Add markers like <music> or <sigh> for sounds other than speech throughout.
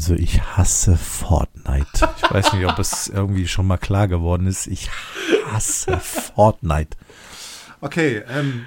Also ich hasse Fortnite. Ich weiß nicht, ob es irgendwie schon mal klar geworden ist. Ich hasse Fortnite. Okay, ähm.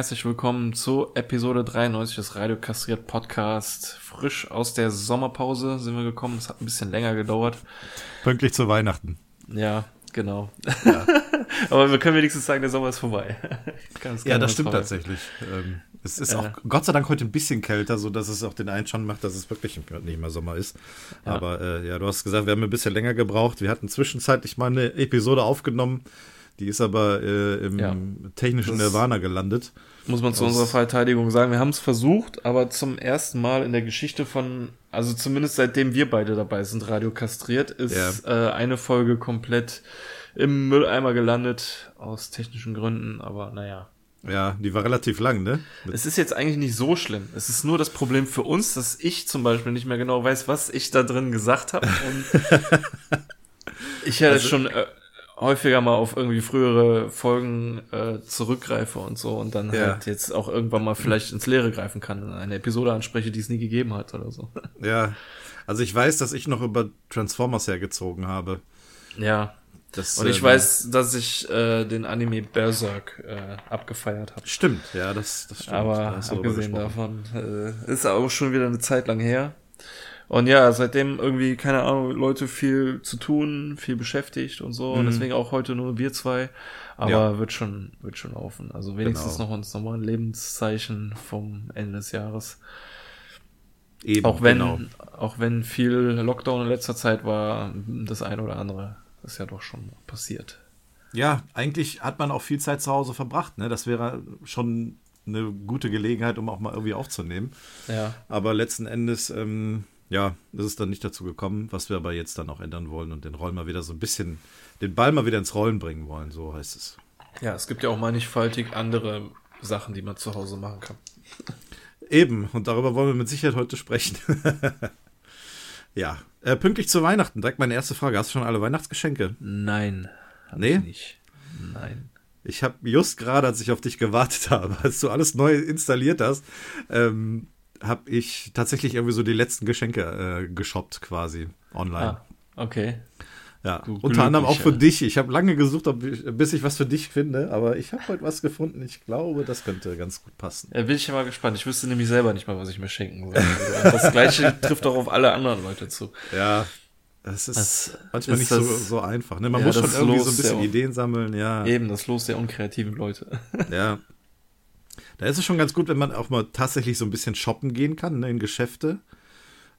Herzlich willkommen zu Episode 93 des Radio Kastriert Podcast. Frisch aus der Sommerpause sind wir gekommen. Es hat ein bisschen länger gedauert. Pünktlich zu Weihnachten. Ja, genau. Ja. <laughs> Aber wir können wenigstens sagen, der Sommer ist vorbei. <laughs> ja, das stimmt verhalten. tatsächlich. Ähm, es ist äh. auch Gott sei Dank heute ein bisschen kälter, so dass es auch den Einschein macht, dass es wirklich nicht mehr Sommer ist. Ja. Aber äh, ja, du hast gesagt, wir haben ein bisschen länger gebraucht. Wir hatten zwischenzeitlich mal eine Episode aufgenommen die ist aber äh, im ja. technischen das Nirvana gelandet. Muss man zu unserer Verteidigung sagen. Wir haben es versucht, aber zum ersten Mal in der Geschichte von, also zumindest seitdem wir beide dabei sind, Radio kastriert, ist ja. äh, eine Folge komplett im Mülleimer gelandet, aus technischen Gründen, aber naja. Ja, die war relativ lang, ne? Es ist jetzt eigentlich nicht so schlimm. Es ist nur das Problem für uns, dass ich zum Beispiel nicht mehr genau weiß, was ich da drin gesagt habe. <laughs> Ich ja also, schon äh, häufiger mal auf irgendwie frühere Folgen äh, zurückgreife und so und dann ja. halt jetzt auch irgendwann mal vielleicht ins Leere greifen kann und eine Episode anspreche, die es nie gegeben hat oder so. <laughs> Ja, also ich weiß, dass ich noch über Transformers hergezogen habe. Ja. Das, und ich äh, weiß, dass ich äh, den Anime Berserk äh, abgefeiert habe. Stimmt, ja, das, das stimmt. Aber abgesehen davon äh, ist auch schon wieder eine Zeit lang her. Und ja, seitdem irgendwie, keine Ahnung, Leute viel zu tun, viel beschäftigt und so. Mhm. Und deswegen auch heute nur wir zwei. Aber ja. wird schon, wird schon laufen. Also wenigstens genau. noch uns nochmal ein Lebenszeichen vom Ende des Jahres. Eben, auch wenn, genau. auch wenn viel Lockdown in letzter Zeit war, das eine oder andere ist ja doch schon passiert. Ja, eigentlich hat man auch viel Zeit zu Hause verbracht, ne? Das wäre schon eine gute Gelegenheit, um auch mal irgendwie aufzunehmen. Ja. Aber letzten Endes, ähm, ja, das ist dann nicht dazu gekommen, was wir aber jetzt dann auch ändern wollen und den Roll mal wieder so ein bisschen, den Ball mal wieder ins Rollen bringen wollen, so heißt es. Ja, es gibt ja auch mannigfaltig andere Sachen, die man zu Hause machen kann. Eben, und darüber wollen wir mit Sicherheit heute sprechen. <laughs> ja, äh, pünktlich zu Weihnachten, direkt meine erste Frage. Hast du schon alle Weihnachtsgeschenke? Nein. Nee? Ich nicht. Nein. Ich habe just gerade, als ich auf dich gewartet <laughs> habe, als du alles neu installiert hast, ähm, habe ich tatsächlich irgendwie so die letzten Geschenke äh, geshoppt quasi online. Ah, okay. Ja, Gut, unter anderem auch für dich. Ich habe lange gesucht, ob bis ich was für dich finde, aber ich habe heute was gefunden. Ich glaube, das könnte ganz gut passen. Ja, bin ich mal gespannt. Ich wüsste nämlich selber nicht mal, was ich mir schenken soll. Also, das gleiche <laughs> trifft auch auf alle anderen Leute zu. Ja, das ist das manchmal ist nicht das, so, so einfach. Ne? Man ja, muss schon irgendwie so ein bisschen Ideen sammeln, ja. Eben, das Los der unkreativen Leute. Ja, <laughs> da ist es schon ganz gut, wenn man auch mal tatsächlich so ein bisschen shoppen gehen kann ne, in Geschäfte,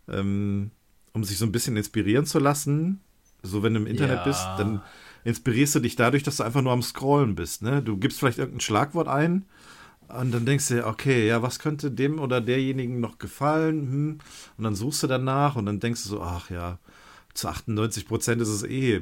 ähm, um sich so ein bisschen inspirieren zu lassen. So, wenn du im Internet ja. bist, dann inspirierst du dich dadurch, dass du einfach nur am Scrollen bist. Ne? Du gibst vielleicht irgendein Schlagwort ein und dann denkst du, okay, ja, was könnte dem oder derjenigen noch gefallen? Hm. Und dann suchst du danach und dann denkst du so, ach ja, zu 98 Prozent ist es eh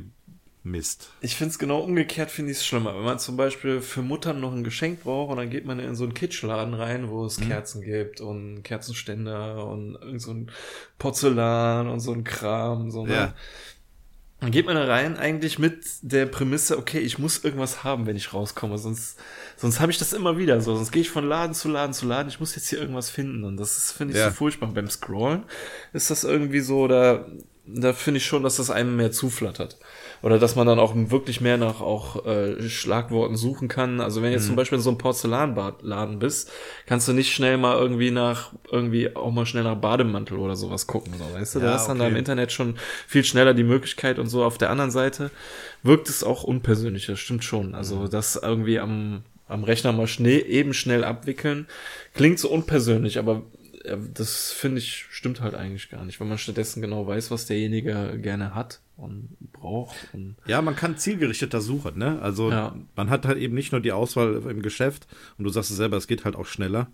Mist. Ich finde es genau umgekehrt, finde ich es schlimmer. Wenn man zum Beispiel für Muttern noch ein Geschenk braucht und dann geht man in so einen Kitschladen rein, wo es mhm. Kerzen gibt und Kerzenständer und irgend so ein Porzellan und so ein Kram. So, ne? ja. Dann geht man da rein eigentlich mit der Prämisse, okay, ich muss irgendwas haben, wenn ich rauskomme, sonst, sonst habe ich das immer wieder so. Sonst gehe ich von Laden zu Laden zu Laden, ich muss jetzt hier irgendwas finden. Und das finde ich ja. so furchtbar. Beim Scrollen ist das irgendwie so, da, da finde ich schon, dass das einem mehr zuflattert oder dass man dann auch wirklich mehr nach auch äh, Schlagworten suchen kann. Also wenn du jetzt mhm. zum Beispiel in so einem Porzellanladen bist, kannst du nicht schnell mal irgendwie nach, irgendwie auch mal schnell nach Bademantel oder sowas gucken, so, weißt du? Ja, da hast okay. dann da im Internet schon viel schneller die Möglichkeit und so. Auf der anderen Seite wirkt es auch unpersönlich, das stimmt schon. Also mhm. das irgendwie am, am Rechner mal schnell, eben schnell abwickeln, klingt so unpersönlich, aber das finde ich stimmt halt eigentlich gar nicht, wenn man stattdessen genau weiß, was derjenige gerne hat und braucht. Und Ja, man kann zielgerichteter suchen, ne? Also Ja. man hat halt eben nicht nur die Auswahl im Geschäft und du sagst es selber, es geht halt auch schneller.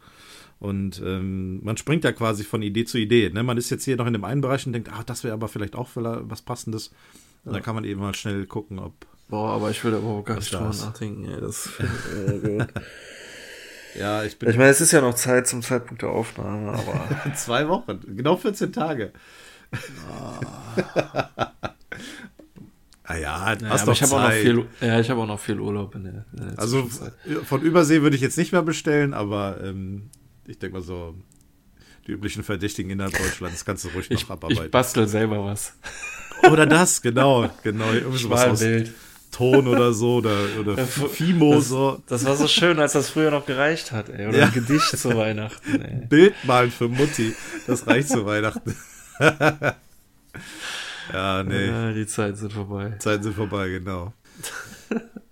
Und ähm, man springt ja quasi von Idee zu Idee. Ne? Man ist jetzt hier noch in dem einen Bereich und denkt, ah, das wäre aber vielleicht auch was Passendes. Und dann kann man eben mal schnell gucken, ob. boah, aber ich will da überhaupt gar nicht drüber nachdenken. Ey, das <laughs> gut. Ja, ich Ich meine, es ist ja noch Zeit zum Zeitpunkt der Aufnahme, aber <laughs> zwei Wochen, genau 14 Tage. ah <laughs> ja, Ja, hast aber doch ich habe auch noch Zeit. viel, ja, ich habe auch noch viel Urlaub in der, in der Also von Übersee würde ich jetzt nicht mehr bestellen, aber ähm, ich denke mal so, die üblichen Verdächtigen innerhalb Deutschlands kannst du ruhig noch Ich, ich abarbeiten. bastel selber was. oder das, genau, genau. Aus Schmalbild. Ton oder so oder, oder Ja, Fimo, das, so. Das war so schön, als das früher noch gereicht hat, ey. Oder Ja. ein Gedicht zu Weihnachten, ey. Bild malen für Mutti. Das reicht zu Weihnachten. <laughs> ja, nee. Ja, die Zeiten sind vorbei. Zeiten sind vorbei, genau.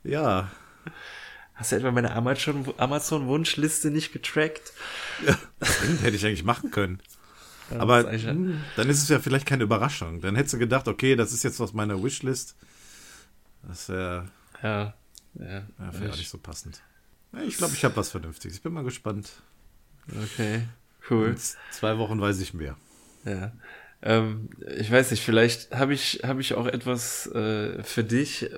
Ja, Hast du etwa meine Amazon- Amazon-Wunschliste nicht getrackt? stimmt, hätte ich eigentlich machen können. Ja, Aber hm, dann ist es ja vielleicht keine Überraschung. Dann hättest du gedacht, okay, das ist jetzt aus meiner Wishlist. Das wäre ja, ja, ja, wär auch ich- nicht so passend. Ja, ich glaube, ich habe was Vernünftiges. Ich bin mal gespannt. okay, cool. In zwei Wochen weiß ich mehr. Ja. Ähm, ich weiß nicht, vielleicht habe ich, habe ich auch etwas äh, für dich.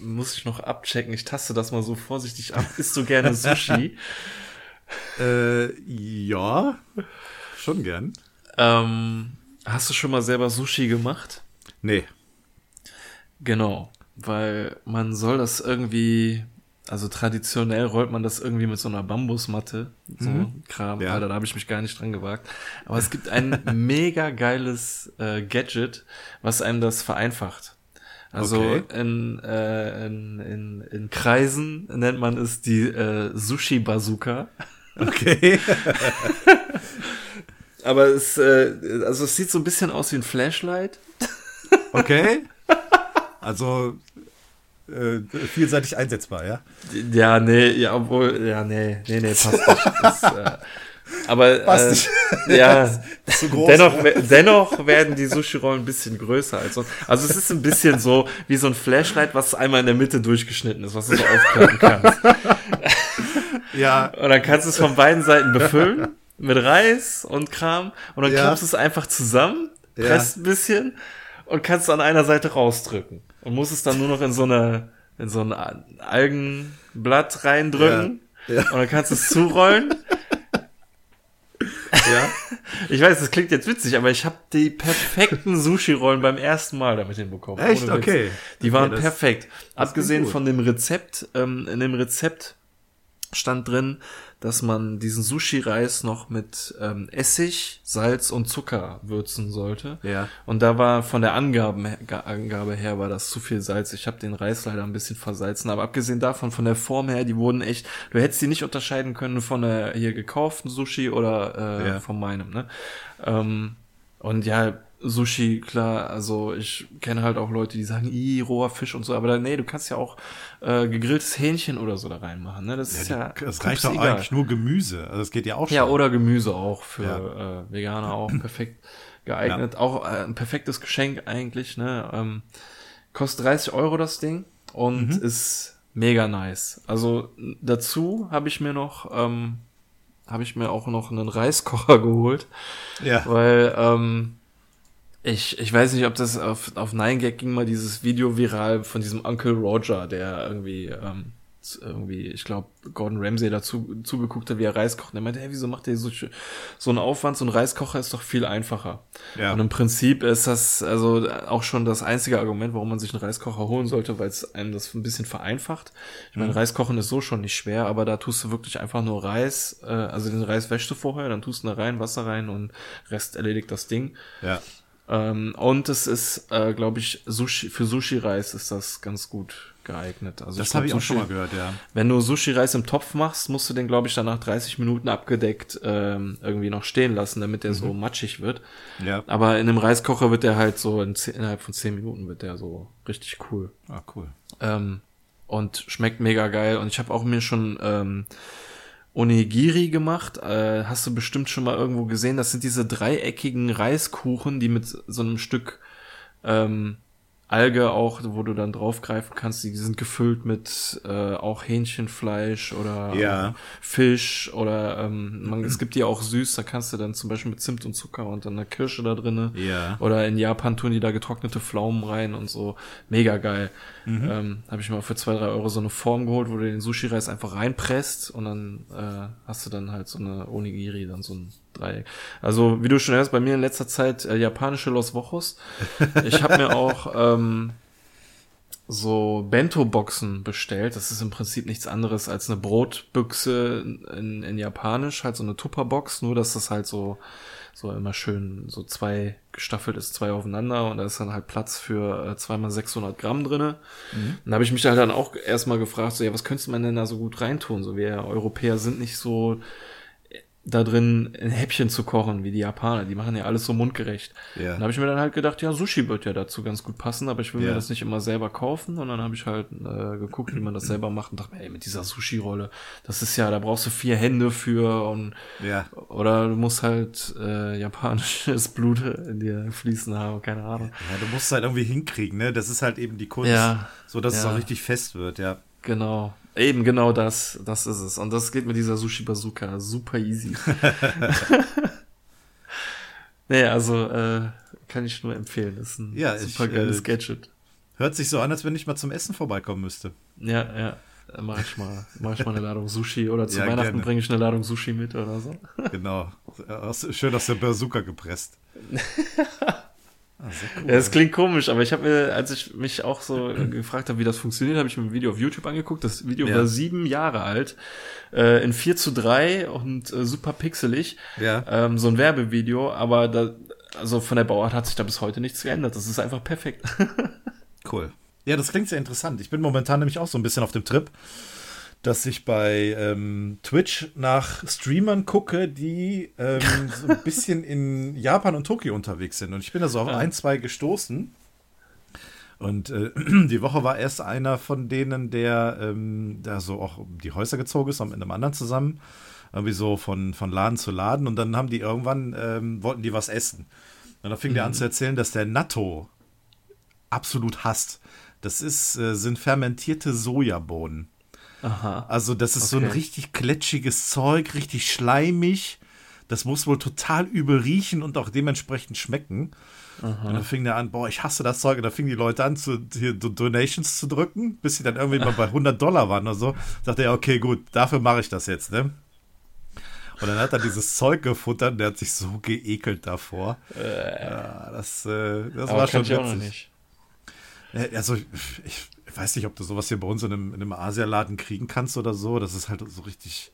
Muss ich noch abchecken. Ich taste das mal so vorsichtig ab. Isst du gerne Sushi? <laughs> Äh, ja, schon gern. ähm, hast du schon mal selber Sushi gemacht? Nee. Genau, weil man soll das irgendwie, also traditionell rollt man das irgendwie mit so einer Bambusmatte, so Kram, Ja. Alter, da habe ich mich gar nicht dran gewagt. Aber es gibt ein <laughs> mega geiles äh, Gadget, was einem das vereinfacht. Also Okay. in, äh, in, in, in Kreisen nennt man es die äh, Sushi-Bazooka. Okay. <laughs> Aber es, äh, also es sieht so ein bisschen aus wie ein Flashlight. Okay. <laughs> Also äh, vielseitig einsetzbar, ja? Ja, nee, ja, obwohl, ja, nee, nee, nee, passt nicht. Das, äh, <laughs> aber Passt äh, ja, <laughs> Zu groß. dennoch, we- dennoch werden die Sushi-Rollen ein bisschen größer als sonst. Also es ist ein bisschen so wie so ein Flashlight, was einmal in der Mitte durchgeschnitten ist, was du so aufklappen kannst. <laughs> Ja, Und dann kannst du es von beiden Seiten befüllen mit Reis und Kram und dann Ja. klappst du es einfach zusammen, Ja. presst ein bisschen und kannst es an einer Seite rausdrücken und musst es dann nur noch in so eine in so ein Algenblatt reindrücken Ja. Ja. und dann kannst du es zurollen. ja. <laughs> Ich weiß, das klingt jetzt witzig, aber ich habe die perfekten Sushi-Rollen beim ersten Mal damit hinbekommen. Echt? Witz. Okay. Die waren Okay, perfekt. Abgesehen von dem Rezept, ähm, in dem Rezept stand drin, dass man diesen Sushi-Reis noch mit ähm, Essig, Salz und Zucker würzen sollte. Ja. Und da war von der Angaben, Angabe her war das zu viel Salz. Ich habe den Reis leider ein bisschen versalzen, aber abgesehen davon, von der Form her, die wurden echt, du hättest die nicht unterscheiden können von der hier gekauften Sushi oder äh, Ja. von meinem, ne? Ähm, und ja, Sushi, klar, also ich kenne halt auch Leute, die sagen, i, roher Fisch und so, aber da, nee, du kannst ja auch äh, gegrilltes Hähnchen oder so da reinmachen, ne? Das ist ja, Es reicht doch eigentlich nur Gemüse. Also das geht ja auch schon. Ja, oder Gemüse auch für Ja. äh, Veganer <clears throat> auch perfekt geeignet. Auch äh, ein perfektes Geschenk eigentlich, ne? Ähm, kostet 30 Euro das Ding und Mhm. ist mega nice. Also dazu habe ich mir noch, ähm, habe ich mir auch noch einen Reiskocher <laughs> geholt, Ja. weil ähm, ich, ich weiß nicht, ob das auf, auf 9gag ging mal dieses Video viral von diesem Uncle Roger, der irgendwie, ähm, irgendwie, ich glaube, Gordon Ramsay dazu zugeguckt hat, wie er Reis kocht. Und er meinte, hey, wieso macht ihr so, so einen Aufwand? So ein Reiskocher ist doch viel einfacher. Ja. Und im Prinzip ist das also auch schon das einzige Argument, warum man sich einen Reiskocher holen sollte, weil es einem das ein bisschen vereinfacht. Ich meine, Reiskochen ist so schon nicht schwer, aber da tust du wirklich einfach nur Reis, äh, also den Reis wäschst du vorher, dann tust du da rein, Wasser rein und Rest erledigt das Ding. Ja. Ähm, und es ist, äh, glaube ich, Sushi, für Sushi-Reis ist das ganz gut geeignet. Also Das habe ich auch Sushi- schon mal gehört, ja. Wenn du Sushi-Reis im Topf machst, musst du den, glaube ich, dann nach 30 Minuten abgedeckt ähm, irgendwie noch stehen lassen, damit der so matschig wird. Ja. Aber in einem Reiskocher wird der halt so in zehn, innerhalb von 10 Minuten wird der so richtig cool. Ah, cool. Ähm, und schmeckt mega geil. Und ich habe auch mir schon ähm, Onigiri gemacht. Äh, hast du bestimmt schon mal irgendwo gesehen. Das sind diese dreieckigen Reiskuchen, die mit so einem Stück ähm, Alge auch, wo du dann draufgreifen kannst. Die sind gefüllt mit äh, auch Hähnchenfleisch oder Ja. äh, Fisch oder ähm, man, es gibt die auch süß. Da kannst du dann zum Beispiel mit Zimt und Zucker und dann eine Kirsche da drinne. Ja. Oder in Japan tun die da getrocknete Pflaumen rein und so. Mega geil. Ähm, Habe ich mal für zwei drei Euro so eine Form geholt, wo du den Sushi-Reis einfach reinpresst und dann äh, hast du dann halt so eine Onigiri, dann so ein Dreieck. Also, wie du schon hörst, bei mir in letzter Zeit äh, japanische Los Wochos. Ich habe mir auch <laughs> ähm, so Bento-Boxen bestellt. Das ist im Prinzip nichts anderes als eine Brotbüchse in, in Japanisch, halt so eine Tupperbox, nur dass das halt so so immer schön so zwei gestaffelt ist, zwei aufeinander und da ist dann halt Platz für äh, zweimal 600 Gramm drinne. Und da habe ich mich halt dann auch erstmal gefragt, so ja, was könnte man denn da so gut reintun? So wir Europäer sind nicht so da drin ein Häppchen zu kochen wie die Japaner. Die machen ja alles so mundgerecht. Ja. Dann habe ich mir dann halt gedacht, ja, Sushi wird ja dazu ganz gut passen, aber ich will Ja. mir das nicht immer selber kaufen. Und dann habe ich halt äh, geguckt, wie man das selber macht und dachte mir, ey, mit dieser Sushi-Rolle, das ist ja, da brauchst du vier Hände für und Ja. oder du musst halt äh, japanisches <laughs> Blut in dir fließen haben, keine Ahnung. Ja, du musst es halt irgendwie hinkriegen, ne? Das ist halt eben die Kunst, Ja. so dass es auch richtig fest wird, ja. Genau. Eben genau das, das ist es. Und das geht mit dieser Sushi Bazooka super easy. <laughs> <laughs> nee, also äh, kann ich nur empfehlen. Das ist ein Ja, ich, super geiles äh, Gadget. Hört sich so an, als wenn ich mal zum Essen vorbeikommen müsste. Ja, ja. Äh, Mach ich mal, mach ich mal eine Ladung Sushi oder zu Ja, Weihnachten bringe ich eine Ladung Sushi mit oder so. Genau. Schön aus der Bazooka gepresst. <laughs> Cool. Ja, das klingt komisch, aber ich habe mir, als ich mich auch so <clears throat> gefragt habe, wie das funktioniert, habe ich mir ein Video auf YouTube angeguckt. Das Video Ja. war sieben Jahre alt, äh, in 4 zu 3 und äh, super pixelig. Ja. Ähm, so ein Werbevideo, aber da, also von der Bauart hat sich da bis heute nichts geändert. Das ist einfach perfekt. <laughs> Cool. Ja, das klingt sehr interessant. Ich bin momentan nämlich auch so ein bisschen auf dem Trip, dass ich bei ähm, Twitch nach Streamern gucke, die ähm, <laughs> so ein bisschen in Japan und Tokio unterwegs sind. Und ich bin da so auf ein, zwei gestoßen. Und äh, <clears throat> die Woche war erst einer von denen, der ähm, da so auch die Häuser gezogen ist, mit einem anderen zusammen. Irgendwie so von, von Laden zu Laden. Und dann haben die irgendwann, ähm, wollten die was essen. Und dann fing der an zu erzählen, dass der Natto absolut hasst. Das ist, äh, sind fermentierte Sojabohnen. Aha. Also das ist so ein Okay. richtig gletschiges Zeug, richtig schleimig. Das muss wohl total übel riechen und auch dementsprechend schmecken. Und dann fing der an, boah, ich hasse das Zeug. Und dann fingen die Leute an, zu, hier Do- Donations zu drücken, bis sie dann irgendwie mal bei 100 Dollar waren oder so. Sagte er, okay, gut, dafür mache ich das jetzt, ne? Und dann hat er dieses <laughs> Zeug gefuttert und der hat sich so geekelt davor. Ja, das, äh, das aber war schon ich auch noch witzig. nicht. Ja, Also, ich, ich weiß nicht, ob du sowas hier bei uns in einem, in einem Asialaden kriegen kannst oder so. Das ist halt so richtig.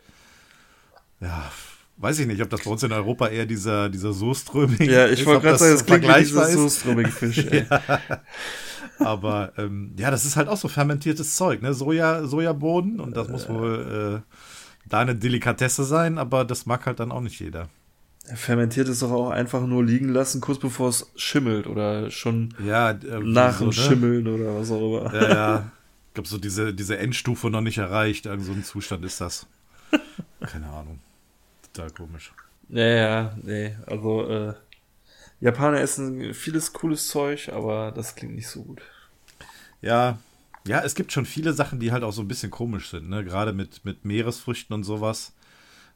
Ja, weiß ich nicht, ob das bei uns in Europa eher dieser, dieser Soßströming Ja, ich wollte gerade sagen, das klingt wie vergleichbar dieses ist. soßströmige Fisch. Ey. <laughs> Aber ähm, ja, das ist halt auch so fermentiertes Zeug, ne? Soja, Sojabohnen und das muss wohl äh, da eine Delikatesse sein, aber das mag halt dann auch nicht jeder. Fermentiert ist doch auch einfach nur liegen lassen, kurz bevor es schimmelt oder schon Ja, irgendwie nach so, dem ne? Schimmeln oder was auch immer. Ja, ja. Ich glaube, so diese, diese Endstufe noch nicht erreicht. Irgend so ein Zustand ist das. Keine Ahnung. Total komisch. Ja, ja, nee, also äh, Japaner essen vieles cooles Zeug, aber das klingt nicht so gut. Ja, ja, es gibt schon viele Sachen, die halt auch so ein bisschen komisch sind, ne? Gerade mit, mit Meeresfrüchten und sowas.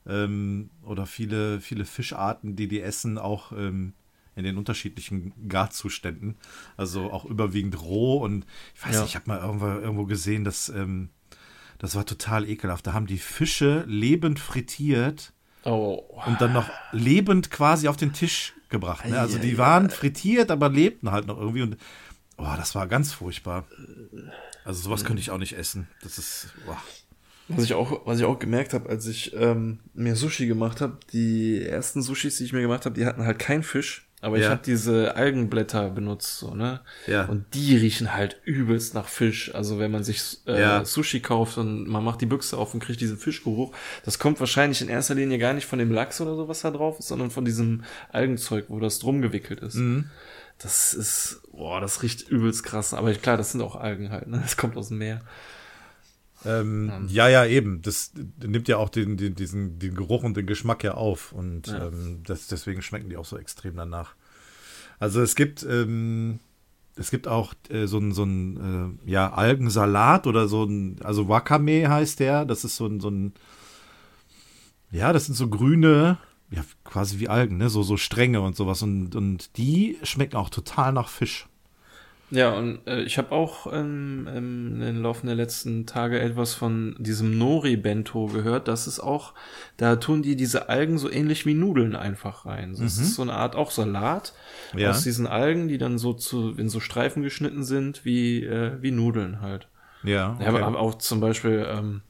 Ähm, oder viele, viele Fischarten, die die essen, auch ähm, in den unterschiedlichen Garzuständen. Also auch überwiegend roh. Und ich weiß Ja. nicht, ich habe mal irgendwo, irgendwo gesehen, dass ähm, das war total ekelhaft. Da haben die Fische lebend frittiert Oh, und dann noch lebend quasi auf den Tisch gebracht. Ne? Also die waren frittiert, aber lebten halt noch irgendwie. Und oh, das war ganz furchtbar. Also sowas könnte ich auch nicht essen. Das ist. Boah. Was ich auch, was ich auch gemerkt habe, als ich ähm, mir Sushi gemacht habe, die ersten Sushis, die ich mir gemacht habe, die hatten halt keinen Fisch, aber ich Ja. habe diese Algenblätter benutzt, so ne. Ja. Und die riechen halt übelst nach Fisch. Also wenn man sich äh, Ja. Sushi kauft und man macht die Büchse auf und kriegt diesen Fischgeruch, das kommt wahrscheinlich in erster Linie gar nicht von dem Lachs oder so, was da drauf ist, sondern von diesem Algenzeug, wo das drum gewickelt ist. Mhm. Das ist, boah, das riecht übelst krass. Aber klar, das sind auch Algen halt, ne? Das kommt aus dem Meer. Ähm, ja, ja, eben. Das nimmt ja auch den, den, diesen, den Geruch und den Geschmack ja auf. Und Ja. ähm, das, deswegen schmecken die auch so extrem danach. Also es gibt ähm, es gibt auch äh, so ein, so ein äh, ja, Algensalat oder so ein, also Wakame heißt der. Das ist so ein, so ein, ja, das sind so grüne, ja, quasi wie Algen, ne? So, so Stränge und sowas. Und, und die schmecken auch total nach Fisch. Ja, und äh, ich habe auch ähm, im, im Laufe der letzten Tage etwas von diesem Nori-Bento gehört. Das ist auch, da tun die diese Algen so ähnlich wie Nudeln einfach rein. Das Mhm. ist so eine Art auch Salat Ja. aus diesen Algen, die dann so zu, in so Streifen geschnitten sind, wie, äh, wie Nudeln halt. Ja, Ich habe aber auch zum Beispiel ähm,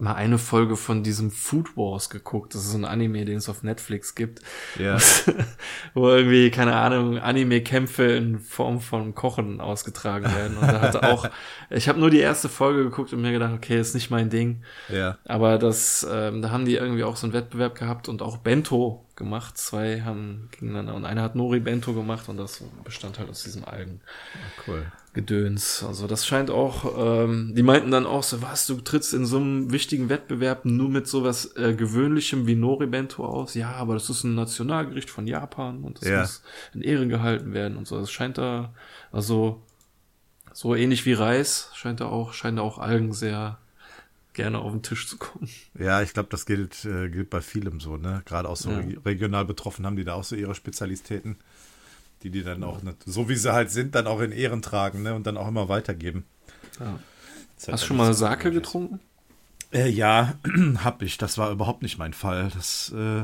mal eine Folge von diesem Food Wars geguckt. Das ist ein Anime, den es auf Netflix gibt. Ja. <laughs> wo irgendwie, keine Ahnung, Anime-Kämpfe in Form von Kochen ausgetragen werden. Und da hatte auch, <laughs> ich habe nur die erste Folge geguckt und mir gedacht, okay, ist nicht mein Ding. ja. Aber das, ähm, da haben die irgendwie auch so einen Wettbewerb gehabt und auch Bento gemacht. Zwei haben gegeneinander und einer hat Nori Bento gemacht und das bestand halt aus diesem Algen. Cool. Gedöns. Also das scheint auch, ähm, die meinten dann auch so, was, du trittst in so einem wichtigen Wettbewerb nur mit sowas äh, Gewöhnlichem wie Nori-Bento aus? Ja, aber das ist ein Nationalgericht von Japan und das Ja. muss in Ehren gehalten werden und so. Das scheint da, also so ähnlich wie Reis, scheint da auch, scheint da auch Algen sehr gerne auf den Tisch zu kommen. Ja, ich glaube, das gilt, äh, gilt bei vielem so, ne? Gerade auch so Ja. reg- regional betroffen haben die da auch so ihre Spezialitäten, die die dann auch, ne, so wie sie halt sind, dann auch in Ehren tragen, ne? Und dann auch immer weitergeben. Ja. Halt Hast du schon mal nicht Sake getrunken? Äh, ja, <clears throat> hab ich. Das war überhaupt nicht mein Fall. Das, äh,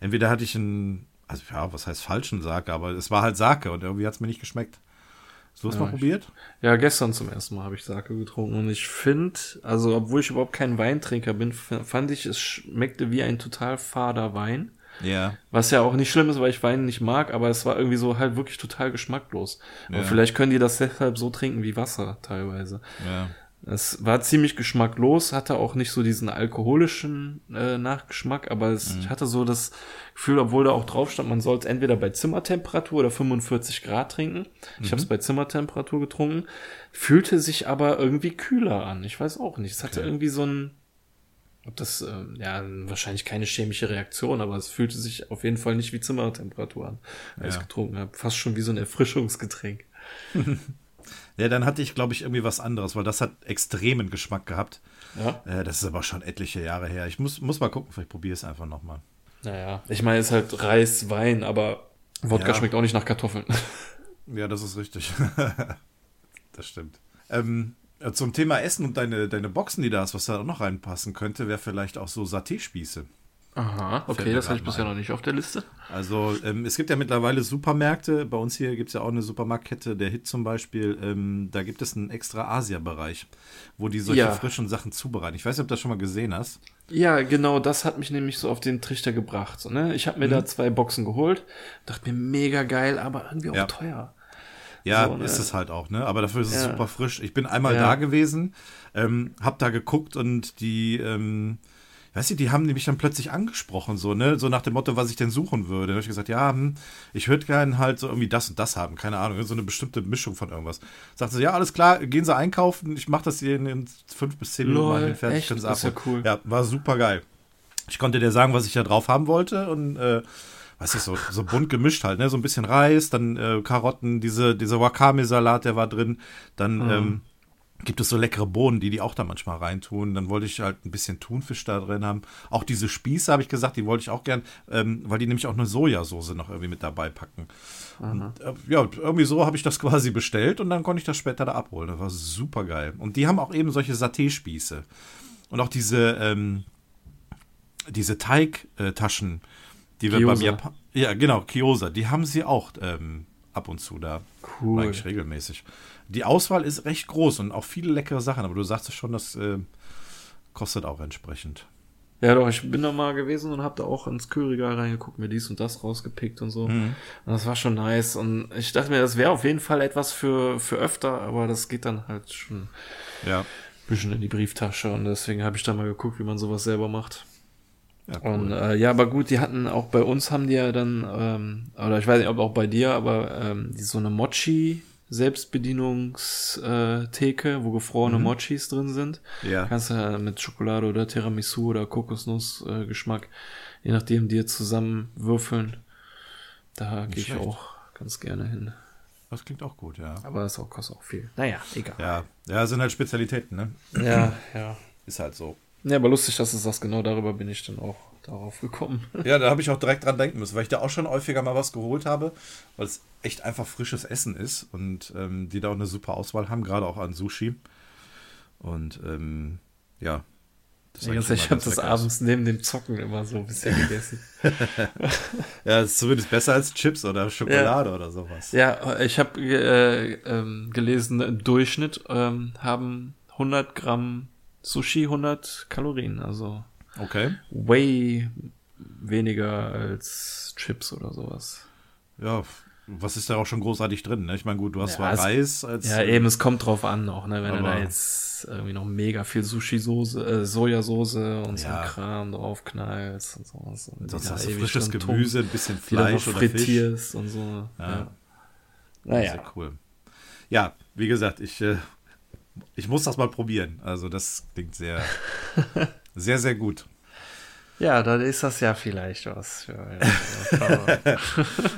entweder hatte ich einen, also ja, was heißt falschen Sake, aber es war halt Sake und irgendwie hat es mir nicht geschmeckt. Hast du es Ja, mal ich- probiert? Ja, gestern zum ersten Mal habe ich Sake getrunken und ich finde, also obwohl ich überhaupt kein Weintrinker bin, fand ich, es schmeckte wie ein total fader Wein. Ja. Was ja auch nicht schlimm ist, weil ich Wein nicht mag, aber es war irgendwie so halt wirklich total geschmacklos. Ja. Und vielleicht können die das deshalb so trinken wie Wasser teilweise. Ja. Es war ziemlich geschmacklos, hatte auch nicht so diesen alkoholischen äh, Nachgeschmack, aber es, ich hatte so das Gefühl, obwohl da auch drauf stand, man soll es entweder bei Zimmertemperatur oder 45 Grad trinken. Ich habe es bei Zimmertemperatur getrunken, fühlte sich aber irgendwie kühler an. Ich weiß auch nicht. Es hatte Okay. irgendwie so ein, ob das, äh, ja, wahrscheinlich keine chemische Reaktion, aber es fühlte sich auf jeden Fall nicht wie Zimmertemperatur an, als ich Ja. getrunken habe. Fast schon wie so ein Erfrischungsgetränk. <laughs> Ja, dann hatte ich, glaube ich, irgendwie was anderes, weil das hat extremen Geschmack gehabt. Ja. Äh, das ist aber schon etliche Jahre her. Ich muss, muss mal gucken, vielleicht probiere es einfach nochmal. Naja, ich meine, es ist halt Reis, Wein, aber Wodka Ja. schmeckt auch nicht nach Kartoffeln. <laughs> Ja, das ist richtig. <laughs> das stimmt. Ähm, äh, zum Thema Essen und deine, deine Boxen, die da hast, was da auch noch reinpassen könnte, wäre vielleicht auch so Saté-Spieße. Aha, okay, das habe ich bisher noch nicht auf der Liste. Also ähm, es gibt ja mittlerweile Supermärkte. Bei uns hier gibt es ja auch eine Supermarktkette, der Hit zum Beispiel. Ähm, da gibt es einen extra Asia-Bereich, wo die solche Ja. frischen Sachen zubereiten. Ich weiß nicht, ob du das schon mal gesehen hast. Ja, genau, das hat mich nämlich so auf den Trichter gebracht. So, ne? Ich habe mir da zwei Boxen geholt, dachte mir mega geil, aber irgendwie auch Ja. teuer. Ja, So, ne? ist es halt auch, ne? Aber dafür ist es Ja. super frisch. Ich bin einmal da gewesen, ähm, hab da geguckt und die, ähm, weißt du, die haben nämlich dann plötzlich angesprochen, so, ne? So nach dem Motto, was ich denn suchen würde. Da habe ich gesagt, ja, hm, ich würde gerne halt so irgendwie das und das haben, keine Ahnung, so eine bestimmte Mischung von irgendwas. Sagte sie, ja, alles klar, gehen Sie einkaufen, ich mache das hier in, in fünf bis zehn Minuten mal fertig, können Sie Das ist ja cool. Ja, war super geil. Ich konnte dir sagen, was ich da drauf haben wollte und äh, weiß ich, so, so bunt gemischt halt, ne? So ein bisschen Reis, dann äh, Karotten, diese, dieser Wakame-Salat, der war drin. Dann Mhm. ähm, gibt es so leckere Bohnen, die die auch da manchmal reintun. Dann wollte ich halt ein bisschen Thunfisch da drin haben. Auch diese Spieße, habe ich gesagt, die wollte ich auch gern, ähm, weil die nämlich auch eine Sojasauce noch irgendwie mit dabei packen. Und, äh, ja, irgendwie so habe ich das <laughs> quasi bestellt und dann konnte ich das später da abholen. Das war super geil. Und die haben auch eben solche Saté-Spieße. Und auch diese, ähm, diese Teigtaschen, die wir beim Gyoza. Japan. Ja, genau, Kiosa, die haben sie auch ähm, ab und zu da. Cool. Eigentlich regelmäßig. Die Auswahl ist recht groß und auch viele leckere Sachen, aber du sagst es schon, das äh, kostet auch entsprechend. Ja, doch, ich bin da mal gewesen und hab da auch ins Kühlregal reingeguckt, mir dies und das rausgepickt und so. Und das war schon nice. Und ich dachte mir, das wäre auf jeden Fall etwas für, für öfter, aber das geht dann halt schon ein Ja. bisschen in die Brieftasche. Und deswegen habe ich da mal geguckt, wie man sowas selber macht. ja Und äh, ja, aber gut, die hatten auch bei uns haben die ja dann, ähm, oder ich weiß nicht, ob auch bei dir, aber ähm, die so eine Mochi Selbstbedienungstheke, wo gefrorene Mochis drin sind. Ja. Kannst du ja mit Schokolade oder Tiramisu oder Kokosnuss äh, Geschmack, je nachdem dir zusammen würfeln. Da gehe ich auch ganz gerne hin. Das klingt auch gut, ja. Aber das auch, kostet auch viel. Naja, egal. Ja, ja, sind halt Spezialitäten, ne? Ja, ja. Ist halt so. Ja, aber lustig, dass du sagst, genau darüber bin ich dann auch darauf gekommen. <laughs> Ja, da habe ich auch direkt dran denken müssen, weil ich da auch schon häufiger mal was geholt habe, weil es echt einfach frisches Essen ist und ähm, die da auch eine super Auswahl haben, gerade auch an Sushi. Und ähm, ja. Das Ja, ich habe das abends neben dem Zocken immer so ein bisschen gegessen. <laughs> Ja, das ist zumindest besser als Chips oder Schokolade oder sowas. ja, ich habe äh, ähm, gelesen, im Durchschnitt ähm, haben 100 Gramm Sushi 100 Kalorien, also Okay. way weniger als Chips oder sowas. Ja, was ist da auch schon großartig drin? Ne? Ich meine, gut, du hast Ja, zwar es- Reis als. Ja, eben, es kommt drauf an auch, ne? Wenn du da jetzt irgendwie noch mega viel Sushi-Soße, äh, Sojasauce und so Ja. ein Kram draufknallst und sowas. Und Sonst hast du frisches Gemüse, ein bisschen Fleisch oder Fisch. frittierst und so. Ja. Ja. Sehr Naja, cool. Ja, wie gesagt, ich, äh, ich muss das mal probieren. Also das klingt sehr, <laughs> sehr, sehr gut. ja, dann ist das ja vielleicht was für eine <laughs>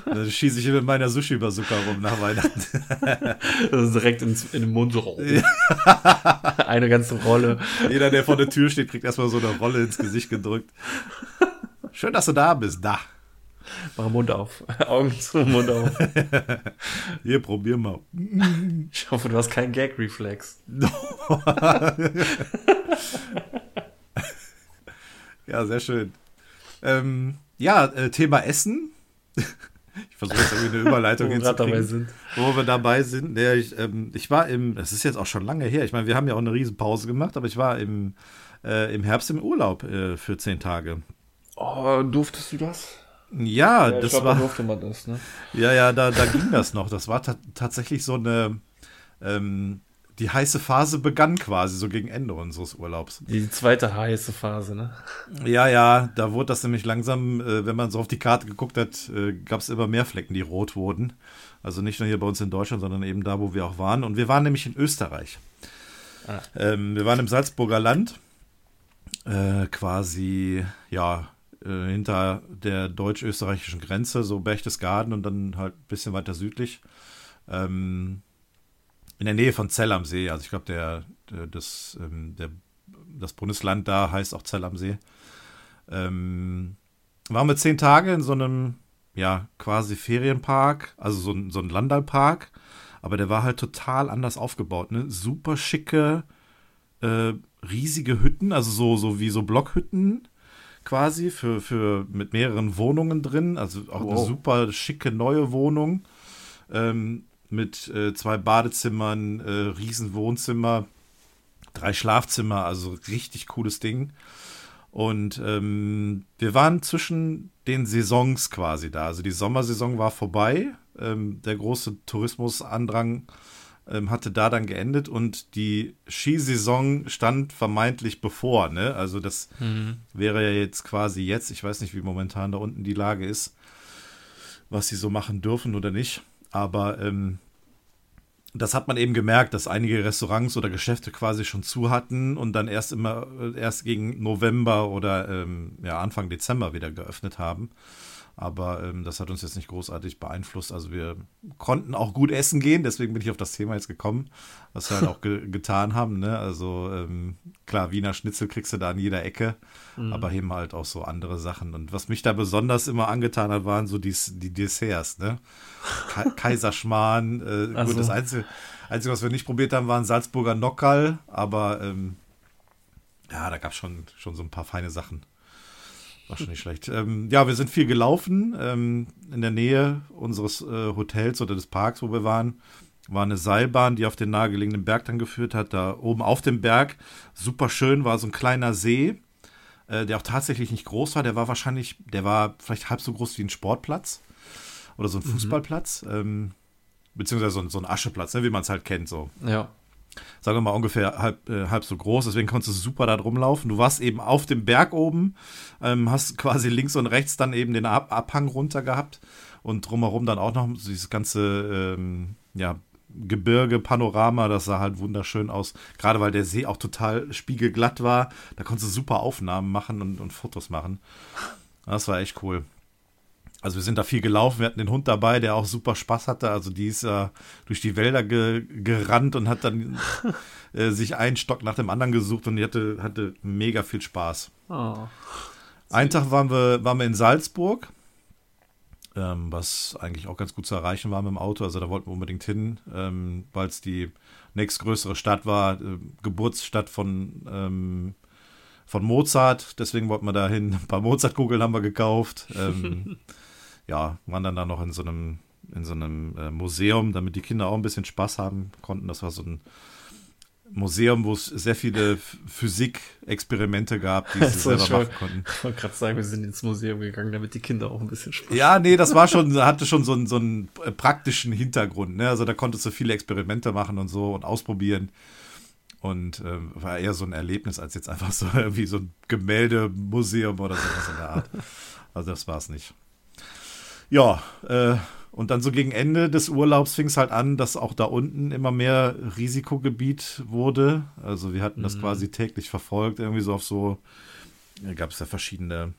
Dann schieße ich hier mit meiner Sushi-Bazooka rum nach Weihnachten. <laughs> also direkt ins, in den Mund rollen. <laughs> eine ganze Rolle. Jeder, der vor der Tür steht, kriegt erstmal so eine Rolle ins Gesicht gedrückt. Schön, dass du da bist. Da. Mach Mund auf. Augen zu, Mund auf. Hier, probier mal. Ich hoffe, du hast keinen Gag-Reflex. Ja, sehr schön. Ähm, ja, äh, Thema Essen. <laughs> Ich versuche jetzt irgendwie eine Überleitung <laughs> hinzukriegen. Wo wir dabei sind. Ja, ich, ähm, ich war im, das ist jetzt auch schon lange her. Ich meine, wir haben ja auch eine Riesenpause gemacht, aber ich war im, äh, im Herbst im Urlaub äh, für zehn Tage. Oh, durftest du das? Ja, ich das glaub, war. durfte man das, ne? Ja, ja, da, da ging das noch. Das war ta tatsächlich so eine. Ähm, die heiße Phase begann quasi so gegen Ende unseres Urlaubs. Die zweite heiße Phase, ne? Ja, ja, da wurde das nämlich langsam, äh, wenn man so auf die Karte geguckt hat, äh, gab es immer mehr Flecken, die rot wurden. Also nicht nur hier bei uns in Deutschland, sondern eben da, wo wir auch waren. Und wir waren nämlich in Österreich. Ah. Ähm, wir waren im Salzburger Land, äh, quasi, ja, äh, hinter der deutsch-österreichischen Grenze, so Berchtesgaden und dann halt ein bisschen weiter südlich. Ähm, in der Nähe von Zell am See. Also ich glaube, der, der, das, ähm, der, das Bundesland da heißt auch Zell am See. Ähm, waren wir zehn Tage in so einem, ja, quasi Ferienpark, also so ein, so ein Landalpark. Aber der war halt total anders aufgebaut. Ne? Super schicke, äh, riesige Hütten, also so, so wie so Blockhütten quasi für, für mit mehreren Wohnungen drin. Also auch eine Wow. super schicke neue Wohnung. Ähm, mit äh, zwei Badezimmern, äh, riesen Wohnzimmer, drei Schlafzimmer, also richtig cooles Ding. Und ähm, wir waren zwischen den Saisons quasi da. Also die Sommersaison war vorbei. Ähm, der große Tourismusandrang ähm, hatte da dann geendet und die Skisaison stand vermeintlich bevor. Ne? Also das wäre ja jetzt quasi jetzt. Ich weiß nicht, wie momentan da unten die Lage ist, was sie so machen dürfen oder nicht. Aber ähm, das hat man eben gemerkt, dass einige Restaurants oder Geschäfte quasi schon zu hatten und dann erst immer äh, erst gegen November oder ähm, ja, Anfang Dezember wieder geöffnet haben. Aber ähm, das hat uns jetzt nicht großartig beeinflusst. Also wir konnten auch gut essen gehen, deswegen bin ich auf das Thema jetzt gekommen, was wir halt auch <laughs> ge getan haben. Ne? Also ähm, klar, Wiener Schnitzel kriegst du da an jeder Ecke, aber eben halt auch so andere Sachen. Und was mich da besonders immer angetan hat, waren so die, die Desserts. Ne? Ka <laughs> Kaiserschmarrn, äh, Ach gut, das Einzige, Einzige, was wir nicht probiert haben, war ein Salzburger Nockerl, aber ähm, ja, da gab es schon, schon so ein paar feine Sachen. War schon nicht schlecht. Ähm, ja, wir sind viel gelaufen. Ähm, in der Nähe unseres äh, Hotels oder des Parks, wo wir waren, war eine Seilbahn, die auf den nahegelegenen Berg dann geführt hat. Da oben auf dem Berg, super schön, war so ein kleiner See, äh, der auch tatsächlich nicht groß war. Der war wahrscheinlich, der war vielleicht halb so groß wie ein Sportplatz oder so ein Fußballplatz. Ähm, beziehungsweise so ein, so ein Ascheplatz, ne, wie man es halt kennt, so Ja. Sagen wir mal ungefähr halb, äh, halb so groß, deswegen konntest du super da drum laufen. Du warst eben auf dem Berg oben, ähm, hast quasi links und rechts dann eben den Ab Abhang runter gehabt und drumherum dann auch noch dieses ganze ähm, ja, Gebirge, Panorama, das sah halt wunderschön aus. Gerade weil der See auch total spiegelglatt war, da konntest du super Aufnahmen machen und, und Fotos machen. Das war echt cool. Also wir sind da viel gelaufen, wir hatten den Hund dabei, der auch super Spaß hatte. Also die ist äh, durch die Wälder ge gerannt und hat dann <laughs> äh, sich einen Stock nach dem anderen gesucht und die hatte, hatte mega viel Spaß. Oh. Einen Tag waren wir, waren wir in Salzburg, ähm, was eigentlich auch ganz gut zu erreichen war mit dem Auto. Also da wollten wir unbedingt hin, ähm, weil es die nächstgrößere Stadt war, äh, Geburtsstadt von, ähm, von Mozart. Deswegen wollten wir da hin. Ein paar Mozart-Kugeln haben wir gekauft. Ähm, <laughs> ja, waren dann da noch in so einem, in so einem äh, Museum, damit die Kinder auch ein bisschen Spaß haben konnten. Das war so ein Museum, wo es sehr viele Physik-Experimente gab, die sie <laughs> selber machen konnten. Ich wollte gerade sagen, wir sind ins Museum gegangen, damit die Kinder auch ein bisschen Spaß Ja, nee, das war <laughs> schon, hatte schon so einen, so einen äh, praktischen Hintergrund. Ne? Also da konntest du viele Experimente machen und so und ausprobieren. Und äh, war eher so ein Erlebnis als jetzt einfach so <laughs> wie so ein Gemäldemuseum oder sowas in der Art. Also das war es nicht ja, äh, und dann so gegen Ende des Urlaubs fing es halt an, dass auch da unten immer mehr Risikogebiet wurde. Also wir hatten das mhm. quasi täglich verfolgt, irgendwie so auf so, da gab es ja verschiedene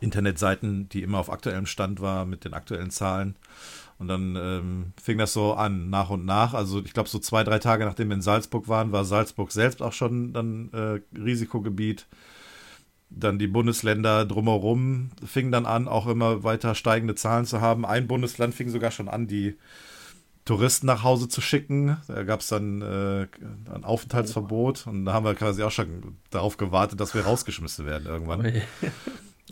Internetseiten, die immer auf aktuellem Stand war mit den aktuellen Zahlen. Und dann ähm, fing das so an, nach und nach. Also ich glaube, so zwei, drei Tage nachdem wir in Salzburg waren, war Salzburg selbst auch schon dann äh, Risikogebiet dann die Bundesländer drumherum fingen dann an, auch immer weiter steigende Zahlen zu haben. Ein Bundesland fing sogar schon an, die Touristen nach Hause zu schicken. Da gab es dann äh, ein Aufenthaltsverbot und da haben wir quasi auch schon darauf gewartet, dass wir rausgeschmissen werden irgendwann.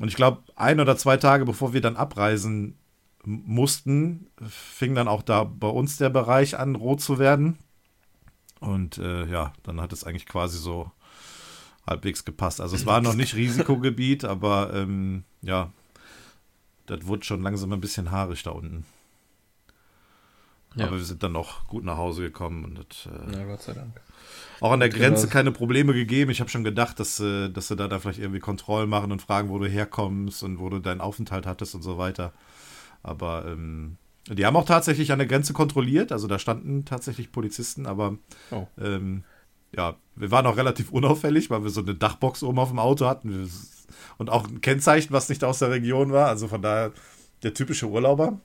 Und ich glaube, ein oder zwei Tage bevor wir dann abreisen mussten, fing dann auch da bei uns der Bereich an, rot zu werden. Und äh, ja, dann hat es eigentlich quasi so halbwegs gepasst. Also es war noch nicht Risikogebiet, <laughs> aber ähm, ja, das wurde schon langsam ein bisschen haarig da unten. Ja. Aber wir sind dann noch gut nach Hause gekommen und das, äh, ja, Gott sei Dank. Auch an der Grenze keine Probleme gegeben. Ich habe schon gedacht, dass, äh, dass sie da, da vielleicht irgendwie Kontrollen machen und fragen, wo du herkommst und wo du deinen Aufenthalt hattest und so weiter. Aber ähm, die haben auch tatsächlich an der Grenze kontrolliert. Also da standen tatsächlich Polizisten, aber oh. ähm, ja, wir waren auch relativ unauffällig, weil wir so eine Dachbox oben auf dem Auto hatten und auch ein Kennzeichen, was nicht aus der Region war. Also von daher der typische Urlauber.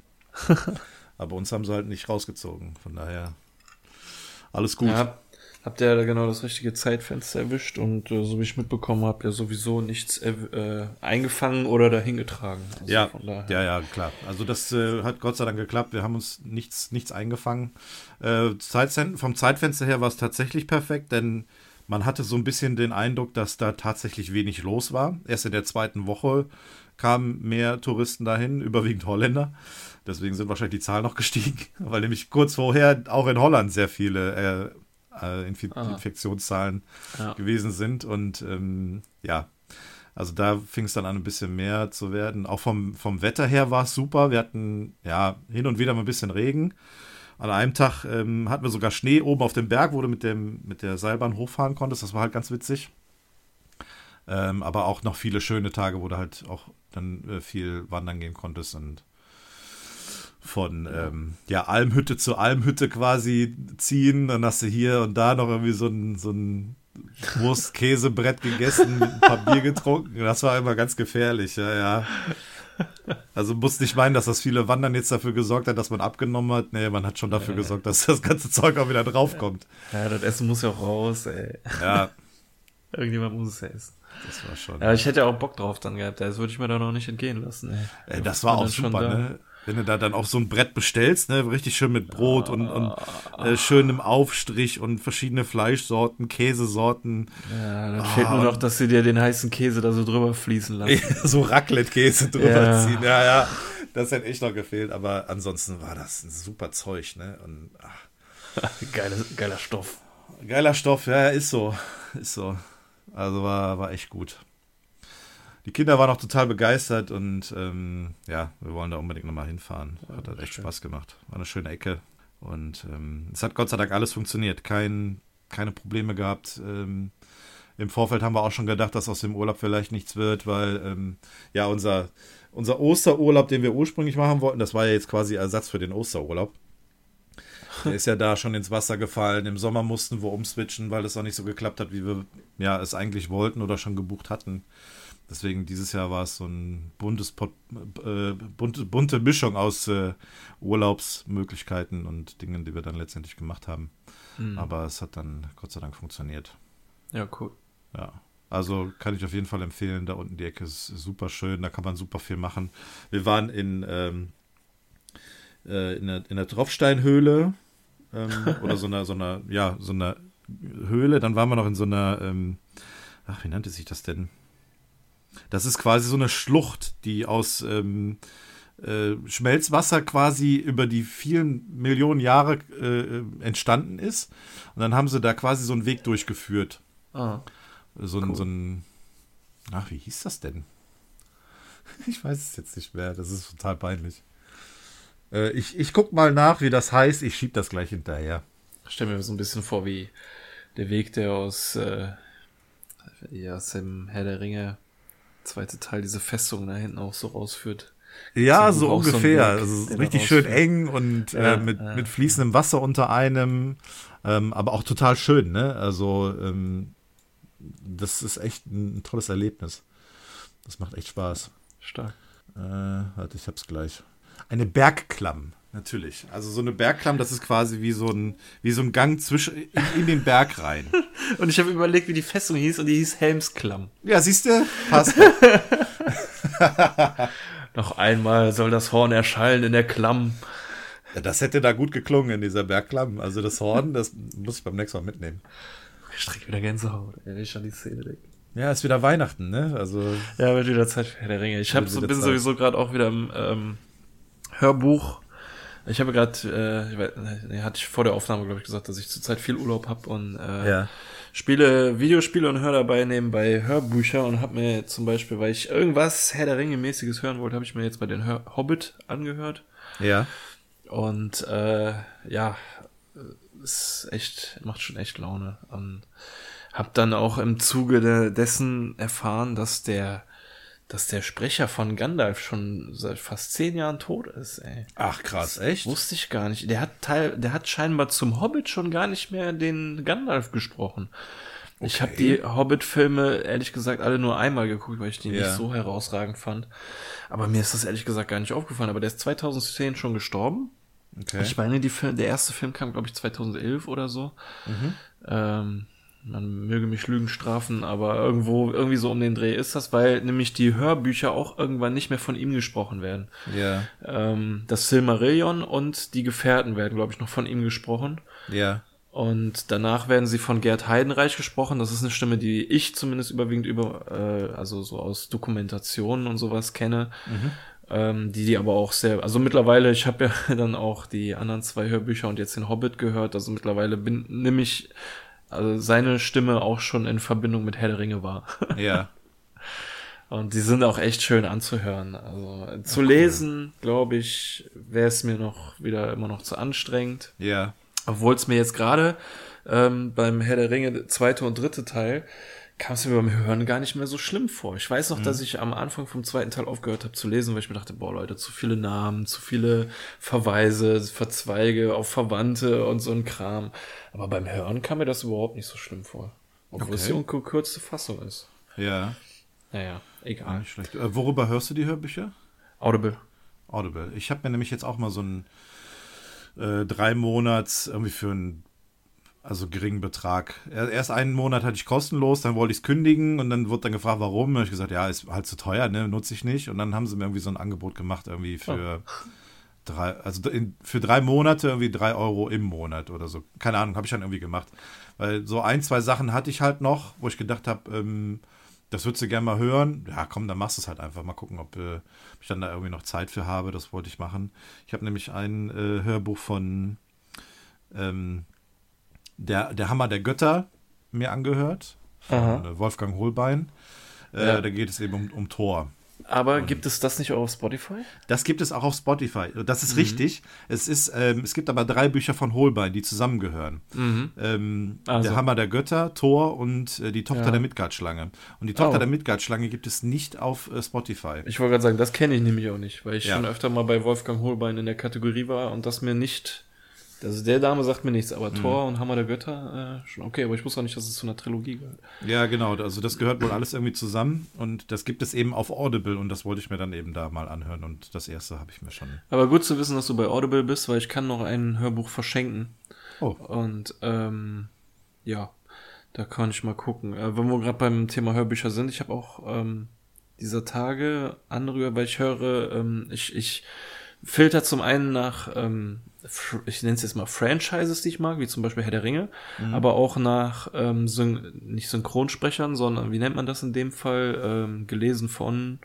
<laughs> Aber uns haben sie halt nicht rausgezogen. Von daher alles gut. Ja, habt ihr ja genau das richtige Zeitfenster erwischt und äh, so wie ich mitbekommen habe, ja sowieso nichts äh, eingefangen oder dahingetragen. Also ja, ja, ja, klar. Also das äh, hat Gott sei Dank geklappt. Wir haben uns nichts, nichts eingefangen. Äh, vom Zeitfenster her war es tatsächlich perfekt, denn man hatte so ein bisschen den Eindruck, dass da tatsächlich wenig los war. Erst in der zweiten Woche kamen mehr Touristen dahin, <laughs> überwiegend Holländer. Deswegen sind wahrscheinlich die Zahlen noch gestiegen, <laughs> weil nämlich kurz vorher auch in Holland sehr viele äh, äh Inf ah. Infektionszahlen ja. gewesen sind. Und ähm, ja, also da fing es dann an, ein bisschen mehr zu werden. Auch vom, vom Wetter her war es super. Wir hatten ja hin und wieder mal ein bisschen Regen. An einem Tag ähm, hatten wir sogar Schnee oben auf dem Berg, wo du mit, dem, mit der Seilbahn hochfahren konntest. Das war halt ganz witzig. Ähm, aber auch noch viele schöne Tage, wo du halt auch dann äh, viel wandern gehen konntest und von ähm, ja, Almhütte zu Almhütte quasi ziehen. Dann hast du hier und da noch irgendwie so ein, so ein Wurst-Käsebrett gegessen, ein paar Bier getrunken. Das war immer ganz gefährlich, ja, ja. Also muss nicht meinen, dass das viele Wandern jetzt dafür gesorgt hat, dass man abgenommen hat. Nee, man hat schon dafür ja. gesorgt, dass das ganze Zeug auch wieder draufkommt. Ja, das Essen muss ja auch raus, ey. Ja. <laughs> Irgendjemand muss es ja essen. Das war schon. Ja, ich hätte ja auch Bock drauf dann gehabt. Das würde ich mir da noch nicht entgehen lassen, ey. ey das war auch super, ne? Wenn du da dann auch so ein Brett bestellst, ne, richtig schön mit Brot und, und äh, schönem Aufstrich und verschiedene Fleischsorten, Käsesorten. Ja, dann oh. fehlt nur noch, dass sie dir den heißen Käse da so drüber fließen lassen. <laughs> so Raclette-Käse drüber ja. ziehen, ja, ja. Das hätte echt noch gefehlt, aber ansonsten war das ein super Zeug, ne? Und, <laughs> Geile, geiler Stoff. Geiler Stoff, ja, ist so. Ist so. Also war, war echt gut die Kinder waren auch total begeistert und ähm, ja, wir wollen da unbedingt nochmal hinfahren. Hat halt echt schön. Spaß gemacht. War eine schöne Ecke. Und ähm, es hat Gott sei Dank alles funktioniert. Kein, keine Probleme gehabt. Ähm, Im Vorfeld haben wir auch schon gedacht, dass aus dem Urlaub vielleicht nichts wird, weil ähm, ja unser, unser Osterurlaub, den wir ursprünglich machen wollten, das war ja jetzt quasi Ersatz für den Osterurlaub. Der ist ja da schon ins Wasser gefallen. Im Sommer mussten wir umswitchen, weil es auch nicht so geklappt hat, wie wir ja, es eigentlich wollten oder schon gebucht hatten. Deswegen dieses Jahr war es so ein buntes Pot, äh, bunte, bunte Mischung aus äh, Urlaubsmöglichkeiten und Dingen, die wir dann letztendlich gemacht haben. Mhm. Aber es hat dann Gott sei Dank funktioniert. Ja, cool. Ja. Also kann ich auf jeden Fall empfehlen. Da unten die Ecke ist super schön, da kann man super viel machen. Wir waren in, ähm, äh, in, der, in der Tropfsteinhöhle ähm, <laughs> oder so einer, so einer, ja, so einer Höhle. Dann waren wir noch in so einer, ähm, ach, wie nannte sich das denn? Das ist quasi so eine Schlucht, die aus ähm, äh, Schmelzwasser quasi über die vielen Millionen Jahre äh, entstanden ist. Und dann haben sie da quasi so einen Weg durchgeführt. Ah, so, ein, cool. so ein, ach, wie hieß das denn? <laughs> Ich weiß es jetzt nicht mehr. Das ist total peinlich. Äh, ich, ich guck mal nach, wie das heißt. Ich schieb das gleich hinterher. Ich stelle mir so ein bisschen vor, wie der Weg, der aus, äh, aus dem Herr der Ringe zweite Teil, diese Festung da hinten auch so rausführt. Ja, so ungefähr. So also richtig schön eng und ja, äh, mit, ja. mit fließendem Wasser unter einem, ähm, aber auch total schön, ne? Also ähm, das ist echt ein, ein, tolles Erlebnis. Das macht echt Spaß. Stark. Äh, warte, ich hab's gleich. Eine Bergklamm, natürlich. Also so eine Bergklamm, das ist quasi wie so ein, wie so ein Gang zwischen in, in den Berg rein. <laughs> und ich habe überlegt, wie die Festung hieß und die hieß Helmsklamm. Ja, siehst du? Passt. <laughs> Noch einmal soll das Horn erschallen in der Klamm. Ja, das hätte da gut geklungen in dieser Bergklamm. Also das Horn, das muss ich beim nächsten Mal mitnehmen. Ich strecke wieder Gänsehaut, ey, ich an die Szene denke. Ja, ist wieder Weihnachten, ne? Also ja, wird wieder Zeit für Herr der Ringe. Ich hab so, bin Zeit. sowieso gerade auch wieder im ähm, Hörbuch. Ich habe gerade, äh, nee, hatte ich vor der Aufnahme, glaube ich, gesagt, dass ich zurzeit viel Urlaub habe und äh, ja. spiele Videospiele und höre dabei nebenbei Hörbücher und habe mir zum Beispiel, weil ich irgendwas Herr der Ringe mäßiges hören wollte, habe ich mir jetzt bei den Hör Hobbit angehört. Ja. Und äh, ja, ist echt, macht schon echt Laune. Und hab dann auch im Zuge de dessen erfahren, dass der, dass der Sprecher von Gandalf schon seit fast zehn Jahren tot ist, ey. Ach krass, das echt? Wusste ich gar nicht. Der hat Teil, der hat scheinbar zum Hobbit schon gar nicht mehr den Gandalf gesprochen. Okay. Ich habe die Hobbit-Filme ehrlich gesagt alle nur einmal geguckt, weil ich die ja. nicht so herausragend fand. Aber mir ist das ehrlich gesagt gar nicht aufgefallen. Aber der ist 2010 schon gestorben. Okay. Ich meine, die, der erste Film kam, glaube ich, 2011 oder so. Mhm. Ähm, man möge mich Lügen strafen, aber irgendwo, irgendwie so um den Dreh ist das, weil nämlich die Hörbücher auch irgendwann nicht mehr von ihm gesprochen werden. Ja. Ähm, das Silmarillion und die Gefährten werden, glaube ich, noch von ihm gesprochen. Ja. Und danach werden sie von Gerd Heidenreich gesprochen. Das ist eine Stimme, die ich zumindest überwiegend über, äh, also so aus Dokumentationen und sowas kenne. Mhm ähm, die die aber auch sehr, also mittlerweile, ich habe ja <laughs> dann auch die anderen zwei Hörbücher und jetzt den Hobbit gehört, also mittlerweile bin nämlich also seine Stimme auch schon in Verbindung mit Herr der Ringe war. <laughs> Ja. <laughs> und die sind auch echt schön anzuhören. Also zu Ach, lesen, glaube ich, wäre es mir noch wieder immer noch zu anstrengend. Ja. Obwohl es mir jetzt gerade ähm, beim Herr der Ringe zweite und dritte Teil kam es mir beim Hören gar nicht mehr so schlimm vor. Ich weiß noch, mhm. dass ich am Anfang vom zweiten Teil aufgehört habe zu lesen, weil ich mir dachte, boah Leute, zu viele Namen, zu viele Verweise, Verzweige auf Verwandte und so ein Kram. Aber beim Hören kam mir das überhaupt nicht so schlimm vor. Obwohl okay. es die unkürzte Fassung ist. Ja. Naja, egal. Nicht schlecht. Äh, worüber hörst du die Hörbücher? Audible. Audible. Ich habe mir nämlich jetzt auch mal so ein äh, drei Monats irgendwie für ein also geringen Betrag. Erst einen Monat hatte ich kostenlos, dann wollte ich es kündigen und dann wurde dann gefragt, warum. Und ich gesagt, ja, ist halt zu teuer, ne, nutze ich nicht. Und dann haben sie mir irgendwie so ein Angebot gemacht, irgendwie für oh. Drei, also in, für drei Monate irgendwie drei Euro im Monat oder so. Keine Ahnung, habe ich dann irgendwie gemacht. Weil so ein, zwei Sachen hatte ich halt noch, wo ich gedacht habe, ähm, das würdest du gerne mal hören. Ja, komm, dann machst du es halt einfach. Mal gucken, ob äh, ich dann da irgendwie noch Zeit für habe. Das wollte ich machen. Ich habe nämlich ein äh, Hörbuch von ähm, der, der Hammer der Götter mir angehört. Von Aha. Äh, Wolfgang Holbein. Äh, ja. Da geht es eben um, um Thor. Aber gibt es das nicht auch auf Spotify? Das gibt es auch auf Spotify. Das ist mhm. richtig. Es ist, ähm, es gibt aber drei Bücher von Holbein, die zusammengehören. Mhm. Ähm, also. Der Hammer der Götter, Thor und äh, die Tochter ja. der Midgard-Schlange. Und die Tochter oh. der Midgard-Schlange gibt es nicht auf äh, Spotify. Ich wollte gerade sagen, das kenne ich nämlich auch nicht, weil ich ja. schon öfter mal bei Wolfgang Holbein in der Kategorie war und das mir nicht Also der Dame sagt mir nichts, aber Thor und Hammer der Götter, äh, schon okay, aber ich wusste auch nicht, dass es zu einer Trilogie gehört. Ja, genau. Also das gehört wohl alles irgendwie zusammen und das gibt es eben auf Audible und das wollte ich mir dann eben da mal anhören und das erste habe ich mir schon. Aber gut zu wissen, dass du bei Audible bist, weil ich kann noch ein Hörbuch verschenken. Oh. Und ähm, ja, da kann ich mal gucken. Äh, wenn wir gerade beim Thema Hörbücher sind, ich habe auch ähm, dieser Tage andere, weil ich höre, ähm, ich, ich filter zum einen nach, ähm, ich nenne es jetzt mal Franchises, die ich mag, wie zum Beispiel Herr der Ringe, aber auch nach ähm, Syn nicht Synchronsprechern, sondern wie nennt man das in dem Fall? Ähm, gelesen von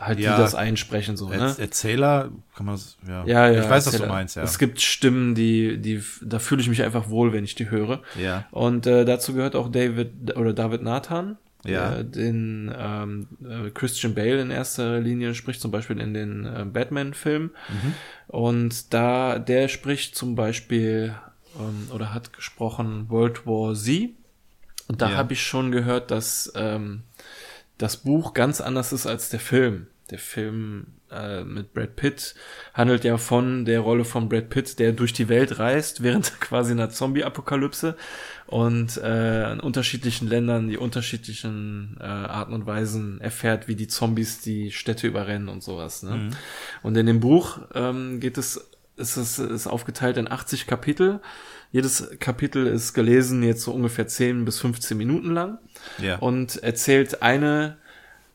halt Ja. die das einsprechen so, ne? Erz- Erzähler, kann man das, ja. Ja, ja. Ich weiß, was du Erzähler. meinst, ja. Es gibt Stimmen, die, die, da fühle ich mich einfach wohl, wenn ich die höre. Ja. Und äh, dazu gehört auch David oder David Nathan, Ja. den ähm, äh, Christian Bale in erster Linie spricht, zum Beispiel in den äh, Batman-Filmen. Mhm. Und da, der spricht zum Beispiel ähm, oder hat gesprochen World War Z. Und da Ja. habe ich schon gehört, dass ähm, das Buch ganz anders ist als der Film. Der Film äh, mit Brad Pitt handelt ja von der Rolle von Brad Pitt, der durch die Welt reist <laughs> während quasi einer Zombie-Apokalypse und äh, in unterschiedlichen Ländern die unterschiedlichen äh, Arten und Weisen erfährt, wie die Zombies die Städte überrennen und sowas. Ne? Und in dem Buch ähm, geht es, ist es ist aufgeteilt in 80 Kapitel. Jedes Kapitel ist gelesen jetzt so ungefähr 10 bis 15 Minuten lang Ja. und erzählt eine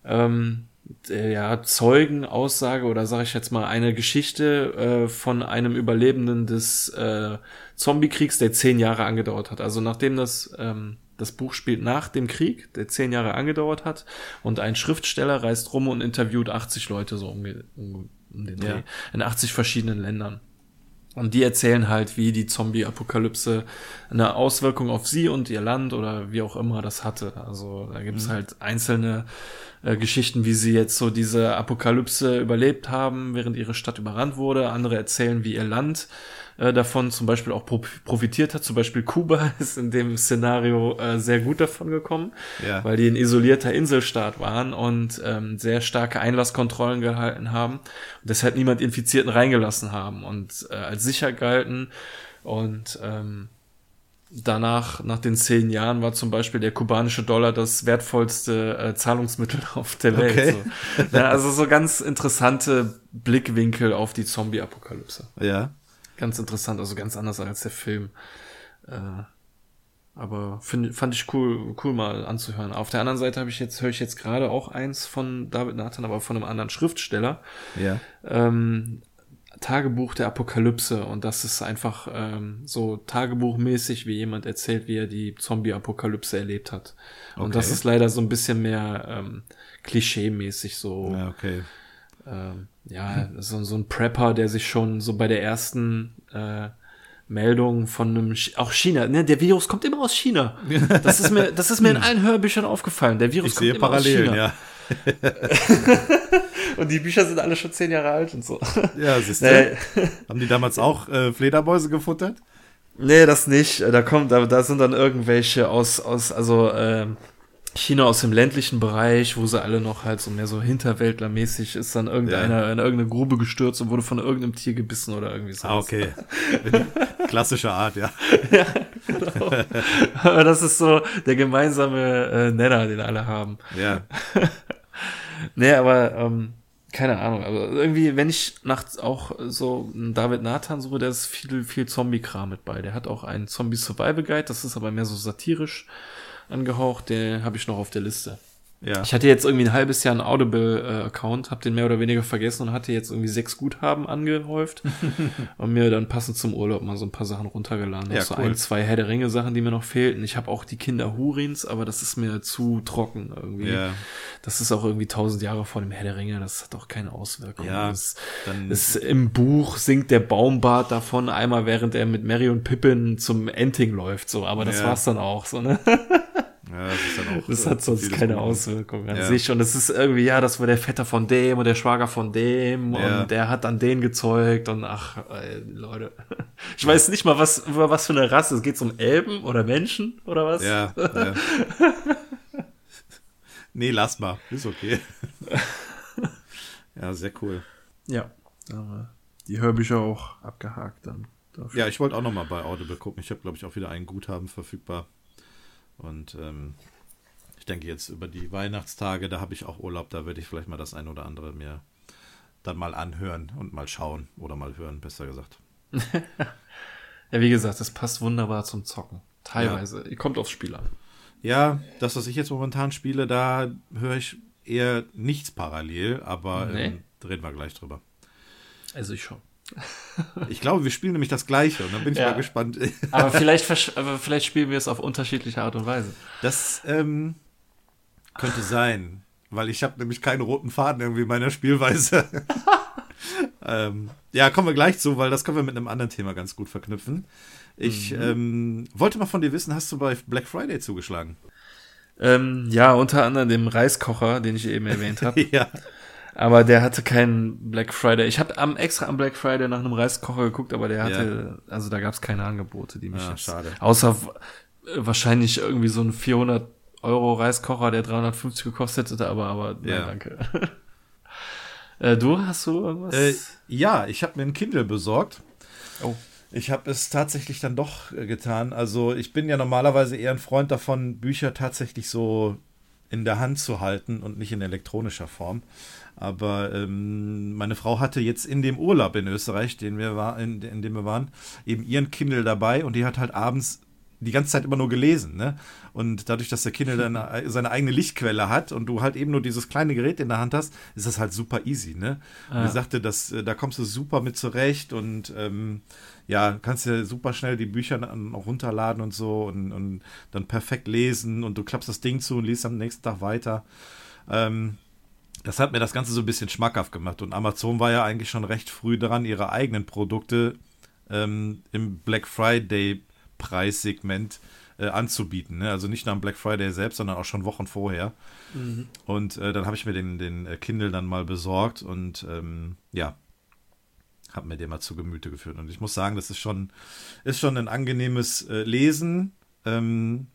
ähm, äh, ja, Zeugenaussage oder sage ich jetzt mal eine Geschichte äh, von einem Überlebenden des äh, Zombie-Kriegs, der zehn Jahre angedauert hat. Also nachdem das ähm, das Buch spielt nach dem Krieg, der zehn Jahre angedauert hat, und ein Schriftsteller reist rum und interviewt 80 Leute so um, um, um den Dreh Ja. in 80 verschiedenen Ländern. Und die erzählen halt, wie die Zombie-Apokalypse eine Auswirkung auf sie und ihr Land oder wie auch immer das hatte. Also da gibt es halt einzelne äh, Geschichten, wie sie jetzt so diese Apokalypse überlebt haben, während ihre Stadt überrannt wurde. Andere erzählen, wie ihr Land äh, davon zum Beispiel auch pro profitiert hat. Zum Beispiel Kuba <laughs> ist in dem Szenario äh, sehr gut davon gekommen, Ja. weil die ein isolierter Inselstaat waren und ähm, sehr starke Einlasskontrollen gehalten haben und deshalb niemand Infizierten reingelassen haben und äh, als sicher galten. Und ähm, danach, nach den zehn Jahren, war zum Beispiel der kubanische Dollar das wertvollste äh, Zahlungsmittel <laughs> auf der Welt. Okay. So. Ja, also so ganz interessante Blickwinkel auf die Zombie-Apokalypse. Ja. Ganz interessant, also ganz anders als der Film. Äh, aber find, fand ich cool, cool mal anzuhören. Auf der anderen Seite habe ich jetzt, höre ich jetzt gerade auch eins von David Nathan, aber von einem anderen Schriftsteller. Ja. Ähm, Tagebuch der Apokalypse und das ist einfach ähm, so tagebuchmäßig, wie jemand erzählt, wie er die Zombie-Apokalypse erlebt hat. Und Okay. das ist leider so ein bisschen mehr ähm, klischee-mäßig so. Ja, okay. Ähm, ja, so, so ein Prepper, der sich schon so bei der ersten äh, Meldung von einem, Ch auch China, ne, der Virus kommt immer aus China. <laughs> Das ist mir, das ist mir in allen Hörbüchern aufgefallen. Der Virus Ich kommt sehe immer aus Parallelen, China. ja. <laughs> Und die Bücher sind alle schon zehn Jahre alt und so. Ja, siehst du. Haben die damals auch äh, Fledermäuse gefuttert? nee, das nicht. Da kommt, da, da sind dann irgendwelche aus, aus, also ähm, China aus dem ländlichen Bereich, wo sie alle noch halt so mehr so Hinterwäldlermäßig ist dann irgendeiner in irgendeine Grube gestürzt und wurde von irgendeinem Tier gebissen oder irgendwie so. Ah, okay. <laughs> Klassische Art, ja. Aber das ist so der gemeinsame äh, Nenner, den alle haben. Ja. <laughs> Nee, aber ähm, keine Ahnung. Aber irgendwie, wenn ich nachts auch so einen David Nathan suche, der ist viel, viel Zombie-Kram mit bei. Der hat auch einen Zombie-Survival Guide, das ist aber mehr so satirisch angehaucht. Den habe ich noch auf der Liste. Ja. Ich hatte jetzt irgendwie ein halbes Jahr einen Audible-Account, habe den mehr oder weniger vergessen und hatte jetzt irgendwie sechs Guthaben angehäuft <laughs> und mir dann passend zum Urlaub mal so ein paar Sachen runtergeladen. Ja, so cool. ein, zwei Herr der Ringe Sachen, die mir noch fehlten. Ich habe auch die Kinder Hurins, aber das ist mir zu trocken irgendwie. Ja. Das ist auch irgendwie tausend Jahre vor dem Herr der Ringe, das hat auch keine Auswirkung. Ja, das, dann- ist, im Buch singt der Baumbart davon einmal, während er mit Mary und Pippin zum Enting läuft, so, aber das Ja. war's dann auch, so, ne? <laughs> Ja, das ist dann auch. Das äh, hat sonst keine Gute. Auswirkung an Ja. sich. Und es ist irgendwie, ja, das war der Vetter von dem und der Schwager von dem Ja. und der hat dann den gezeugt und ach, ey, Leute. <laughs> Ich weiß nicht mal, was, über was für eine Rasse. Es geht um Elben oder Menschen oder was? Ja, <laughs> ja. nee, lass mal. Ist okay. ja, sehr cool. Ja. Die Hörbücher auch abgehakt dann. Dafür. Ja, ich wollte auch noch mal bei Audible gucken. Ich habe, glaube ich, auch wieder ein Guthaben verfügbar. Und ähm, ich denke jetzt über die Weihnachtstage, da habe ich auch Urlaub, da werde ich vielleicht mal das ein oder andere mir dann mal anhören und mal schauen oder mal hören, besser gesagt. <laughs> ja, wie gesagt, das passt wunderbar zum Zocken. Teilweise. Ja. Kommt aufs Spiel an. Ja, das, was ich jetzt momentan spiele, da höre ich eher nichts parallel, aber nee. ähm, reden wir gleich drüber. Also ich schon. <laughs> Ich glaube, wir spielen nämlich das Gleiche und dann bin ich ja. mal gespannt. <laughs> Aber vielleicht, aber vielleicht spielen wir es auf unterschiedliche Art und Weise. Das ähm, könnte sein, weil ich habe nämlich keinen roten Faden irgendwie in meiner Spielweise. <laughs> ähm, ja, kommen wir gleich zu, weil das können wir mit einem anderen Thema ganz gut verknüpfen. Ich mhm. ähm, wollte mal von dir wissen, hast du bei Black Friday zugeschlagen? Ähm, ja, unter anderem dem Reiskocher, den ich eben erwähnt habe. ja. Aber der hatte keinen Black Friday. Ich habe am extra am Black Friday nach einem Reiskocher geguckt, aber der hatte, ja. also da gab es keine Angebote, die mich ja, ah, schade. außer wahrscheinlich irgendwie so ein 400 Euro Reiskocher, der 350 gekostet hätte, aber aber ja. nein, danke. <laughs> äh, du hast du irgendwas? Äh, ja, ich habe mir ein Kindle besorgt. Oh. Ich habe es tatsächlich dann doch äh, getan. Also ich bin ja normalerweise eher ein Freund davon, Bücher tatsächlich so in der Hand zu halten und nicht in elektronischer Form. Aber ähm, meine Frau hatte jetzt in dem Urlaub in Österreich, den wir war, in, in dem wir waren, eben ihren Kindle dabei und die hat halt abends die ganze Zeit immer nur gelesen, ne? Und dadurch, dass der Kindle dann <laughs> äh, seine eigene Lichtquelle hat und du halt eben nur dieses kleine Gerät in der Hand hast, ist das halt super easy, ne? Ja. Wie sagte, das, äh, da kommst du super mit zurecht und ähm, ja, kannst dir super schnell die Bücher auch runterladen und so und, und dann perfekt lesen und du klappst das Ding zu und liest am nächsten Tag weiter. Ähm, das hat mir das Ganze so ein bisschen schmackhaft gemacht. Und Amazon war ja eigentlich schon recht früh dran, ihre eigenen Produkte ähm, im Black Friday Preissegment äh, anzubieten. Ne? Also nicht nur am Black Friday selbst, sondern auch schon Wochen vorher. Mhm. Und äh, dann habe ich mir den, den äh, Kindle dann mal besorgt und ähm, ja, habe mir den mal zu Gemüte geführt. Und ich muss sagen, das ist schon, ist schon ein angenehmes äh, Lesen. Ähm,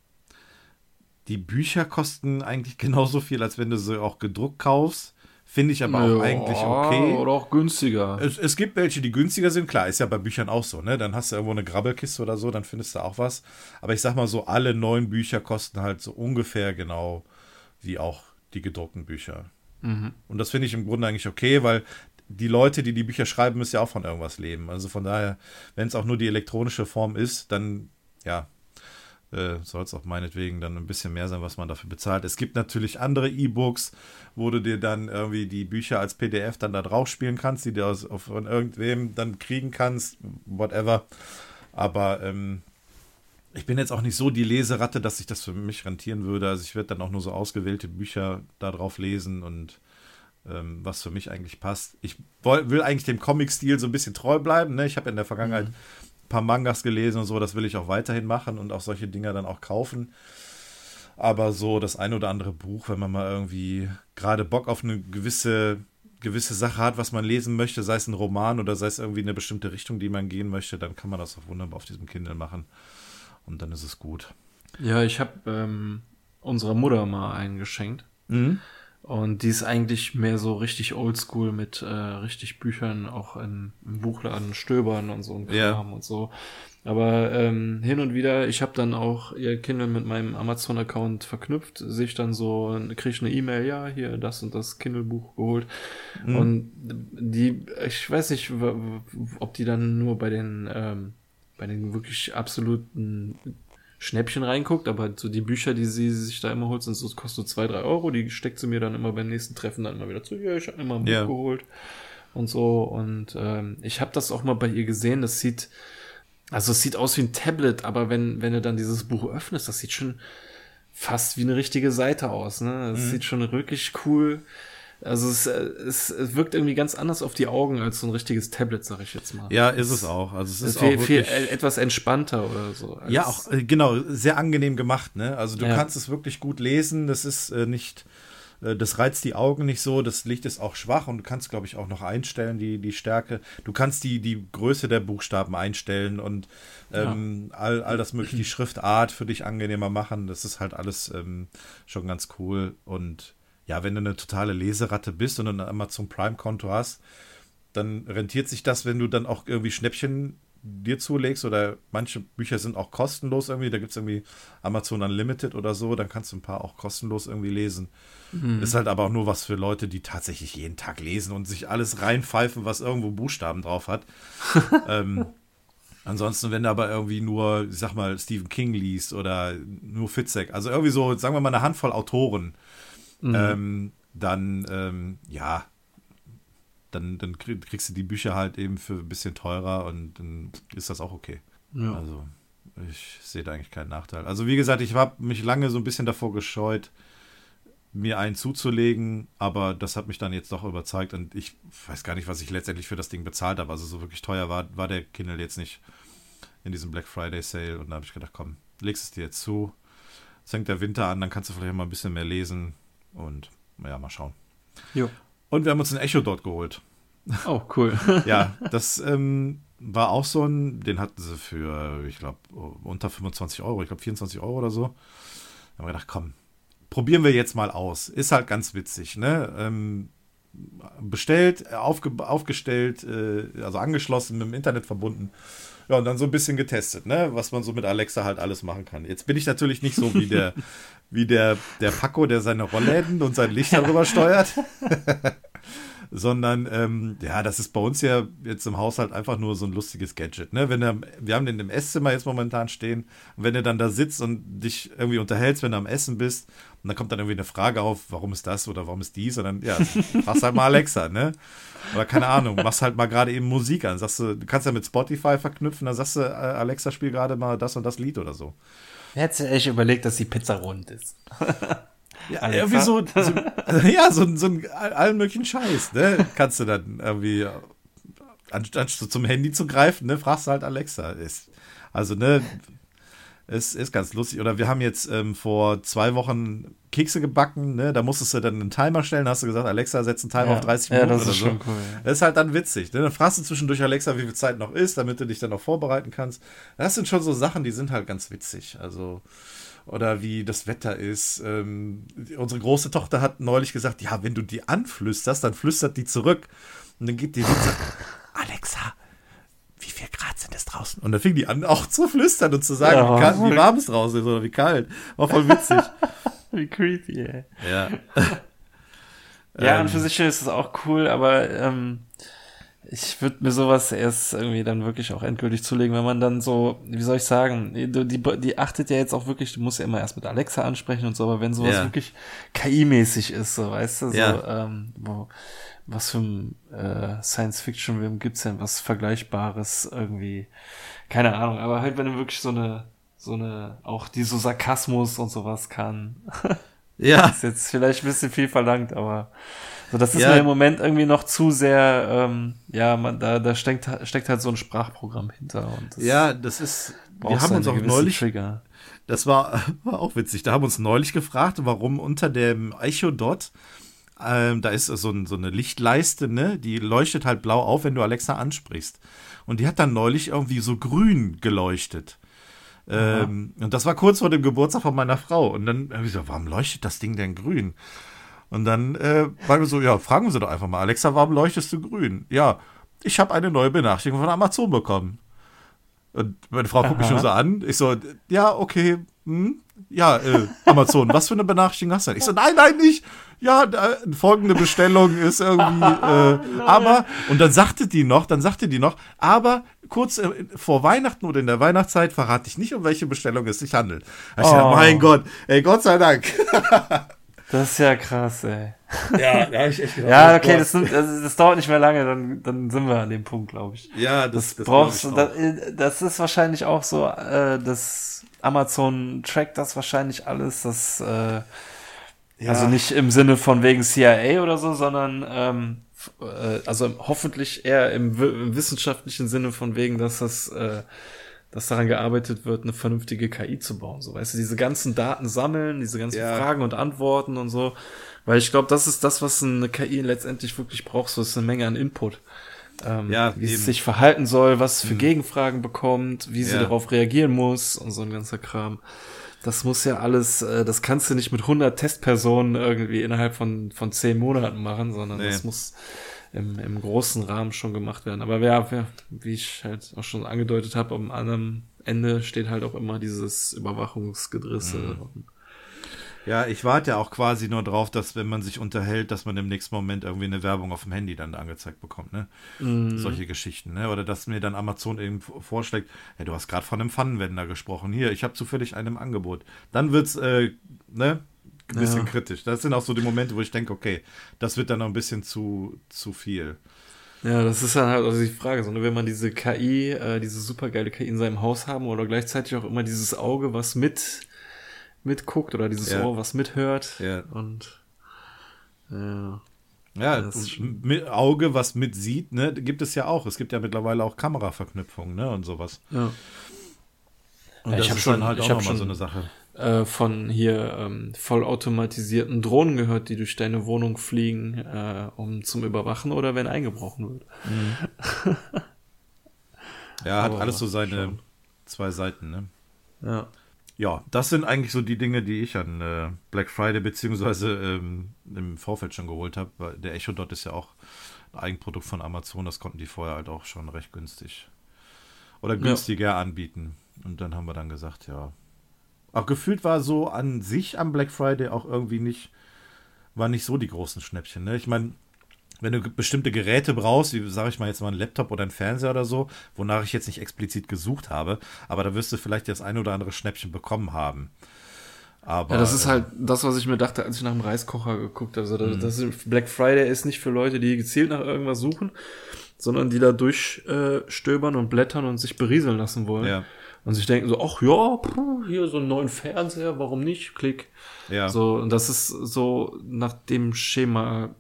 die Bücher kosten eigentlich <laughs> genauso viel, als wenn du sie auch gedruckt kaufst. Finde ich aber auch ja, eigentlich okay. Oder auch günstiger. Es, es, gibt welche, die günstiger sind. Klar, ist ja bei Büchern auch so. Ne? Dann hast du irgendwo eine Grabbelkiste oder so, dann findest du auch was. Aber ich sag mal so, alle neuen Bücher kosten halt so ungefähr genau wie auch die gedruckten Bücher. Mhm. Und das finde ich im Grunde eigentlich okay, weil die Leute, die die Bücher schreiben, müssen ja auch von irgendwas leben. Also von daher, wenn es auch nur die elektronische Form ist, dann ja, äh, soll es auch meinetwegen dann ein bisschen mehr sein, was man dafür bezahlt. Es gibt natürlich andere E-Books, wo du dir dann irgendwie die Bücher als PDF dann da drauf spielen kannst, die du aus, von irgendwem dann kriegen kannst, whatever. Aber ähm, ich bin jetzt auch nicht so die Leseratte, dass sich das für mich rentieren würde. Also ich werde dann auch nur so ausgewählte Bücher da drauf lesen und ähm, was für mich eigentlich passt. Ich will eigentlich dem Comic-Stil so ein bisschen treu bleiben. Ne? Ich habe in der Vergangenheit mhm paar Mangas gelesen und so, das will ich auch weiterhin machen und auch solche Dinger dann auch kaufen. Aber so das ein oder andere Buch, wenn man mal irgendwie gerade Bock auf eine gewisse, gewisse Sache hat, was man lesen möchte, sei es ein Roman oder sei es irgendwie eine bestimmte Richtung, die man gehen möchte, dann kann man das auch wunderbar auf diesem Kindle machen. Und dann ist es gut. Ja, ich habe ähm, unserer Mutter mal einen geschenkt. Mhm. Und die ist eigentlich mehr so richtig oldschool mit äh, richtig Büchern auch in, im Buchladen stöbern und so Kram ja. und so. Aber ähm, hin und wieder, ich habe dann auch ihr Kindle mit meinem Amazon-Account verknüpft, sich dann so, kriege ich eine E-Mail, ja, hier das und das Kindle-Buch geholt. Mhm. Und die, ich weiß nicht, ob die dann nur bei den, ähm, bei den wirklich absoluten Schnäppchen reinguckt, aber so die Bücher, die sie sich da immer holt, sind so, kostet so zwei, drei Euro, die steckt sie mir dann immer beim nächsten Treffen dann immer wieder zu, ja, ich habe mir mal ein Buch geholt und so. Und ähm, ich habe das auch mal bei ihr gesehen, das sieht, also es sieht aus wie ein Tablet, aber wenn, wenn du dann dieses Buch öffnest, das sieht schon fast wie eine richtige Seite aus, ne, es mhm. sieht schon wirklich cool also es, es, es wirkt irgendwie ganz anders auf die Augen als so ein richtiges Tablet, sag ich jetzt mal. Ja, ist es auch. Also es ist viel, auch viel etwas entspannter oder so. Ja, auch äh, genau, sehr angenehm gemacht. Ne? Also du ja. kannst es wirklich gut lesen. Das ist äh, nicht, äh, das reizt die Augen nicht so. Das Licht ist auch schwach und du kannst, glaube ich, auch noch einstellen die die Stärke. Du kannst die die Größe der Buchstaben einstellen und ähm, ja. all, all das mögliche, die Schriftart für dich angenehmer machen. Das ist halt alles ähm, schon ganz cool und ja, wenn du eine totale Leseratte bist und ein Amazon Prime-Konto hast, dann rentiert sich das, wenn du dann auch irgendwie Schnäppchen dir zulegst oder manche Bücher sind auch kostenlos irgendwie. Da gibt es irgendwie Amazon Unlimited oder so, dann kannst du ein paar auch kostenlos irgendwie lesen. Mhm. Ist halt aber auch nur was für Leute, die tatsächlich jeden Tag lesen und sich alles reinpfeifen, was irgendwo Buchstaben drauf hat. <laughs> ähm, ansonsten, wenn du aber irgendwie nur, ich sag mal, Stephen King liest oder nur Fitzek, also irgendwie so, sagen wir mal, eine Handvoll Autoren, mhm. ähm, dann, ähm, ja, dann, dann kriegst du die Bücher halt eben für ein bisschen teurer und dann ist das auch okay. Ja. Also ich sehe da eigentlich keinen Nachteil. Also wie gesagt, ich habe mich lange so ein bisschen davor gescheut, mir einen zuzulegen, aber das hat mich dann jetzt doch überzeugt und ich weiß gar nicht, was ich letztendlich für das Ding bezahlt habe. Also so wirklich teuer war, war der Kindle jetzt nicht in diesem Black Friday Sale und da habe ich gedacht, komm, legst es dir jetzt zu. Es fängt der Winter an, dann kannst du vielleicht mal ein bisschen mehr lesen und ja, mal schauen. Jo. Und wir haben uns ein Echo dort geholt. Oh, cool. <laughs> ja, das ähm, war auch so ein, den hatten sie für, ich glaube, unter 25 Euro, ich glaube 24 Euro oder so. Da haben wir gedacht, komm, probieren wir jetzt mal aus. Ist halt ganz witzig, ne? Ähm, bestellt, aufge, aufgestellt, äh, also angeschlossen, mit dem Internet verbunden. Ja, und dann so ein bisschen getestet, ne, was man so mit Alexa halt alles machen kann. Jetzt bin ich natürlich nicht so wie der, <laughs> wie der, der Paco, der seine Rollläden und sein Licht darüber steuert. <laughs> Sondern, ähm, ja, das ist bei uns ja jetzt im Haushalt einfach nur so ein lustiges Gadget. Ne? Wenn er, wir haben den im Esszimmer jetzt momentan stehen. Und wenn du dann da sitzt und dich irgendwie unterhältst, wenn du am Essen bist, und dann kommt dann irgendwie eine Frage auf, warum ist das oder warum ist dies? Und dann, ja, fragst halt mal Alexa, ne? Oder keine Ahnung, machst halt mal gerade eben Musik an. Sagst du, du kannst ja mit Spotify verknüpfen, dann sagst du, äh, Alexa, spiel gerade mal das und das Lied oder so. Hättest du echt überlegt, dass die Pizza rund ist. <laughs> Ja, irgendwie so, so ja, so, so ein allen möglichen Scheiß, ne? Kannst du dann irgendwie, anstatt zum Handy zu greifen, ne, fragst du halt Alexa. Ist, also, ne, es ist ganz lustig. Oder wir haben jetzt ähm, vor zwei Wochen Kekse gebacken, ne? Da musstest du dann einen Timer stellen, hast du gesagt, Alexa, setz einen Timer ja, auf 30 Minuten. Ja, das ist schon so. cool. Ja. Das ist halt dann witzig. Ne? Dann fragst du zwischendurch Alexa, wie viel Zeit noch ist, damit du dich dann noch vorbereiten kannst. Das sind schon so Sachen, die sind halt ganz witzig. Also, oder wie das Wetter ist. Ähm, unsere große Tochter hat neulich gesagt, ja, wenn du die anflüsterst, dann flüstert die zurück. Und dann gibt die <laughs> Alexa, viel Grad sind es draußen? Und dann fing die an, auch zu flüstern und zu sagen, ja, wie, kalt, wie warm es draußen ist oder wie kalt. War voll witzig. <laughs> wie creepy, ey. Ja. <laughs> ja, ähm, und für sich ist es auch cool, aber ähm, ich würde mir sowas erst irgendwie dann wirklich auch endgültig zulegen, wenn man dann so, wie soll ich sagen, die, die, die achtet ja jetzt auch wirklich, du musst ja immer erst mit Alexa ansprechen und so, aber wenn sowas ja. wirklich KI-mäßig ist, so, weißt du, so, ja. ähm, wo, was für ein äh, Science-Fiction-Film gibt's denn was Vergleichbares irgendwie? Keine Ahnung, aber halt, wenn du wirklich so eine, so eine, auch die so Sarkasmus und sowas kann. <laughs> Ja. ist jetzt vielleicht ein bisschen viel verlangt, aber so, das ist ja. mir im Moment irgendwie noch zu sehr, ähm, ja, man, da, da steckt, steckt halt so ein Sprachprogramm hinter. Und das ja, das ist, wir haben uns auch neulich, Trigger. das war, <laughs> war auch witzig, da haben wir uns neulich gefragt, warum unter dem Echo Dot ähm, da ist so, ein, so, eine Lichtleiste, ne? Die leuchtet halt blau auf, wenn du Alexa ansprichst. Und die hat dann neulich irgendwie so grün geleuchtet. Ähm, und das war kurz vor dem Geburtstag von meiner Frau. Und dann habe ich gesagt, warum leuchtet das Ding denn grün? Und dann äh, waren wir so, ja, fragen Sie doch einfach mal, Alexa, warum leuchtest du grün? Ja, ich habe eine neue Benachrichtigung von Amazon bekommen. Und meine Frau guckt mich schon so an. Ich so, ja, okay, hm, ja, äh, Amazon, was für eine Benachrichtigung hast du denn? Ich so, nein, nein, nicht. Ja, da, folgende Bestellung ist irgendwie, <laughs> äh, aber, und dann sagte die noch, dann sagte die noch, aber kurz äh, vor Weihnachten oder in der Weihnachtszeit verrate ich nicht, um welche Bestellung es sich handelt. Ich oh. dachte, mein Gott, ey, Gott sei Dank. <laughs> das ist ja krass, ey. Ja, da habe ich echt gedacht. ja, oh okay, das, sind, das, das, dauert nicht mehr lange, dann, dann sind wir an dem Punkt, glaube ich. Ja, das, das brauchst du. Das, das, ist wahrscheinlich auch so, äh, das Amazon trackt das wahrscheinlich alles, das äh, ja. also nicht im Sinne von wegen CIA oder so, sondern ähm, äh, also hoffentlich eher im, im, wissenschaftlichen Sinne von wegen, dass das äh, dass daran gearbeitet wird, eine vernünftige KI zu bauen. So, weißt du, diese ganzen Daten sammeln, diese ganzen ja. Fragen und Antworten und so. Weil ich glaube, das ist das, was eine KI letztendlich wirklich braucht. So ist eine Menge an Input ähm, ja, wie eben. es sich verhalten soll, was für mhm. Gegenfragen bekommt, wie sie ja. darauf reagieren muss und so ein ganzer Kram. Das muss ja alles, äh, das kannst du nicht mit 100 Testpersonen irgendwie innerhalb von, von 10 Monaten machen, sondern nee. das muss im, im großen Rahmen schon gemacht werden. Aber ja, ja, wie ich halt auch schon angedeutet habe, am anderen Ende steht halt auch immer dieses Überwachungsgedrisse. Mhm. Ja, ich warte ja auch quasi nur drauf, dass wenn man sich unterhält, dass man im nächsten Moment irgendwie eine Werbung auf dem Handy dann angezeigt bekommt, ne? Mm. Solche Geschichten, ne? Oder dass mir dann Amazon eben vorschlägt, hey, du hast gerade von einem Pfannenwender gesprochen. Hier, ich habe zufällig einen im Angebot. Dann wird's, äh, ne? Ein bisschen ja. kritisch. Das sind auch so die Momente, wo ich denke, okay, das wird dann noch ein bisschen zu, zu viel. Ja, das ist dann halt also die Frage, so, ne, wenn man diese KI, äh, diese supergeile KI in seinem Haus haben oder gleichzeitig auch immer dieses Auge, was mit mitguckt oder dieses ja. Ohr, was mithört. Ja. Und ja. Ja, mit Auge, was mitsieht, ne, gibt es ja auch. Es gibt ja mittlerweile auch Kameraverknüpfungen, ne, und sowas. Ja. Und ja, ich habe schon halt auch noch mal so eine Sache. Äh, von hier ähm, vollautomatisierten Drohnen gehört, die durch deine Wohnung fliegen, äh, um zum Überwachen oder wenn eingebrochen wird. Mhm. <laughs> ja, hat alles so seine schon. zwei Seiten, ne? Ja. Ja, das sind eigentlich so die Dinge, die ich an äh, Black Friday beziehungsweise ähm, im Vorfeld schon geholt habe. Der Echo Dot ist ja auch ein Eigenprodukt von Amazon, das konnten die vorher halt auch schon recht günstig oder günstiger ja. anbieten. Und dann haben wir dann gesagt, ja, auch gefühlt war so an sich am Black Friday auch irgendwie nicht, war nicht so die großen Schnäppchen. Ne? Ich meine, wenn du bestimmte Geräte brauchst, wie sage ich mal jetzt mal ein Laptop oder ein Fernseher oder so, wonach ich jetzt nicht explizit gesucht habe, aber da wirst du vielleicht das ein oder andere Schnäppchen bekommen haben. Aber, ja, das ist halt das, was ich mir dachte, als ich nach dem Reiskocher geguckt habe. Also das, ist, Black Friday ist nicht für Leute, die gezielt nach irgendwas suchen, sondern die da durchstöbern äh, und blättern und sich berieseln lassen wollen. Ja und sich denken so, ach ja, hier so einen neuen Fernseher, warum nicht? Klick. Ja. So, und das ist so nach dem Schema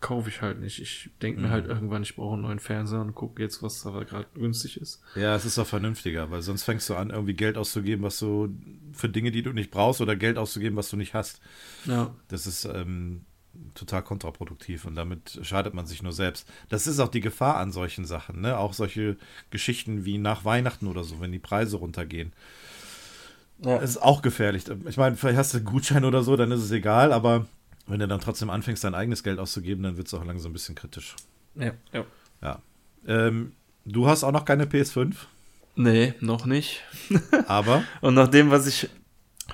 kaufe ich halt nicht. Ich denke mir mhm. halt irgendwann, ich brauche einen neuen Fernseher und gucke jetzt, was da gerade günstig ist. Ja, es ist doch vernünftiger, weil sonst fängst du an, irgendwie Geld auszugeben, was du für Dinge, die du nicht brauchst, oder Geld auszugeben, was du nicht hast. Ja. Das ist ähm, total kontraproduktiv und damit schadet man sich nur selbst. Das ist auch die Gefahr an solchen Sachen, ne? Auch solche Geschichten wie nach Weihnachten oder so, wenn die Preise runtergehen. Ja. Das ist auch gefährlich. Ich meine, vielleicht hast du einen Gutschein oder so, dann ist es egal, aber wenn du dann trotzdem anfängst, dein eigenes Geld auszugeben, dann wird es auch langsam ein bisschen kritisch. Ja, ja. ja. Ähm, du hast auch noch keine PS5? Nee, noch nicht. <laughs> Aber? Und nach dem, was ich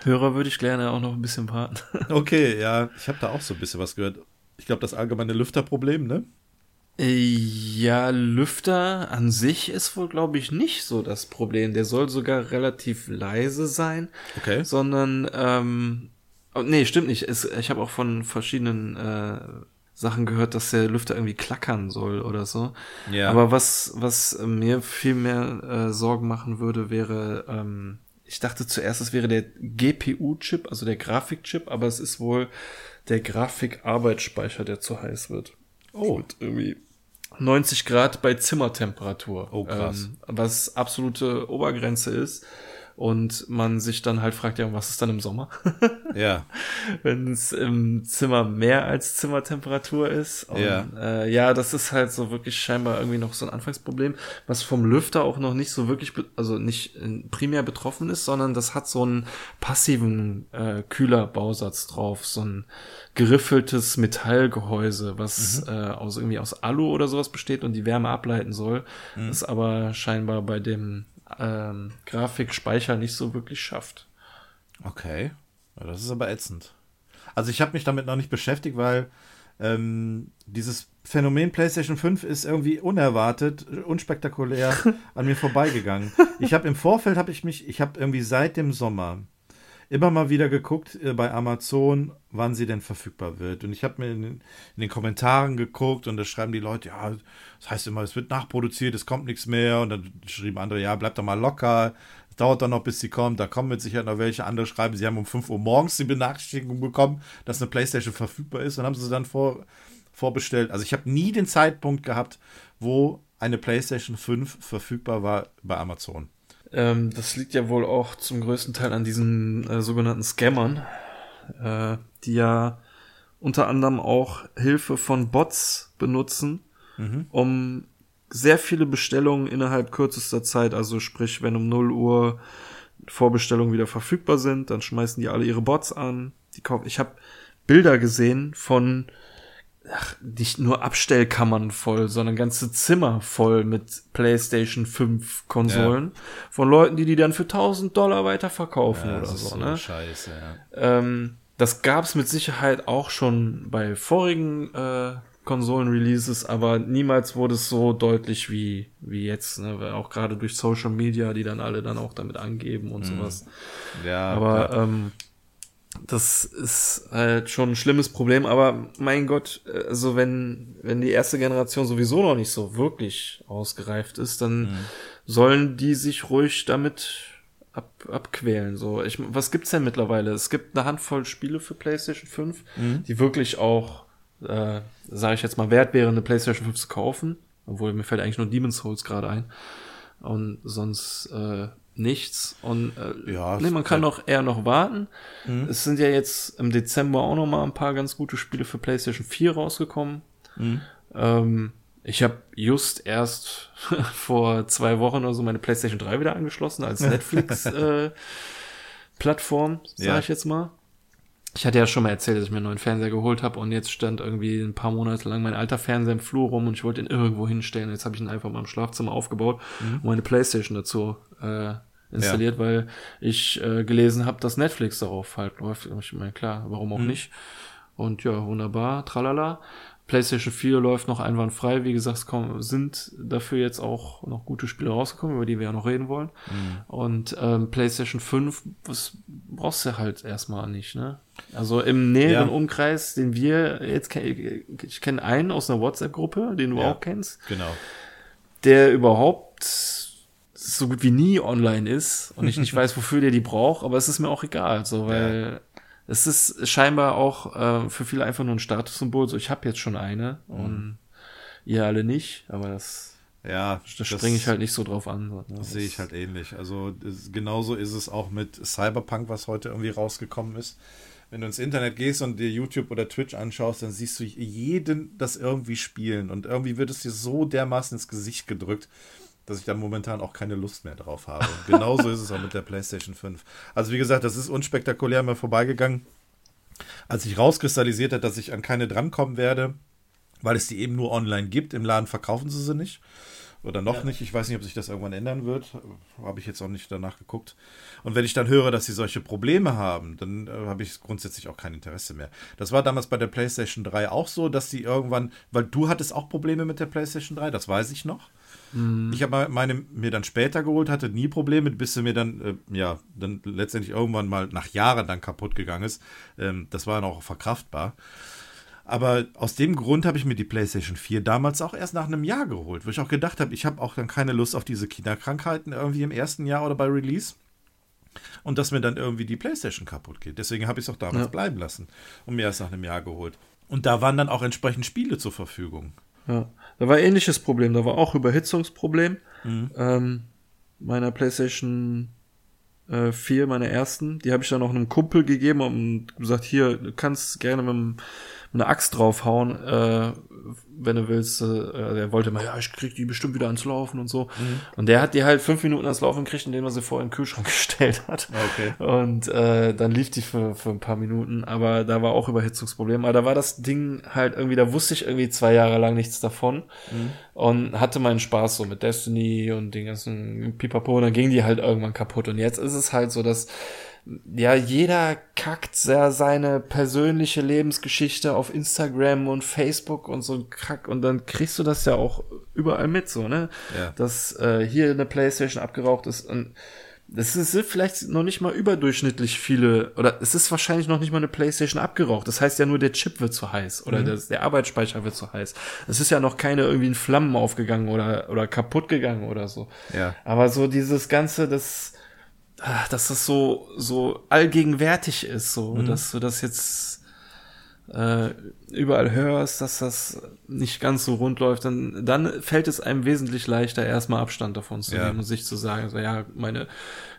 Hörer würde ich gerne auch noch ein bisschen warten. <laughs> okay, ja, ich habe da auch so ein bisschen was gehört. Ich glaube, das allgemeine Lüfterproblem, ne? Ja, Lüfter an sich ist wohl, glaube ich, nicht so das Problem. Der soll sogar relativ leise sein. Okay. Sondern, ähm, oh, nee, stimmt nicht. Es, ich habe auch von verschiedenen äh, Sachen gehört, dass der Lüfter irgendwie klackern soll oder so. Ja. Aber was, was mir viel mehr äh, Sorgen machen würde, wäre, ähm, ich dachte zuerst, es wäre der GPU-Chip, also der Grafikchip, aber es ist wohl der Grafikarbeitsspeicher, der zu heiß wird. Oh. Mit irgendwie 90 Grad bei Zimmertemperatur. Oh, krass. Ähm, was absolute Obergrenze ist und man sich dann halt fragt, ja, was ist dann im Sommer? <laughs> ja. Wenn es im Zimmer mehr als Zimmertemperatur ist. Und, ja. Äh, ja, das ist halt so wirklich scheinbar irgendwie noch so ein Anfangsproblem, was vom Lüfter auch noch nicht so wirklich, also nicht primär betroffen ist, sondern das hat so einen passiven äh, Kühlerbausatz drauf, so ein geriffeltes Metallgehäuse, was mhm. äh, aus irgendwie aus Alu oder sowas besteht und die Wärme ableiten soll. Mhm. Das aber scheinbar bei dem ähm, Grafikspeicher nicht so wirklich schafft. Okay, ja, das ist aber ätzend. Also ich habe mich damit noch nicht beschäftigt, weil ähm, dieses Phänomen PlayStation 5 ist irgendwie unerwartet, unspektakulär <laughs> an mir vorbeigegangen. Ich habe im Vorfeld habe ich mich, ich habe irgendwie seit dem Sommer immer mal wieder geguckt äh, bei Amazon, wann sie denn verfügbar wird. Und ich habe mir in, in, den Kommentaren geguckt und da schreiben die Leute, ja, das heißt immer, es wird nachproduziert, es kommt nichts mehr. Und dann schrieben andere, ja, bleibt doch mal locker. Es dauert dann noch, bis sie kommt. Da kommen mit Sicherheit noch welche. Andere schreiben, sie haben um 5 Uhr morgens die Benachrichtigung bekommen, dass eine Playstation verfügbar ist. Und haben sie dann vor, vorbestellt. Also ich habe nie den Zeitpunkt gehabt, wo eine PlayStation 5 verfügbar war bei Amazon. Ähm, das liegt ja wohl auch zum größten Teil an diesen äh, sogenannten Scammern, äh, die ja unter anderem auch Hilfe von Bots benutzen, mhm. um sehr viele Bestellungen innerhalb kürzester Zeit, also sprich, wenn um 0 Uhr Vorbestellungen wieder verfügbar sind, dann schmeißen die alle ihre Bots an. Die kaufen. Ich habe Bilder gesehen von ach, nicht nur Abstellkammern voll, sondern ganze Zimmer voll mit PlayStation 5 Konsolen ja. von Leuten, die die dann für 1000 Dollar weiterverkaufen ja, oder so, so, ne? Scheiße, ja. Ähm, das gab's mit Sicherheit auch schon bei vorigen äh, Konsolen-Releases, aber niemals wurde es so deutlich wie, wie jetzt, ne? Weil auch gerade durch Social Media, die dann alle dann auch damit angeben und mhm. sowas. Ja. Aber ähm, das ist halt schon ein schlimmes Problem, aber mein Gott, also wenn, wenn die erste Generation sowieso noch nicht so wirklich ausgereift ist, dann mhm. sollen die sich ruhig damit ab, abquälen. So, ich, was gibt's denn mittlerweile? Es gibt eine Handvoll Spiele für PlayStation 5, mhm. die wirklich auch, äh, sage ich jetzt mal, wert wären, eine PlayStation 5 zu kaufen. Obwohl mir fällt eigentlich nur Demon's Souls gerade ein. Und sonst äh, nichts. Und äh, ja, nee, man kann noch eher noch warten. Mhm. Es sind ja jetzt im Dezember auch noch mal ein paar ganz gute Spiele für PlayStation 4 rausgekommen. Mhm. Ähm, ich habe just erst <laughs> vor zwei Wochen oder so meine PlayStation 3 wieder angeschlossen als <laughs> Netflix äh, Plattform, sag ja. ich jetzt mal. Ich hatte ja schon mal erzählt, dass ich mir einen neuen Fernseher geholt habe und jetzt stand irgendwie ein paar Monate lang mein alter Fernseher im Flur rum und ich wollte ihn irgendwo hinstellen. Jetzt habe ich ihn einfach mal im Schlafzimmer aufgebaut mhm. und meine Playstation dazu äh, installiert, ja. weil ich äh, gelesen habe, dass Netflix darauf halt läuft. Ich meine, klar, warum auch mhm. nicht? Und ja, wunderbar, tralala. PlayStation 4 läuft noch einwandfrei. Wie gesagt, es kommen, sind dafür jetzt auch noch gute Spiele rausgekommen, über die wir ja noch reden wollen. Mhm. Und ähm, PlayStation 5, was brauchst du halt erstmal nicht, ne? Also im näheren ja. Umkreis, den wir jetzt kennen, ich kenne einen aus einer WhatsApp-Gruppe, den du ja, auch kennst. Genau. Der überhaupt so gut wie nie online ist und ich nicht <laughs> weiß, wofür der die braucht, aber es ist mir auch egal, so, weil. Es ist scheinbar auch äh, für viele einfach nur ein Statussymbol, so ich habe jetzt schon eine mhm. und ihr alle nicht, aber das ja, da springe ich halt nicht so drauf an. Ne? Das sehe ich halt ähnlich. Also ist, genauso ist es auch mit Cyberpunk, was heute irgendwie rausgekommen ist. Wenn du ins Internet gehst und dir YouTube oder Twitch anschaust, dann siehst du jeden das irgendwie spielen und irgendwie wird es dir so dermaßen ins Gesicht gedrückt dass ich da momentan auch keine Lust mehr drauf habe. Genauso ist es auch mit der PlayStation 5. Also wie gesagt, das ist unspektakulär mir vorbeigegangen. Als ich rauskristallisiert hat, dass ich an keine drankommen werde, weil es die eben nur online gibt, im Laden verkaufen sie sie nicht. Oder noch ja. nicht. Ich weiß nicht, ob sich das irgendwann ändern wird. Habe ich jetzt auch nicht danach geguckt. Und wenn ich dann höre, dass sie solche Probleme haben, dann äh, habe ich grundsätzlich auch kein Interesse mehr. Das war damals bei der PlayStation 3 auch so, dass sie irgendwann, weil du hattest auch Probleme mit der PlayStation 3, das weiß ich noch. Mhm. Ich habe meine mir dann später geholt, hatte nie Probleme, bis sie mir dann, äh, ja, dann letztendlich irgendwann mal nach Jahren dann kaputt gegangen ist. Ähm, das war dann auch verkraftbar. Aber aus dem Grund habe ich mir die PlayStation 4 damals auch erst nach einem Jahr geholt, wo ich auch gedacht habe, ich habe auch dann keine Lust auf diese Kinderkrankheiten irgendwie im ersten Jahr oder bei Release. Und dass mir dann irgendwie die PlayStation kaputt geht. Deswegen habe ich es auch damals ja. bleiben lassen und mir erst nach einem Jahr geholt. Und da waren dann auch entsprechend Spiele zur Verfügung. Ja. Da war ähnliches Problem, da war auch Überhitzungsproblem. Mhm. Ähm, meiner PlayStation äh, 4, meiner ersten, die habe ich dann noch einem Kumpel gegeben und gesagt, hier, du kannst gerne mit, mit einer Axt draufhauen. Äh, wenn du willst, äh, der wollte mal, ja, ich krieg die bestimmt wieder ans Laufen und so. Mhm. Und der hat die halt fünf Minuten ans Laufen gekriegt, indem er sie vorher in den Kühlschrank <laughs> gestellt hat. Okay. Und äh, dann lief die für, für ein paar Minuten, aber da war auch Überhitzungsproblem. Aber da war das Ding halt irgendwie, da wusste ich irgendwie zwei Jahre lang nichts davon mhm. und hatte meinen Spaß so mit Destiny und den ganzen Pipapo und dann ging die halt irgendwann kaputt. Und jetzt ist es halt so, dass ja, jeder kackt ja seine persönliche Lebensgeschichte auf Instagram und Facebook und so ein Kack und dann kriegst du das ja auch überall mit, so, ne? Ja. Dass äh, hier eine Playstation abgeraucht ist und das ist vielleicht noch nicht mal überdurchschnittlich viele, oder es ist wahrscheinlich noch nicht mal eine Playstation abgeraucht. Das heißt ja nur, der Chip wird zu heiß oder mhm. der, der Arbeitsspeicher wird zu heiß. Es ist ja noch keine irgendwie in Flammen aufgegangen oder, oder kaputt gegangen oder so. Ja. Aber so dieses Ganze, das, Ah, dass das so so allgegenwärtig ist, so mhm. dass du das jetzt äh, überall hörst, dass das nicht ganz so rund läuft, dann dann fällt es einem wesentlich leichter, erstmal Abstand davon zu ja. nehmen und sich zu sagen, so ja, meine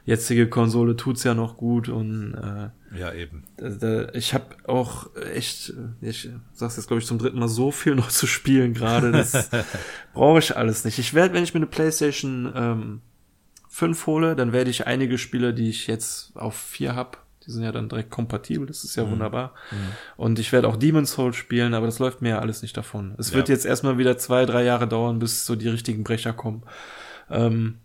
jetzige Konsole tut's ja noch gut und äh, ja eben. Da, da, ich habe auch echt, ich sag's jetzt glaube ich zum dritten Mal so viel noch zu spielen gerade, das <laughs> brauche ich alles nicht. Ich werde, wenn ich mir eine PlayStation ähm, 5 hole, dann werde ich einige Spiele, die ich jetzt auf 4 habe, Die sind ja dann direkt kompatibel, das ist ja mhm. wunderbar. Mhm. Und ich werde auch Demon's Souls spielen, aber das läuft mir ja alles nicht davon. Es ja. wird jetzt erstmal wieder zwei, drei Jahre dauern, bis so die richtigen Brecher kommen. Ähm,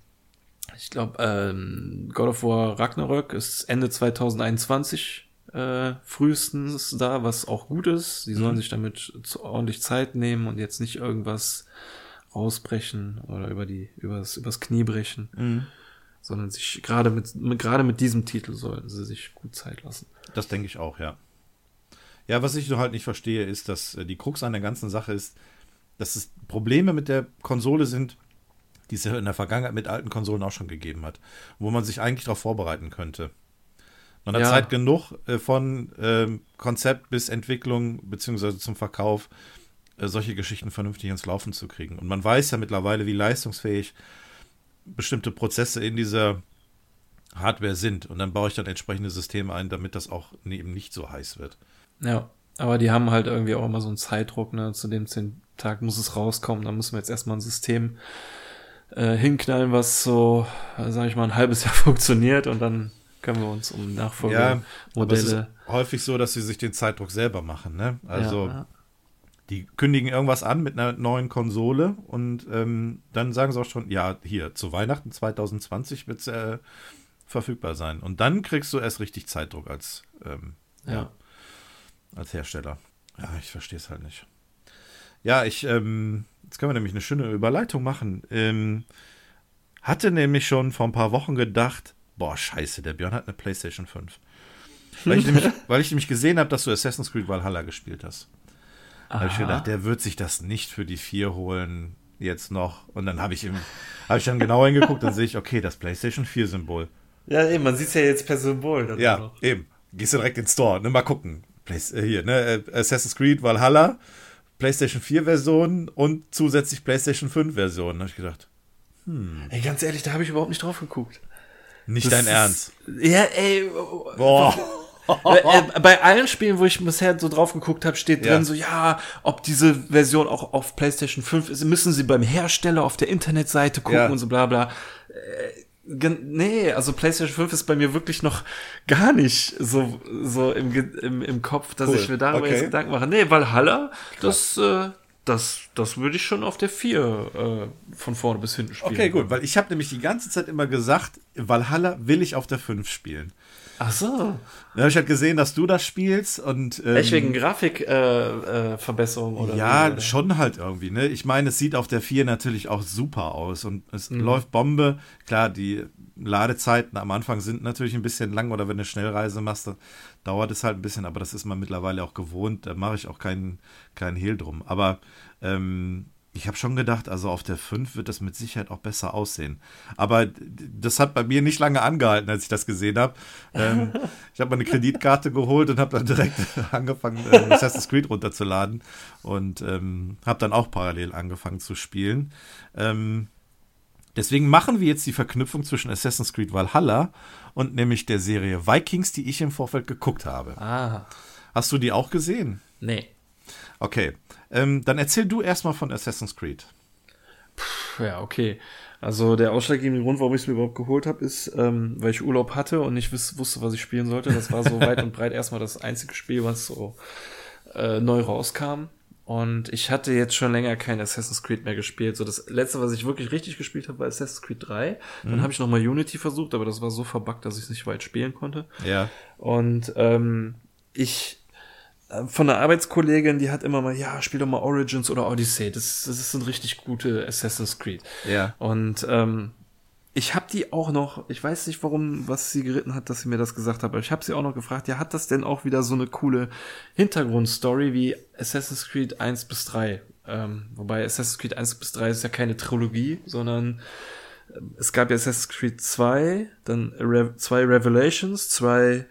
ich glaube, ähm, God of War Ragnarök ist Ende 2021 äh, frühestens da, was auch gut ist. Sie sollen mhm. sich damit ordentlich Zeit nehmen und jetzt nicht irgendwas rausbrechen oder über die übers übers Knie brechen, mhm. Sondern sich gerade mit, gerade mit diesem Titel sollten sie sich gut Zeit lassen. Das denke ich auch, ja. Ja, was ich nur halt nicht verstehe, ist, dass äh, die Krux an der ganzen Sache ist, dass es Probleme mit der Konsole sind, die es ja in der Vergangenheit mit alten Konsolen auch schon gegeben hat, wo man sich eigentlich darauf vorbereiten könnte. Man hat ja. Zeit genug äh, von äh, Konzept bis Entwicklung beziehungsweise zum Verkauf äh, solche Geschichten vernünftig ins Laufen zu kriegen. Und man weiß ja mittlerweile, wie leistungsfähig bestimmte Prozesse in dieser Hardware sind. Und dann baue ich dann entsprechende Systeme ein, damit das auch eben nicht so heiß wird. Ja, aber die haben halt irgendwie auch immer so einen Zeitdruck, ne? Zu dem Tag muss es rauskommen, dann müssen wir jetzt erstmal ein System äh, hinknallen, was so, sage ich mal, ein halbes <laughs> Jahr funktioniert und dann können wir uns um Nachfolgemodelle. Ja, es ist häufig so, dass sie sich den Zeitdruck selber machen. Ne? Also ja, ja. Die kündigen irgendwas an mit einer neuen Konsole und ähm, dann sagen sie auch schon, ja, hier, zu Weihnachten 2020 wird es äh, verfügbar sein. Und dann kriegst du erst richtig Zeitdruck als, ähm, ja. als Hersteller. Ja, ich verstehe es halt nicht. Ja, ich, ähm, jetzt können wir nämlich eine schöne Überleitung machen. Ähm, hatte nämlich schon vor ein paar Wochen gedacht, boah, scheiße, der Björn hat eine PlayStation 5. Weil ich <laughs> nämlich, weil ich nämlich gesehen habe, dass du Assassin's Creed Valhalla gespielt hast. Habe ich gedacht, der wird sich das nicht für die 4 holen jetzt noch. Und dann habe ich ihm, habe ich dann genau hingeguckt, dann sehe ich, okay, das PlayStation 4 Symbol. Ja, eben, man sieht es ja jetzt per Symbol. Ja, noch. eben. Gehst du direkt ins Store, ne, mal gucken. Play, äh, hier, ne, äh, Assassin's Creed Valhalla, PlayStation 4 Version und zusätzlich PlayStation 5 Version. Da habe ich gedacht, hm. Ey, ganz ehrlich, da habe ich überhaupt nicht drauf geguckt. Nicht das dein Ernst. Ja, ey. Boah. Äh, bei allen Spielen, wo ich bisher so drauf geguckt habe, steht drin ja. so, ja, ob diese Version auch auf PlayStation 5 ist, müssen sie beim Hersteller auf der Internetseite gucken ja. und so bla bla. Äh, nee, also PlayStation 5 ist bei mir wirklich noch gar nicht so, so im, im, im Kopf, dass cool. ich mir darüber okay. jetzt Gedanken mache. Nee, Valhalla, Krass. das, äh, das, das würde ich schon auf der 4 äh, von vorne bis hinten spielen. Okay, gut, weil ich habe nämlich die ganze Zeit immer gesagt, Valhalla will ich auf der 5 spielen. Ach so. Da habe ich halt gesehen, dass du das spielst und. Ähm, Echt wegen Grafikverbesserung äh, äh, oder? Ja, wie, oder? schon halt irgendwie, ne? Ich meine, es sieht auf der 4 natürlich auch super aus und es mhm. läuft Bombe. Klar, die Ladezeiten am Anfang sind natürlich ein bisschen lang oder wenn du eine Schnellreise machst, dann dauert es halt ein bisschen, aber das ist man mittlerweile auch gewohnt. Da mache ich auch keinen, keinen Hehl drum. Aber ähm, ich habe schon gedacht, also auf der 5 wird das mit Sicherheit auch besser aussehen. Aber das hat bei mir nicht lange angehalten, als ich das gesehen habe. Ähm, ich habe meine Kreditkarte geholt und habe dann direkt <laughs> angefangen, äh, Assassin's Creed runterzuladen und ähm, habe dann auch parallel angefangen zu spielen. Ähm, deswegen machen wir jetzt die Verknüpfung zwischen Assassin's Creed Valhalla und nämlich der Serie Vikings, die ich im Vorfeld geguckt habe. Ah. Hast du die auch gesehen? Nee. Okay, ähm, dann erzähl du erstmal von Assassin's Creed. Puh, ja, okay. Also der ausschlaggebende Grund, warum ich es mir überhaupt geholt habe, ist, ähm, weil ich Urlaub hatte und nicht wusste, was ich spielen sollte. Das war so <laughs> weit und breit erstmal das einzige Spiel, was so äh, neu rauskam. Und ich hatte jetzt schon länger kein Assassin's Creed mehr gespielt. So das letzte, was ich wirklich richtig gespielt habe, war Assassin's Creed 3. Dann mhm. habe ich nochmal Unity versucht, aber das war so verbuggt, dass ich es nicht weit spielen konnte. Ja. Und ähm, ich von einer Arbeitskollegin, die hat immer mal, ja, spiel doch mal Origins oder Odyssey. Das, das ist ein richtig gute Assassin's Creed. Ja. Und ähm, ich habe die auch noch, ich weiß nicht warum, was sie geritten hat, dass sie mir das gesagt hat, aber ich habe sie auch noch gefragt, ja, hat das denn auch wieder so eine coole Hintergrundstory wie Assassin's Creed 1 bis 3? Ähm, wobei Assassin's Creed 1 bis 3 ist ja keine Trilogie, sondern äh, es gab ja Assassin's Creed 2, dann Re zwei Revelations, zwei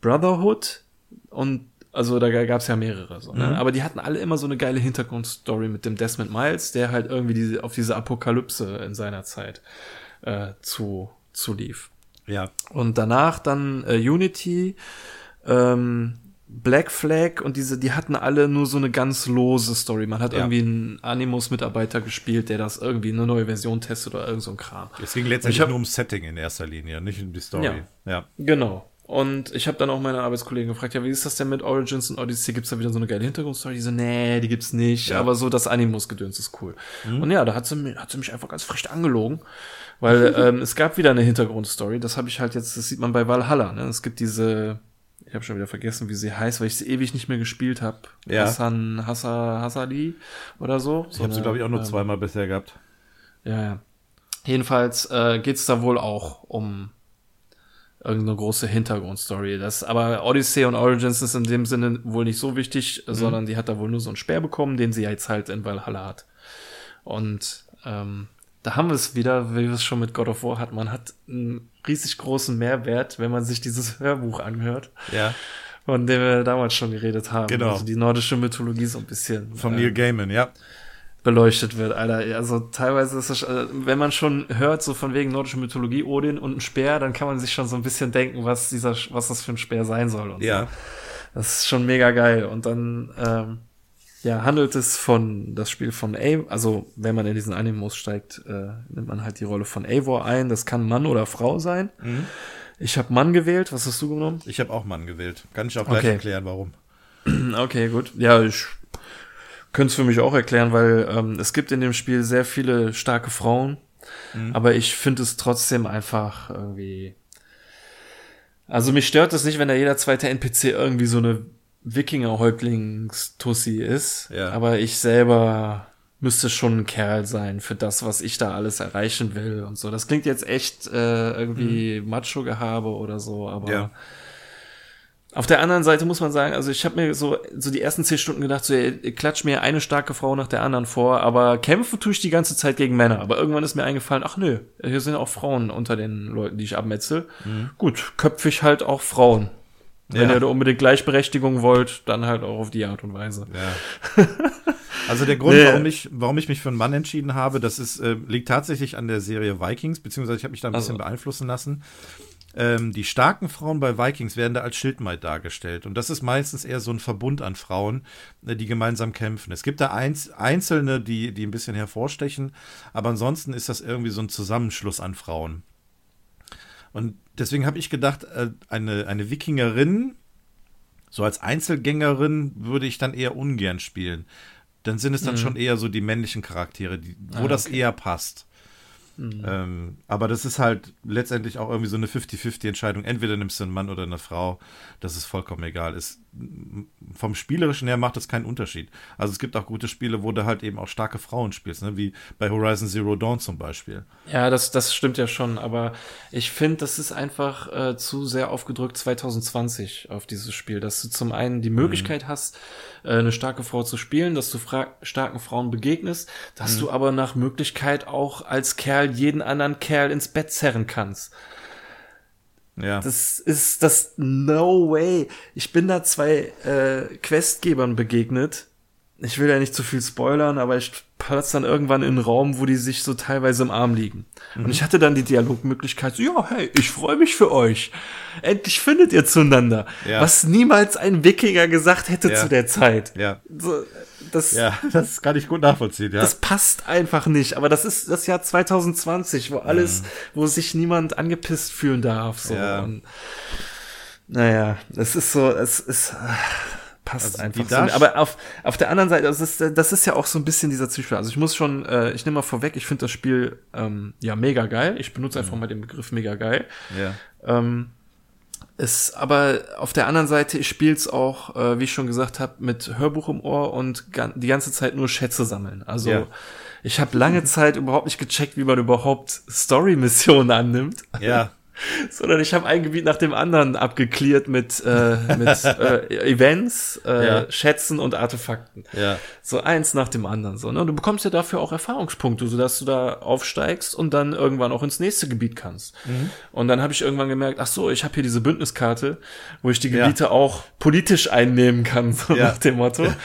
Brotherhood und also da gab es ja mehrere. So, ne? Mhm. Aber die hatten alle immer so eine geile Hintergrundstory mit dem Desmond Miles, der halt irgendwie diese, auf diese Apokalypse in seiner Zeit äh, zu, zu lief. Ja. Und danach dann äh, Unity, ähm, Black Flag und diese, die hatten alle nur so eine ganz lose Story. Man hat ja. irgendwie einen Animus-Mitarbeiter gespielt, der das irgendwie eine neue Version testet oder irgend so ein Kram. Es ging letztendlich hab, nur ums Setting in erster Linie, nicht um die Story. Ja, ja. Genau. Und ich habe dann auch meine Arbeitskollegen gefragt, ja, wie ist das denn mit Origins und Odyssey? Gibt's da wieder so eine geile Hintergrundstory? Die so, nee, die gibt's nicht. Ja. Aber so das Animus-Gedöns ist cool. Und ja, da hat sie, mi- hat sie mich einfach ganz frech angelogen. Weil <laughs> ähm, es gab wieder eine Hintergrundstory. Das habe ich halt jetzt, das sieht man bei Valhalla. Ne? Es gibt diese, ich habe schon wieder vergessen, wie sie heißt, weil ich sie ewig nicht mehr gespielt habe. Ja. Hassan Hassa, Hassali oder so. Ich habe sie, glaube ich, auch nur zweimal bisher gehabt. Ja, ja. Jedenfalls äh, geht's da wohl auch um irgendeine große Hintergrundstory. Das, aber Odyssey und Origins ist in dem Sinne wohl nicht so wichtig, sondern die hat da wohl nur so einen Speer bekommen, den sie jetzt halt in Valhalla hat. Und ähm, da haben wir es wieder, wie wir es schon mit God of War hatten. Man hat einen riesig großen Mehrwert, wenn man sich dieses Hörbuch anhört, Ja. von dem wir damals schon geredet haben. Genau. Also die nordische Mythologie so ein bisschen. Von äh, Neil Gaiman, ja. Beleuchtet wird, Alter. Also teilweise ist es, äh, wenn man schon hört, so von wegen nordische Mythologie, Odin und ein Speer, dann kann man sich schon so ein bisschen denken, was dieser, was das für ein Speer sein soll. Und Ja. So. Das ist schon mega geil. Und dann, ähm, ja, handelt es von, das Spiel von A, also wenn man in diesen Animus steigt, äh, nimmt man halt die Rolle von Eivor ein. Das kann Mann oder Frau sein. Ich habe Mann gewählt. Was hast du genommen? Ich habe auch Mann gewählt. Kann ich auch gleich Okay. erklären, warum. <clears throat> Okay, gut. Ja, ich könnte es für mich auch erklären, weil ähm, es gibt in dem Spiel sehr viele starke Frauen, aber ich finde es trotzdem einfach irgendwie. Also mich stört es nicht, wenn da jeder zweite NPC irgendwie so eine Wikinger-Häuptlings-Tussi ist, Ja. aber ich selber müsste schon ein Kerl sein für das, was ich da alles erreichen will und so. Das klingt jetzt echt äh, irgendwie Macho-Gehabe oder so, aber Ja. Auf der anderen Seite muss man sagen, also ich habe mir so, so die ersten zehn Stunden gedacht, so, klatscht mir eine starke Frau nach der anderen vor, aber kämpfen tue ich die ganze Zeit gegen Männer. Aber irgendwann ist mir eingefallen, ach nö, hier sind auch Frauen unter den Leuten, die ich abmetzel. Gut, köpfe ich halt auch Frauen. Wenn Mhm. Ja. ihr da unbedingt Gleichberechtigung wollt, dann halt auch auf die Art und Weise. Ja. <laughs> Also der Grund, Nee. warum ich, warum ich mich für einen Mann entschieden habe, das ist, äh, liegt tatsächlich an der Serie Vikings, beziehungsweise ich habe mich da ein bisschen Also. beeinflussen lassen. Ähm, die starken Frauen bei Vikings werden da als Schildmaid dargestellt. Und das ist meistens eher so ein Verbund an Frauen, äh, die gemeinsam kämpfen. Es gibt da einz Einzelne, die, die ein bisschen hervorstechen, aber ansonsten ist das irgendwie so ein Zusammenschluss an Frauen. Und deswegen habe ich gedacht, äh, eine, eine Wikingerin, so als Einzelgängerin, würde ich dann eher ungern spielen. Dann sind es dann schon eher so die männlichen Charaktere, die, wo das eher passt. Ähm, aber das ist halt letztendlich auch irgendwie so eine 50-50-Entscheidung. Entweder nimmst du einen Mann oder eine Frau. Das ist vollkommen egal. Ist, vom Spielerischen her macht das keinen Unterschied. Also es gibt auch gute Spiele, wo du halt eben auch starke Frauen spielst, ne? wie bei Horizon Zero Dawn zum Beispiel. Ja, das, das stimmt ja schon, aber ich finde, das ist einfach äh, zu sehr aufgedrückt 2020 auf dieses Spiel, dass du zum einen die Möglichkeit hast, äh, eine starke Frau zu spielen, dass du starken Frauen begegnest, dass du aber nach Möglichkeit auch als Kerl jeden anderen Kerl ins Bett zerren kannst. Ja. Das ist das No way. Ich bin da zwei äh, Questgebern begegnet. Ich will ja nicht zu viel spoilern, aber ich platz dann irgendwann in einen Raum, wo die sich so teilweise im Arm liegen. Und ich hatte dann die Dialogmöglichkeit, so, ja, hey, ich freue mich für euch. Endlich findet ihr zueinander. Ja. Was niemals ein Wikinger gesagt hätte Ja. zu der Zeit. ja. So, das, Ja, <laughs> das kann ich gut nachvollziehen, ja. das passt einfach nicht. Aber das ist das Jahr 2020, wo alles, wo sich niemand angepisst fühlen darf. So. Ja. Und, naja, es ist so, es ist. Passt Also einfach so. Aber auf, auf der anderen Seite, das ist, das ist ja auch so ein bisschen dieser Zwiespalt. Also ich muss schon, äh, ich nehme mal vorweg, ich finde das Spiel ähm, ja mega geil. Ich benutze einfach mal den Begriff mega geil. ja. Ähm, ist aber auf der anderen Seite, ich spiele es auch, äh, wie ich schon gesagt habe, mit Hörbuch im Ohr und gan die ganze Zeit nur Schätze sammeln. Also Ja. ich habe lange Zeit überhaupt nicht gecheckt, wie man überhaupt Story-Missionen annimmt, Ja, <laughs> sondern ich habe ein Gebiet nach dem anderen abgeklärt mit, äh, mit <laughs> äh, Events, äh, Ja. Schätzen und Artefakten. ja. So eins nach dem anderen. So, ne? Und du bekommst ja dafür auch Erfahrungspunkte, sodass du da aufsteigst und dann irgendwann auch ins nächste Gebiet kannst. Mhm. Und dann habe ich irgendwann gemerkt, ach so, ich habe hier diese Bündniskarte, wo ich die Ja. Gebiete auch politisch einnehmen kann, so Ja. nach dem Motto. <laughs>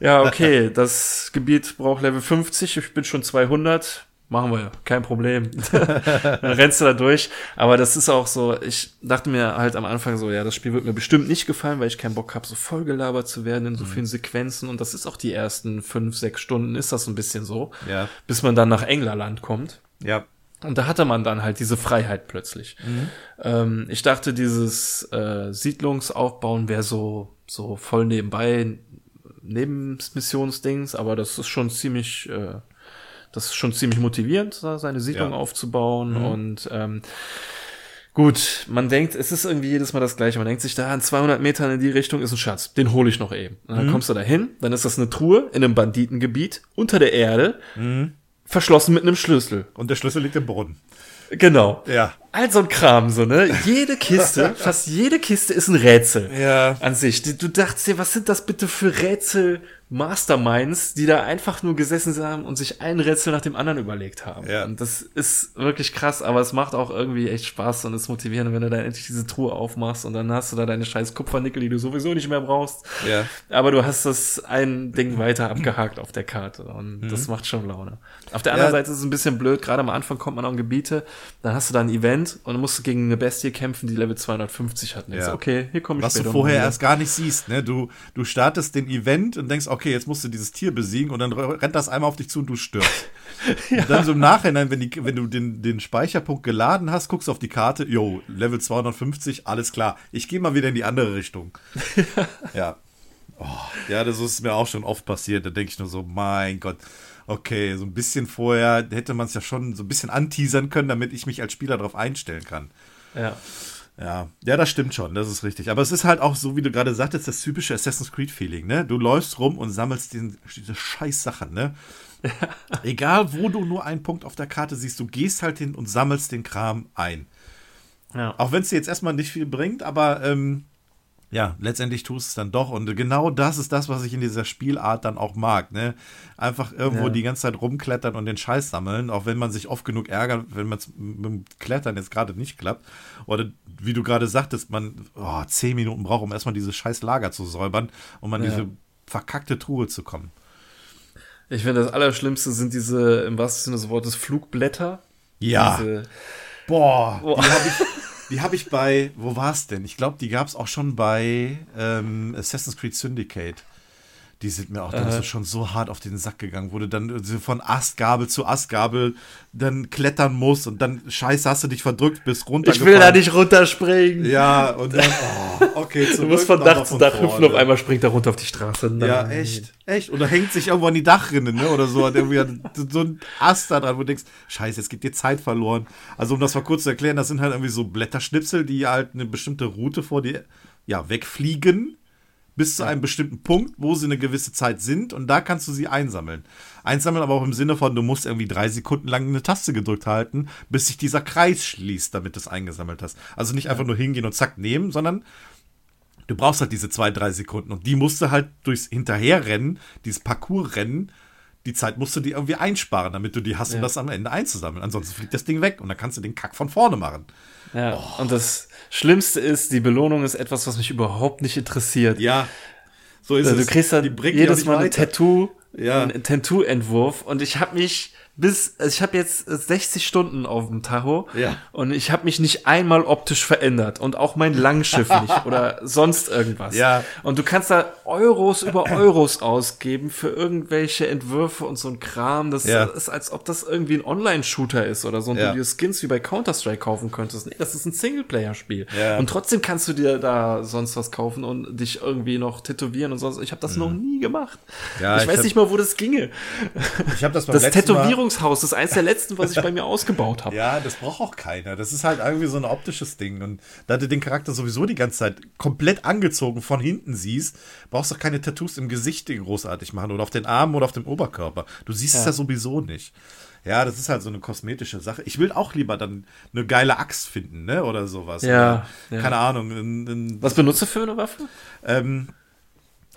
Ja, okay, das Gebiet braucht Level 50, ich bin schon 200. Machen wir, kein Problem. <laughs> dann rennst du da durch. Aber das ist auch so, ich dachte mir halt am Anfang so, ja, das Spiel wird mir bestimmt nicht gefallen, weil ich keinen Bock habe, so vollgelabert zu werden Mhm. in so vielen Sequenzen. Und das ist auch die ersten fünf, sechs Stunden, ist das ein bisschen so, Ja, bis man dann nach Englerland kommt. ja. Und da hatte man dann halt diese Freiheit plötzlich. Mhm. Ähm, ich dachte, dieses äh, Siedlungsaufbauen wäre so, so voll nebenbei, Nebenmissionsdings, aber das ist schon ziemlich, äh, das ist schon ziemlich motivierend, seine Siedlung ja. aufzubauen mhm. und ähm, Gut, man denkt, es ist irgendwie jedes Mal das Gleiche. Man denkt sich, da an 200 Metern in die Richtung ist ein Schatz. Den hole ich noch eben. Und dann mhm. kommst du da hin, dann ist das eine Truhe in einem Banditengebiet unter der Erde, mhm. verschlossen mit einem Schlüssel. Und der Schlüssel liegt im Boden. Genau. Ja. All so ein Kram, so, ne? Jede Kiste, <laughs> fast jede Kiste ist ein Rätsel. Ja. An sich. Du dachtest dir, was sind das bitte für Rätsel? Masterminds, die da einfach nur gesessen haben und sich ein Rätsel nach dem anderen überlegt haben. Ja. Und das ist wirklich krass, aber es macht auch irgendwie echt Spaß und ist motivierend, wenn du dann endlich diese Truhe aufmachst und dann hast du da deine scheiß Kupfernickel, die du sowieso nicht mehr brauchst. Ja. Aber du hast das ein Ding weiter abgehakt auf der Karte und mhm. das macht schon Laune. Auf der anderen ja. Seite ist es ein bisschen blöd, gerade am Anfang kommt man an Gebiete, dann hast du da ein Event und musst du gegen eine Bestie kämpfen, die Level 250 hat. Ja. okay, hier komme ich Was du vorher erst gar nicht siehst, ne? Du, du startest den Event und denkst, okay, okay, jetzt musst du dieses Tier besiegen und dann rennt das einmal auf dich zu und du stirbst. <laughs> ja. Und dann so im Nachhinein, wenn, die, wenn du den, den Speicherpunkt geladen hast, guckst du auf die Karte, yo, Level 250, alles klar. Ich gehe mal wieder in die andere Richtung. <laughs> ja. Oh, ja, das ist mir auch schon oft passiert. Da denke ich nur so, mein Gott, okay, so ein bisschen vorher hätte man es ja schon so ein bisschen anteasern können, damit ich mich als Spieler darauf einstellen kann. Ja. Ja, ja, das stimmt schon, das ist richtig. Aber es ist halt auch so, wie du gerade sagtest, das typische Assassin's Creed-Feeling, ne? Du läufst rum und sammelst den, diese scheiß Sachen, ne? <laughs> Egal, wo du nur einen Punkt auf der Karte siehst, du gehst halt hin und sammelst den Kram ein. Ja. Auch wenn es dir jetzt erstmal nicht viel bringt, aber ähm, ja, letztendlich tust es dann doch. Und genau das ist das, was ich in dieser Spielart dann auch mag. Ne? Einfach irgendwo ja. die ganze Zeit rumklettern und den Scheiß sammeln, auch wenn man sich oft genug ärgert, wenn man mit dem Klettern jetzt gerade nicht klappt. Oder wie du gerade sagtest, man oh, zehn Minuten braucht, um erstmal dieses scheiß Lager zu säubern, um an ja. diese verkackte Truhe zu kommen. Ich finde, das Allerschlimmste sind diese, im wahrsten Sinne des Wortes, Flugblätter. Ja. Diese, boah, boah. die habe ich. Die habe ich bei, wo war es denn? Ich glaube, die gab es auch schon bei ähm, Assassin's Creed Syndicate. Die sind mir auch dann so schon so hart auf den Sack gegangen, wo du dann von Astgabel zu Astgabel dann klettern musst und dann scheiße hast du dich verdrückt bis runter. Ich will da nicht runterspringen. Ja, und dann, oh, okay, <laughs> Du musst von Dach zu Dach hüpfen, auf einmal springt er runter auf die Straße. Nein. Ja, echt, echt. Und da hängt sich irgendwo an die Dachrinne, ne, oder so, hat irgendwie <laughs> so ein Ast da dran, wo du denkst, scheiße, jetzt geht dir Zeit verloren. Also, um das mal kurz zu erklären, das sind halt irgendwie so Blätterschnipsel, die halt eine bestimmte Route vor dir, ja, wegfliegen bis zu einem bestimmten Punkt, wo sie eine gewisse Zeit sind und da kannst du sie einsammeln. Einsammeln aber auch im Sinne von, du musst irgendwie drei Sekunden lang eine Taste gedrückt halten, bis sich dieser Kreis schließt, damit du es eingesammelt hast. Also nicht einfach nur hingehen und zack nehmen, sondern du brauchst halt diese zwei, drei Sekunden und die musst du halt durchs Hinterherrennen, dieses Parcoursrennen, die Zeit musst du dir irgendwie einsparen, damit du die hast, um ja. das am Ende einzusammeln. Ansonsten fliegt das Ding weg und dann kannst du den Kack von vorne machen. Ja, oh. und das Schlimmste ist, die Belohnung ist etwas, was mich überhaupt nicht interessiert. Ja, so ist also, es. Du kriegst dann jedes Mal ein Tattoo, ja. ein Tattoo-Entwurf und ich habe mich bis, also ich habe jetzt 60 Stunden auf dem Tacho ja. und ich habe mich nicht einmal optisch verändert und auch mein Langschiff nicht oder <laughs> sonst irgendwas. Ja. Und du kannst da Euros über Euros ausgeben für irgendwelche Entwürfe und so ein Kram. Das ja. ist, als ob das irgendwie ein Online-Shooter ist oder so und ja. du dir Skins wie bei Counter-Strike kaufen könntest. Nee, das ist ein Singleplayer-Spiel. Ja. Und trotzdem kannst du dir da sonst was kaufen und dich irgendwie noch tätowieren und sonst. Ich habe das mhm. noch nie gemacht. Ja, ich, ich weiß nicht mal, wo das ginge. Ich habe das beim das Tätowierung Ernährungshaus. Das ist eins der letzten, was ich bei mir ausgebaut habe. <laughs> Ja, das braucht auch keiner. Das ist halt irgendwie so ein optisches Ding. Und da du den Charakter sowieso die ganze Zeit komplett angezogen von hinten siehst, brauchst du auch keine Tattoos im Gesicht großartig machen oder auf den Armen oder auf dem Oberkörper. Du siehst ja. es ja sowieso nicht. Ja, das ist halt so eine kosmetische Sache. Ich will auch lieber dann eine geile Axt finden, ne? Oder sowas. Ja. Oder, keine Ahnung. In, in, was benutzt du für eine Waffe? Ähm,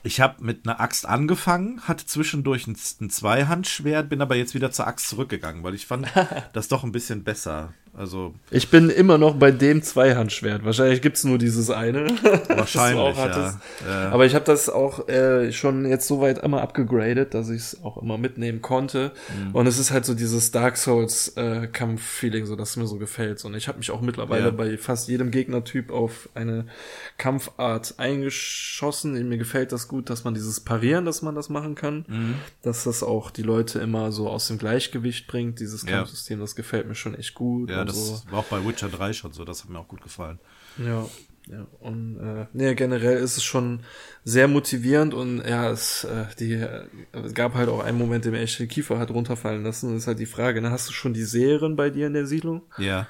ich habe mit einer Axt angefangen, hatte zwischendurch ein, ein, Zweihandschwert, bin aber jetzt wieder zur Axt zurückgegangen, weil ich fand <laughs> das doch ein bisschen besser. Also Ich bin immer noch bei dem Zweihandschwert. Wahrscheinlich gibt's nur dieses eine. <laughs> wahrscheinlich, ja. ja. Aber ich habe das auch äh, schon jetzt soweit immer abgegradet, dass ich es auch immer mitnehmen konnte. Mhm. Und es ist halt so dieses Dark Souls äh, Kampf-Feeling, so dass es mir so gefällt. Und ich habe mich auch mittlerweile Ja. bei fast jedem Gegnertyp auf eine Kampfart eingeschossen. Mir gefällt das gut, dass man dieses Parieren, dass man das machen kann, Mhm. dass das auch die Leute immer so aus dem Gleichgewicht bringt. Dieses Ja. Kampfsystem, das gefällt mir schon echt gut. ja, das so. war auch bei Witcher 3 schon so, das hat mir auch gut gefallen. Ja, ja. Und äh, nee, generell ist es schon sehr motivierend und ja, es, äh, die, äh, es gab halt auch einen Moment, der mir echt die Kiefer hat runterfallen lassen. Das ist halt die Frage, ne? hast du schon die Serien bei dir in der Siedlung Ja.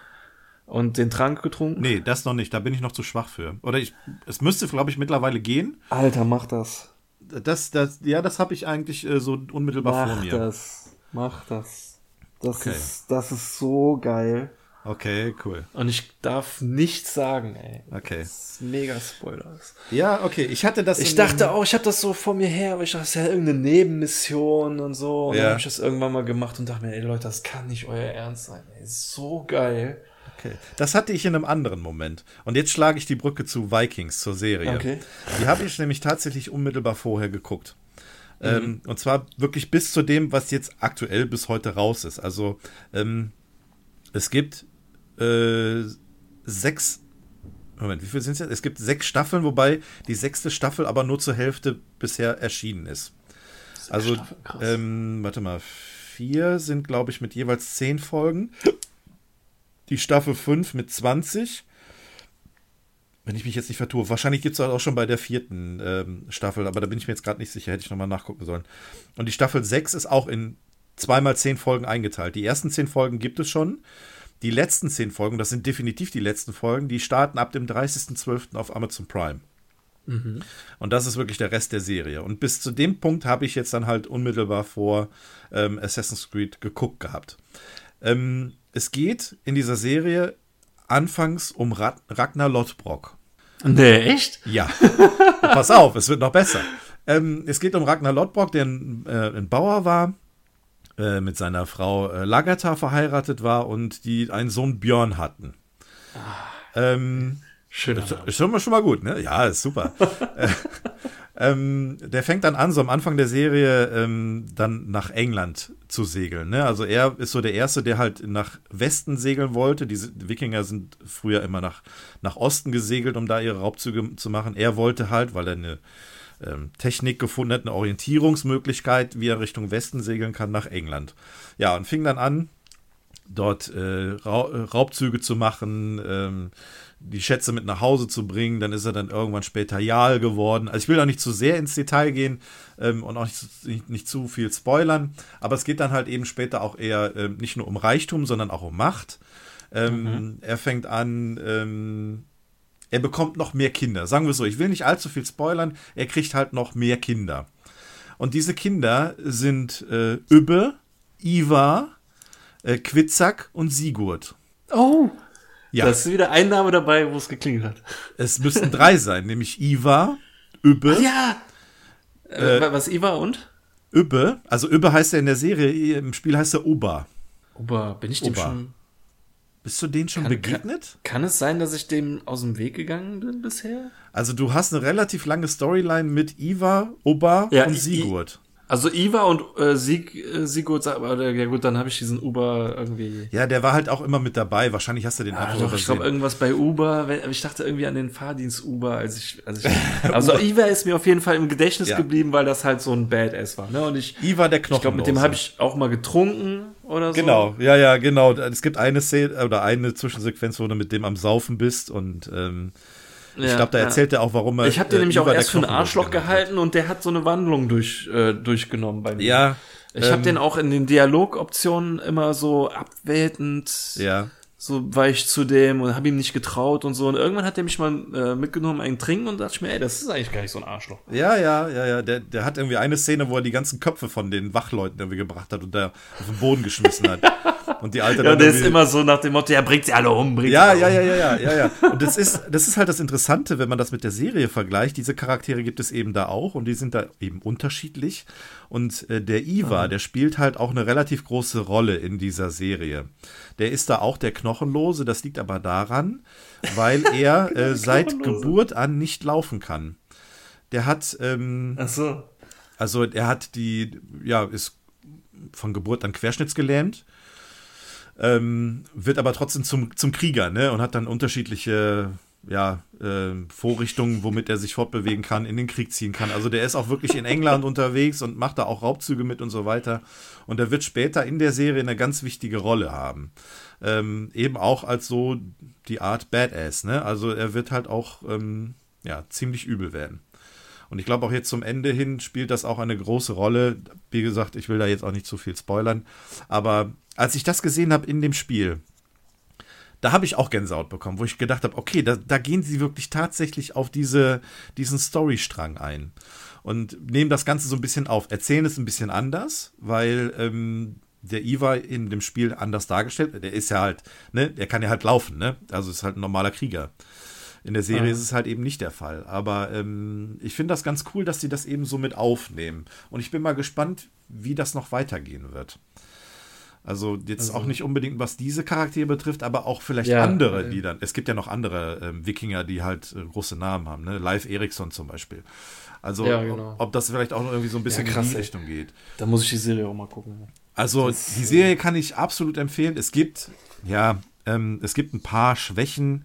und den Trank getrunken? Nee, das noch nicht, da bin ich noch zu schwach für. Oder ich, es müsste, glaube ich, mittlerweile gehen. Alter, mach das. Das, das, ja, das habe ich eigentlich äh, so unmittelbar vor Mach mir. das. Mach das. Das Okay. ist, das ist so geil. Okay, cool. Und ich darf nichts sagen, ey. Okay. Das ist mega Spoilers. Ja, okay. Ich hatte das. Ich dachte auch, ich habe das so vor mir her, aber ich dachte, das ist ja irgendeine Nebenmission und so. Und Ja. dann habe ich das irgendwann mal gemacht und dachte mir, ey Leute, das kann nicht euer Ernst sein. Ey, so geil. Okay. Das hatte ich in einem anderen Moment. Und jetzt schlage ich die Brücke zu Vikings, zur Serie. Okay. Die habe ich nämlich tatsächlich unmittelbar vorher geguckt. Mhm. Ähm, und zwar wirklich bis zu dem, was jetzt aktuell bis heute raus ist. Also ähm, es gibt äh, sechs. Moment, wie viel sind es jetzt? Es gibt sechs Staffeln, wobei die sechste Staffel aber nur zur Hälfte bisher erschienen ist. also, Staffeln, krass. ähm, warte mal, vier sind, glaube ich, mit jeweils zehn Folgen. Die Staffel 5 mit 20. Wenn ich mich jetzt nicht vertue. Wahrscheinlich gibt es auch schon bei der vierten ähm, Staffel, aber da bin ich mir jetzt gerade nicht sicher, hätte ich nochmal nachgucken sollen. Und die Staffel 6 ist auch in zweimal zehn Folgen eingeteilt. Die ersten zehn Folgen gibt es schon. Die letzten zehn Folgen, das sind definitiv die letzten Folgen, die starten ab dem 30.12. auf Amazon Prime. Und das ist wirklich der Rest der Serie. Und bis zu dem Punkt habe ich jetzt dann halt unmittelbar vor ähm, Assassin's Creed geguckt gehabt. Ähm, es geht in dieser Serie anfangs um Ra Ragnar Lothbrok. Nee, echt? Ja, pass auf, es wird noch besser. Ähm, es geht um Ragnar Lothbrok, der ein, äh, ein Bauer war, äh, mit seiner Frau äh, Lagertha verheiratet war und die einen Sohn Björn hatten. Ähm, Schöner ist, schon mal, schon mal gut, ne? Ja, ist super. <laughs> Äh, ähm, der fängt dann an, so am Anfang der Serie ähm, dann nach England zu segeln. Ne? Also er ist so der Erste, der halt nach Westen segeln wollte. Diese Wikinger sind früher immer nach, nach Osten gesegelt, um da ihre Raubzüge zu machen. Er wollte halt, weil er eine ähm, Technik gefunden hat, eine Orientierungsmöglichkeit, wie er Richtung Westen segeln kann, nach England. Ja, und fing dann an, dort äh, äh, Raubzüge zu machen, ähm, die Schätze mit nach Hause zu bringen. Dann ist er dann irgendwann später Jarl geworden. Also ich will da nicht zu sehr ins Detail gehen ähm, und auch nicht, zu- nicht, nicht zu viel spoilern, aber es geht dann halt eben später auch eher ähm, nicht nur um Reichtum, sondern auch um Macht. Ähm, Er fängt an, ähm, er bekommt noch mehr Kinder. Sagen wir so, ich will nicht allzu viel spoilern, er kriegt halt noch mehr Kinder. Und diese Kinder sind äh, Übbe, Ivar, äh, Quitzak und Sigurd. Oh. Ja. Da ist wieder ein Name dabei, wo es geklingelt hat. Es müssten drei <laughs> sein, nämlich Ivar, Übbe, Ja. Äh, was Iva und? Übbe, also Übbe heißt er in der Serie, im Spiel heißt er Oba. Ober, bin ich dem Ober. schon. Bist du denen schon Kann- begegnet? Kann es sein, dass ich dem aus dem Weg gegangen bin bisher? Also du hast eine relativ lange Storyline mit Ivar, Oba Ja, und I- Sigurd. Also Iva und äh, Sieg, äh, Sigurd, aber äh, ja gut, dann habe ich diesen Uber irgendwie. Ja, der war halt auch immer mit dabei. Wahrscheinlich hast du den Ah, einfach doch, ich glaube irgendwas bei Uber. wenn- Ich dachte irgendwie an den Fahrdienst Uber, als ich, als ich <laughs> also Iva ist mir auf jeden Fall im Gedächtnis Ja. geblieben, weil das halt so ein Badass war, ne? Und ich, Ivar der ich glaube, mit dem habe ich auch mal getrunken oder so. Genau, ja, ja, genau. Es gibt eine Szene oder eine Zwischensequenz, wo du mit dem am Saufen bist und ähm, ich Ja, glaube, da ja. erzählt er auch, warum er. Ich habe den äh, nämlich auch erst für ein Knochenlose Arschloch gehalten und der hat so eine Wandlung durch, äh, durchgenommen bei mir. Ja. Ich habe ähm, den auch in den Dialogoptionen immer so abwertend, Ja. So war ich zu dem und habe ihm nicht getraut und so. Und irgendwann hat er mich mal äh, mitgenommen, einen trinken und dachte ich mir, ey, das ist eigentlich gar nicht so ein Arschloch. Ja, ja, ja, ja. Der, der hat irgendwie eine Szene, wo er die ganzen Köpfe von den Wachleuten irgendwie gebracht hat und da auf den Boden geschmissen hat. <laughs> Und die Alte Ja, dann der ist immer so nach dem Motto, ja, bringt sie alle um, bringt Ja, sie ja, alle ja, ja, ja, ja, ja. Und das ist, das ist halt das Interessante, wenn man das mit der Serie vergleicht. Diese Charaktere gibt es eben da auch und die sind da eben unterschiedlich. Und äh, der Iva, der spielt halt auch eine relativ große Rolle in dieser Serie. Der ist da auch der Knochenlose. Das liegt aber daran, weil <laughs> er äh, seit. Geburt an nicht laufen kann. Der hat, ähm, um. Ach so. also er hat die, ja, ist von Geburt an querschnittsgelähmt, ähm, wird aber trotzdem zum, zum Krieger, ne? Und hat dann unterschiedliche, ja, ähm, Vorrichtungen, womit er sich fortbewegen kann, in den Krieg ziehen kann. Also der ist auch wirklich in <laughs> England unterwegs und macht da auch Raubzüge mit und so weiter. Und er wird später in der Serie eine ganz wichtige Rolle haben. Ähm, eben auch als so die Art Badass, ne? Also er wird halt auch, ähm, ja, ziemlich übel werden. Und ich glaube auch jetzt zum Ende hin spielt das auch eine große Rolle. Wie gesagt, ich will da jetzt auch nicht zu viel spoilern. Aber als ich das gesehen habe in dem Spiel, da habe ich auch Gänsehaut bekommen, wo ich gedacht habe, okay, da, da gehen sie wirklich tatsächlich auf diese, diesen Storystrang ein und nehmen das Ganze so ein bisschen auf, erzählen es ein bisschen anders, weil ähm, der Iva in dem Spiel anders dargestellt wird. Der ist ja halt, ne, der kann ja halt laufen, ne? Also ist halt ein normaler Krieger. In der Serie Ah. ist es halt eben nicht der Fall. Aber ähm, ich finde das ganz cool, dass sie das eben so mit aufnehmen. Und ich bin mal gespannt, wie das noch weitergehen wird. Also jetzt Also- auch nicht unbedingt, was diese Charaktere betrifft, aber auch vielleicht Ja, andere, äh, die dann. Es gibt ja noch andere ähm, Wikinger, die halt äh, große Namen haben, ne? Live Eriksson zum Beispiel. Also Ja, genau. ob, ob das vielleicht auch noch irgendwie so ein bisschen Ja, krass, in die. Richtung geht. Da muss ich die Serie auch mal gucken. Also Das- die Serie kann ich absolut empfehlen. Es gibt, ja, ähm, es gibt ein paar Schwächen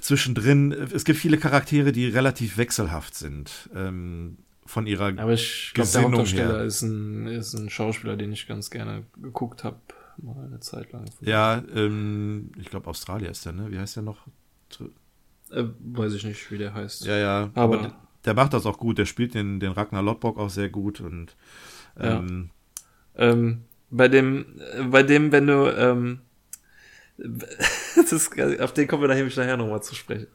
zwischendrin. Es gibt viele Charaktere, die relativ wechselhaft sind. Ähm, von ihrer Aber ich glaube, der Hauptdarsteller ist ein, ist ein Schauspieler, den ich ganz gerne geguckt habe, mal eine Zeit lang. Ja, ähm, ich glaube Australier ist der, ne? Wie heißt der noch? Äh, weiß ich nicht, wie der heißt. Ja, ja. Aber- Aber, der, macht das auch gut. Der spielt den, den Ragnar Lodbrok auch sehr gut und Ja. ähm, Ähm, bei dem, bei dem, wenn du, ähm, <laughs> das auf den kommen wir nachher, nachher nochmal zu sprechen.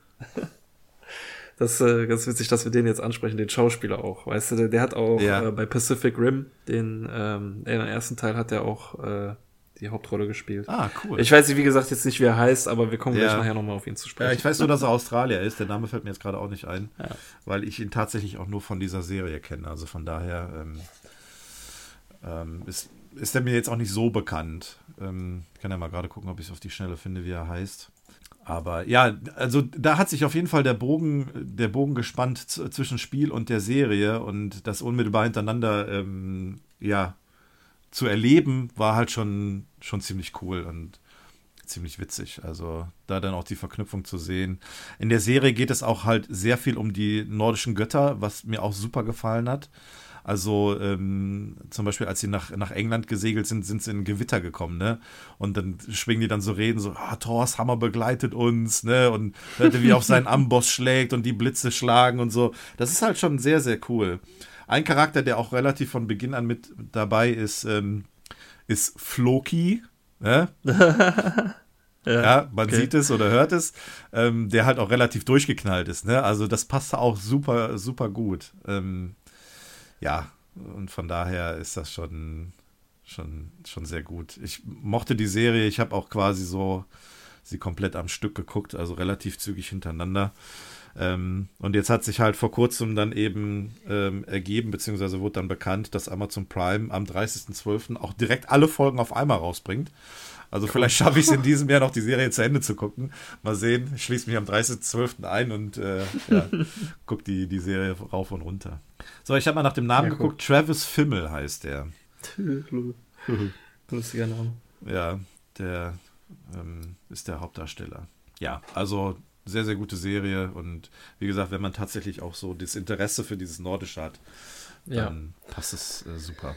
Das ist äh, ganz witzig, dass wir den jetzt ansprechen, den Schauspieler auch. Weißt du, der, der hat auch Ja. äh, bei Pacific Rim, den, ähm, ersten Teil hat er auch äh, die Hauptrolle gespielt. Ah, cool. Ich weiß, wie gesagt, jetzt nicht, wie er heißt, aber wir kommen Ja. gleich nachher nochmal auf ihn zu sprechen. ja, ich weiß nur, dass er Australier ist. Der Name fällt mir jetzt gerade auch nicht ein, Ja. weil ich ihn tatsächlich auch nur von dieser Serie kenne. Also von daher ähm, ähm, ist, ist er mir jetzt auch nicht so bekannt. Ähm, ich kann ja mal gerade gucken, ob ich es auf die Schnelle finde, wie er heißt. Aber ja, also da hat sich auf jeden Fall der Bogen, der Bogen gespannt zwischen Spiel und der Serie und das unmittelbar hintereinander ähm, ja, zu erleben, war halt schon, schon ziemlich cool und ziemlich witzig. Also da dann auch die Verknüpfung zu sehen. In der Serie geht es auch halt sehr viel um die nordischen Götter, was mir auch super gefallen hat. Also ähm, zum Beispiel, als sie nach, nach England gesegelt sind, sind sie in Gewitter gekommen, ne? Und dann schwingen die dann so Reden, so, ah, Thors Hammer begleitet uns, ne? Und wie er auf seinen Amboss schlägt und die Blitze schlagen und so. Das ist halt schon sehr, sehr cool. Ein Charakter, der auch relativ von Beginn an mit dabei ist, ähm, ist Floki. Ne? <laughs> Ja, man okay. sieht es oder hört es, ähm, der halt auch relativ durchgeknallt ist. Ne? Also das passt auch super, super gut. Ähm, ja, und von daher ist das schon, schon, schon sehr gut. Ich mochte die Serie, ich habe auch quasi so sie komplett am Stück geguckt, also relativ zügig hintereinander. Ähm, und jetzt hat sich halt vor kurzem dann eben ähm, ergeben, beziehungsweise wurde dann bekannt, dass Amazon Prime am 30.12. auch direkt alle Folgen auf einmal rausbringt. Also vielleicht schaffe ich es in <laughs> diesem Jahr noch, die Serie zu Ende zu gucken. Mal sehen. Ich schließe mich am 30.12. ein und äh, ja, <laughs> gucke die, die Serie rauf und runter. So, ich habe mal nach dem Namen Ja, geguckt. Travis Fimmel heißt der. <laughs> Lustiger Name. Ja, der ähm, ist der Hauptdarsteller. Ja, also sehr, sehr gute Serie. Und wie gesagt, wenn man tatsächlich auch so das Interesse für dieses Nordische hat, Ja. dann passt es äh, super.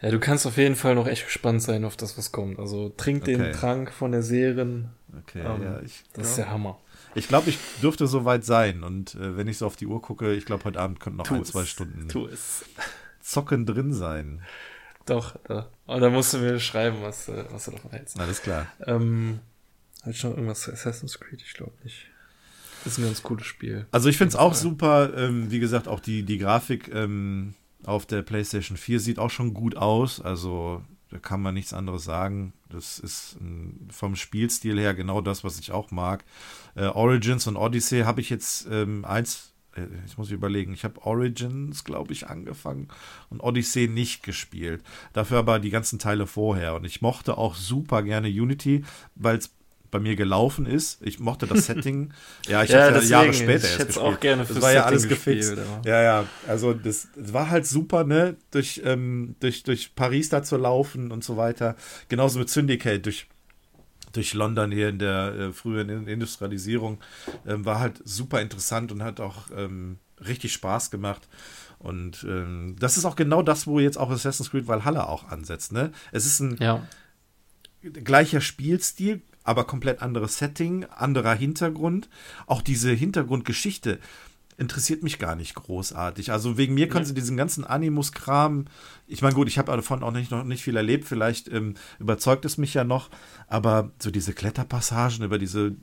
Ja, du kannst auf jeden Fall noch echt gespannt sein auf das, was kommt. Also trink den Okay. Trank von der Serien. Okay, Ähm, ja, ich Das ist der Hammer. Ich glaube, ich dürfte soweit sein. Und äh, wenn ich so auf die Uhr gucke, ich glaube, heute Abend könnten noch Tu ein, es. zwei Stunden Tu es. Zocken drin sein. Doch, da. Und da musst du mir schreiben, was, äh, was du davon hältst. Alles klar. Ähm, hat schon irgendwas zu Assassin's Creed? Ich glaube nicht. Das ist ein ganz cooles Spiel. Also ich finde es auch super. Ähm, wie gesagt, auch die, die Grafik ähm, auf der PlayStation 4 sieht auch schon gut aus. Also Da kann man nichts anderes sagen. Das ist ähm, vom Spielstil her genau das, was ich auch mag. Äh, Origins und Odyssey habe ich jetzt ähm, eins, äh, ich muss überlegen, ich habe Origins, glaube ich, angefangen und Odyssey nicht gespielt. Dafür aber die ganzen Teile vorher. Und ich mochte auch super gerne Unity, weil es bei mir gelaufen ist. Ich mochte das Setting. <laughs> Ja, ich Ja, habe ja Jahre später ich erst hätte es gespielt. auch gerne Das fürs war ja Setting alles gefixt. gespielt, aber- Ja, ja. Also das, das war halt super, ne? Durch, ähm, durch, durch Paris da zu laufen und so weiter. Genauso mit Syndicate, durch, durch London hier in der äh, frühen In- Industrialisierung. Ähm, war halt super interessant und hat auch ähm, richtig Spaß gemacht. Und ähm, das ist auch genau das, wo jetzt auch Assassin's Creed Valhalla auch ansetzt. Ne? Es ist ein Ja. gleicher Spielstil, aber komplett anderes Setting, anderer Hintergrund. Auch diese Hintergrundgeschichte interessiert mich gar nicht großartig. Also wegen mir können sie diesen ganzen Animus-Kram, ich meine, gut, ich habe davon auch nicht, noch nicht viel erlebt, vielleicht ähm, überzeugt es mich ja noch, aber so diese Kletterpassagen über diese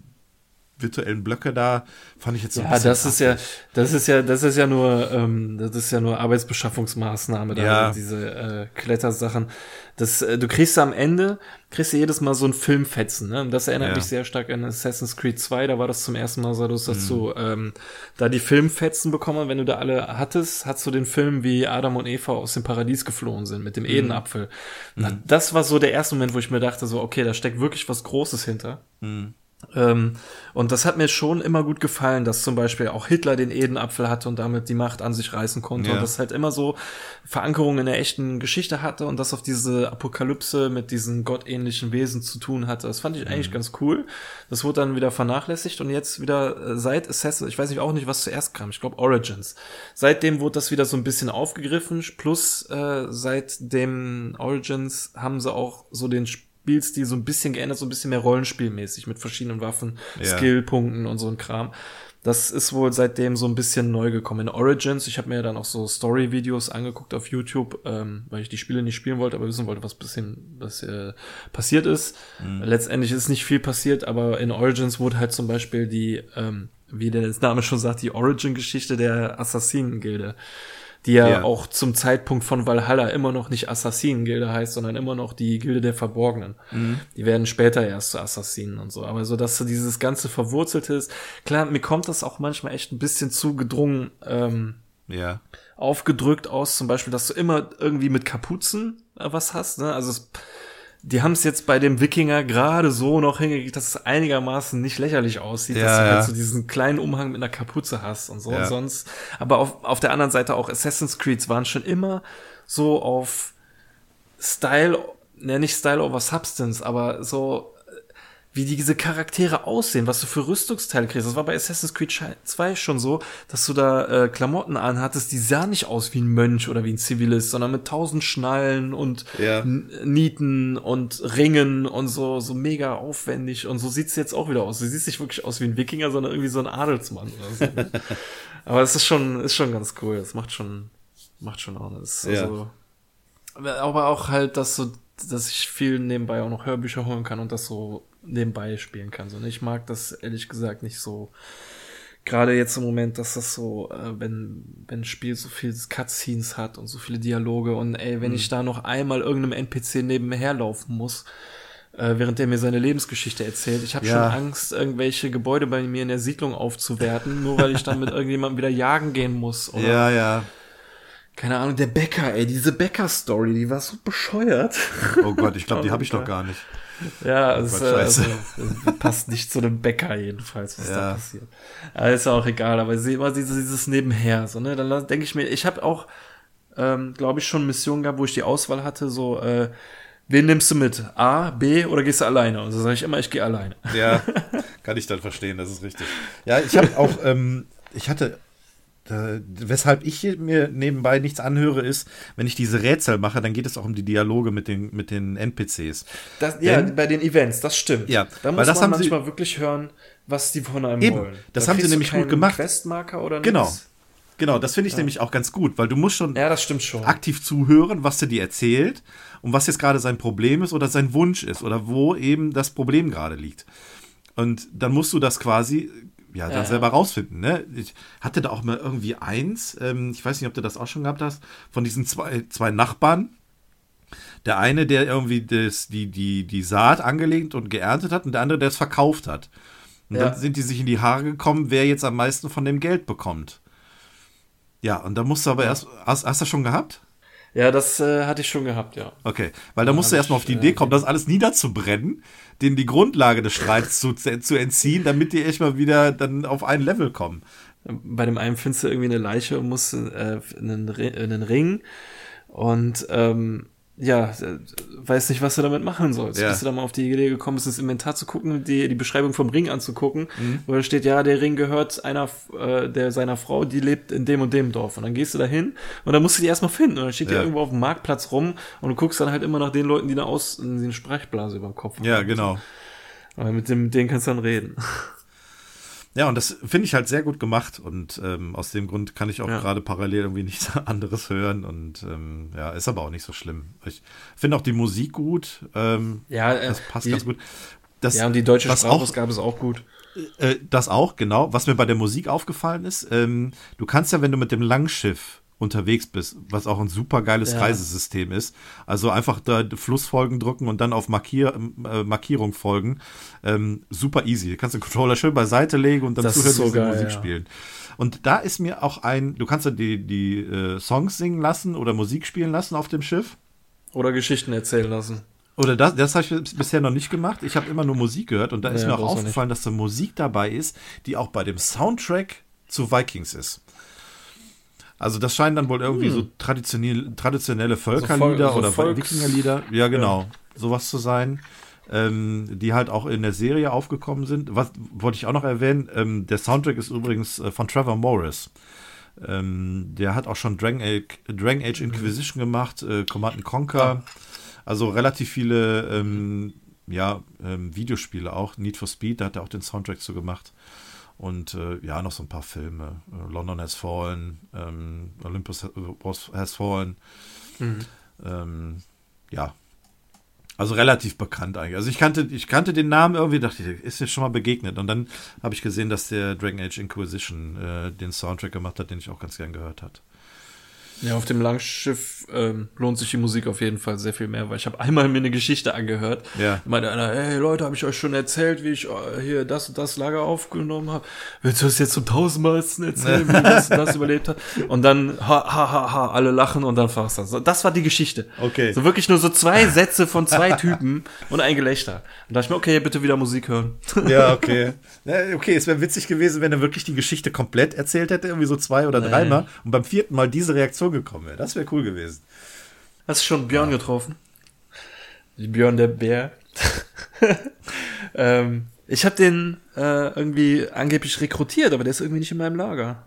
virtuellen Blöcke da, fand ich jetzt so ein Ja, bisschen das ist ja, das ist ja, das ist ja nur, ähm, das ist ja nur Arbeitsbeschaffungsmaßnahme, da Ja. diese äh, Klettersachen. Das, äh, du kriegst am Ende, kriegst du jedes Mal so ein Filmfetzen, ne? Und das erinnert Ja. mich sehr stark an Assassin's Creed 2, da war das zum ersten Mal so, dass Mhm. du ähm, da die Filmfetzen bekommen, wenn du da alle hattest, hast du den Film, wie Adam und Eva aus dem Paradies geflohen sind, mit dem Mhm. Edenapfel. Na, Das war so der erste Moment, wo ich mir dachte, so, okay, da steckt wirklich was Großes hinter. Mhm. Ähm, und das hat mir schon immer gut gefallen, dass zum Beispiel auch Hitler den Edenapfel hatte und damit die Macht an sich reißen konnte Ja. und das halt immer so Verankerungen in der echten Geschichte hatte und das auf diese Apokalypse mit diesen gottähnlichen Wesen zu tun hatte. Das fand ich Mhm. eigentlich ganz cool. Das wurde dann wieder vernachlässigt und jetzt wieder äh, seit Assassin, ich weiß nicht auch nicht, was zuerst kam, ich glaube Origins. Seitdem wurde das wieder so ein bisschen aufgegriffen, plus äh, seit dem Origins haben sie auch so den Spielstil so ein bisschen geändert, so ein bisschen mehr rollenspielmäßig mit verschiedenen Waffen, Ja. Skillpunkten und so ein Kram. Das ist wohl seitdem so ein bisschen neu gekommen. In Origins, ich habe mir dann auch so Story-Videos angeguckt auf YouTube, ähm, weil ich die Spiele nicht spielen wollte, aber wissen wollte, was bisschen was äh, passiert ist. Letztendlich ist nicht viel passiert, aber in Origins wurde halt zum Beispiel die, ähm, wie der Name schon sagt, die Origin-Geschichte der Assassinen-Gilde die ja, Ja. auch zum Zeitpunkt von Valhalla immer noch nicht Assassinen-Gilde heißt, sondern immer noch die Gilde der Verborgenen. Die werden später erst zu Assassinen und so. Aber so, dass so dieses ganze Verwurzelte ist, klar, mir kommt das auch manchmal echt ein bisschen zu gedrungen ähm, Ja. aufgedrückt aus, zum Beispiel, dass du immer irgendwie mit Kapuzen äh, was hast. Ne? Also es, die haben es jetzt bei dem Wikinger gerade so noch hingekriegt, dass es einigermaßen nicht lächerlich aussieht, Ja, dass du ja. halt so diesen kleinen Umhang mit einer Kapuze hast und so Ja. und sonst. Aber auf, auf der anderen Seite auch Assassin's Creeds waren schon immer so auf Style, ne, nicht Style over Substance, aber so wie diese Charaktere aussehen, was du für Rüstungsteile kriegst. Das war bei Assassin's Creed 2 schon so, dass du da äh, Klamotten anhattest, die sahen nicht aus wie ein Mönch oder wie ein Zivilist, sondern mit tausend Schnallen und Ja. Nieten und Ringen und so, so mega aufwendig. Und so sieht's jetzt auch wieder aus. Du siehst nicht wirklich aus wie ein Wikinger, sondern irgendwie so ein Adelsmann oder so. <laughs> Aber es ist schon, ist schon ganz cool. Das macht schon, macht schon auch. Das Ja. also, aber auch halt, dass so, dass ich viel nebenbei auch noch Hörbücher holen kann und das so nebenbei spielen kann. So, ne? Ich mag das ehrlich gesagt nicht so. Gerade jetzt im Moment, dass das so, äh, wenn, wenn ein Spiel so viel Cutscenes hat und so viele Dialoge und ey, wenn ich da noch einmal irgendeinem NPC nebenher laufen muss, äh, während der mir seine Lebensgeschichte erzählt. Ich habe Ja. schon Angst, irgendwelche Gebäude bei mir in der Siedlung aufzuwerten, nur weil ich dann mit <laughs> irgendjemandem wieder jagen gehen muss. Oder Ja, ja. Keine Ahnung, der Bäcker, ey, diese Bäcker-Story, die war so bescheuert. Oh Gott, ich glaube, die <laughs> habe ich noch gar nicht. Ja, es Gott, äh, also, es passt nicht zu einem Bäcker jedenfalls, was da Ja. passiert. Aber ist auch egal, aber ich sehe immer dieses, dieses Nebenher, so, ne, dann denke ich mir, ich habe auch, ähm, glaube ich, schon Missionen gehabt, wo ich die Auswahl hatte, so, äh, wen nimmst du mit? A, B oder gehst du alleine? Und so sage ich immer, ich gehe alleine. Ja, kann ich dann verstehen, das ist richtig. Ja, ich habe auch, ähm, ich hatte, äh, weshalb ich mir nebenbei nichts anhöre, ist, wenn ich diese Rätsel mache, dann geht es auch um die Dialoge mit den, mit den NPCs. Das, ja, Denn- bei den Events, das stimmt. Ja, da muss das man haben sie- manchmal wirklich hören, was die von einem Eben, wollen. das Da haben sie nämlich gut gemacht. Questmarker oder Genau. nix. Genau, das finde ich nämlich auch ganz gut, weil du musst schon Ja, schon. aktiv zuhören, was der dir erzählt und was jetzt gerade sein Problem ist oder sein Wunsch ist oder wo eben das Problem gerade liegt. Und dann musst du das quasi ja, dann Ja, ja. selber rausfinden. Ne? Ich hatte da auch mal irgendwie eins, ähm, ich weiß nicht, ob du das auch schon gehabt hast, von diesen zwei, zwei Nachbarn, Der eine, der irgendwie das, die, die, die Saat angelegt und geerntet hat und der andere, der es verkauft hat. Und Ja. dann sind die sich in die Haare gekommen, wer jetzt am meisten von dem Geld bekommt. Ja, und da musst du aber erst. Hast, hast du das schon gehabt? Ja, das äh, hatte ich schon gehabt, ja. Okay, weil da musst du erstmal auf die äh, Idee kommen, das alles niederzubrennen, denen die Grundlage des Streits zu, zu entziehen, damit die echt mal wieder dann auf ein Level kommen. Bei dem einen findest du irgendwie eine Leiche und musst äh, einen, einen Ring und ähm, ja, äh, weiß nicht, was du damit machen sollst. Ja. Bist du dann mal auf die Idee gekommen, ins Inventar zu gucken, die, die Beschreibung vom Ring anzugucken, Mhm. wo da steht, ja, der Ring gehört einer äh, der seiner Frau, die lebt in dem und dem Dorf. Und dann gehst du da hin und dann musst du die erstmal finden. Und dann steht die Ja. irgendwo auf dem Marktplatz rum und du guckst dann halt immer nach den Leuten, die da aus die eine Sprechblase über dem Kopf haben. Ja, genau. Aber mit dem, denen kannst du dann reden. Ja, und das finde ich halt sehr gut gemacht und ähm, aus dem Grund kann ich auch Ja. gerade parallel irgendwie <laughs> nichts anderes hören und ähm, ja, ist aber auch nicht so schlimm. Ich finde auch die Musik gut, ähm, Ja, äh, das passt die- ganz gut. Das, Ja, und die deutsche Sprachausgabe ist auch gut. äh, das auch, genau. Was mir bei der Musik aufgefallen ist, ähm, du kannst ja, wenn du mit dem Langschiff unterwegs bist, was auch ein super geiles Ja. Reisesystem ist, also einfach da Flussfolgen drücken und dann auf Markier, äh, Markierung folgen, ähm, super easy. Du kannst den Controller schön beiseite legen und dann Das zuhören, so geil, Musik ja. spielen. Und da ist mir auch ein, du kannst ja die, die äh, Songs singen lassen oder Musik spielen lassen auf dem Schiff. Oder Geschichten erzählen lassen. Oder das, das habe ich bisher noch nicht gemacht. Ich habe immer nur Musik gehört und da ist Ja, mir auch aufgefallen, dass da Musik dabei ist, die auch bei dem Soundtrack zu Vikings ist. Also das scheinen dann wohl irgendwie so traditionell, traditionelle Völkerlieder so oder Volks- Wikingerlieder, ja genau, sowas zu sein, ähm, die halt auch in der Serie aufgekommen sind. Was wollte ich auch noch erwähnen? Ähm, der Soundtrack ist übrigens äh, von Trevor Morris. Ähm, der hat auch schon Dragon Age, Dragon Age Inquisition gemacht, äh, Command and Conquer. Also relativ viele ähm, ja, ähm, Videospiele auch. Need for Speed, da hat er auch den Soundtrack zu gemacht. Und äh, ja, noch so ein paar Filme. Äh, London Has Fallen, ähm, Olympus Has- Has Fallen. Ähm, ja. Also relativ bekannt eigentlich. Also ich kannte, ich kannte den Namen irgendwie, dachte ich, ist mir schon mal begegnet. Und dann habe ich gesehen, dass der Dragon Age Inquisition äh, den Soundtrack gemacht hat, den ich auch ganz gern gehört hat. Ja, auf dem Langschiff ähm, lohnt sich die Musik auf jeden Fall sehr viel mehr, weil ich habe einmal mir eine Geschichte angehört. Ja. Meinte einer, hey Leute, habe ich euch schon erzählt, wie ich äh, hier das und das Lager aufgenommen habe. Willst du das jetzt zum tausendmalsten erzählen, wie das und das <laughs> überlebt hat? Und dann ha, ha, ha, ha, alle lachen und dann das. So, Das war die Geschichte. Okay. So wirklich nur so zwei Sätze von zwei Typen und ein Gelächter. Und da dachte ich mir, okay, bitte wieder Musik hören. Ja, okay. Okay, es wäre witzig gewesen, wenn er wirklich die Geschichte komplett erzählt hätte, irgendwie so zwei oder dreimal und beim vierten Mal diese Reaktion gekommen wäre. Das wäre cool gewesen. Hast du schon Björn getroffen? Björn der Bär. <laughs> ähm, ich habe den äh, irgendwie angeblich rekrutiert, aber der ist irgendwie nicht in meinem Lager.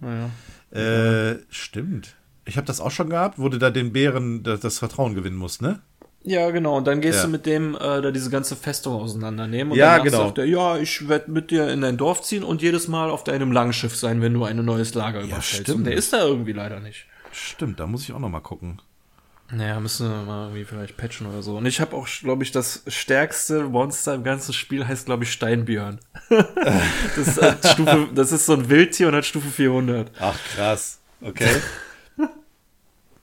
Naja. Äh, stimmt. Ich habe das auch schon gehabt, wo du da den Bären das, das Vertrauen gewinnen musst, ne? Ja, genau. Und dann gehst Ja. du mit dem äh, da diese ganze Festung auseinandernehmen. Und Ja, danach genau. sagt er, ja, ich werde mit dir in dein Dorf ziehen und jedes Mal auf deinem Langschiff sein, wenn du ein neues Lager überfällst. stimmt. Und der ist da irgendwie leider nicht. Stimmt, da muss ich auch noch mal gucken. Naja, müssen wir mal irgendwie vielleicht patchen oder so. Und ich habe auch, glaube ich, das stärkste Monster im ganzen Spiel heißt, glaube ich, Steinbjörn. <laughs> das, ist, äh, Stufe, das ist so ein Wildtier und hat Stufe 400. Ach, krass. Okay. da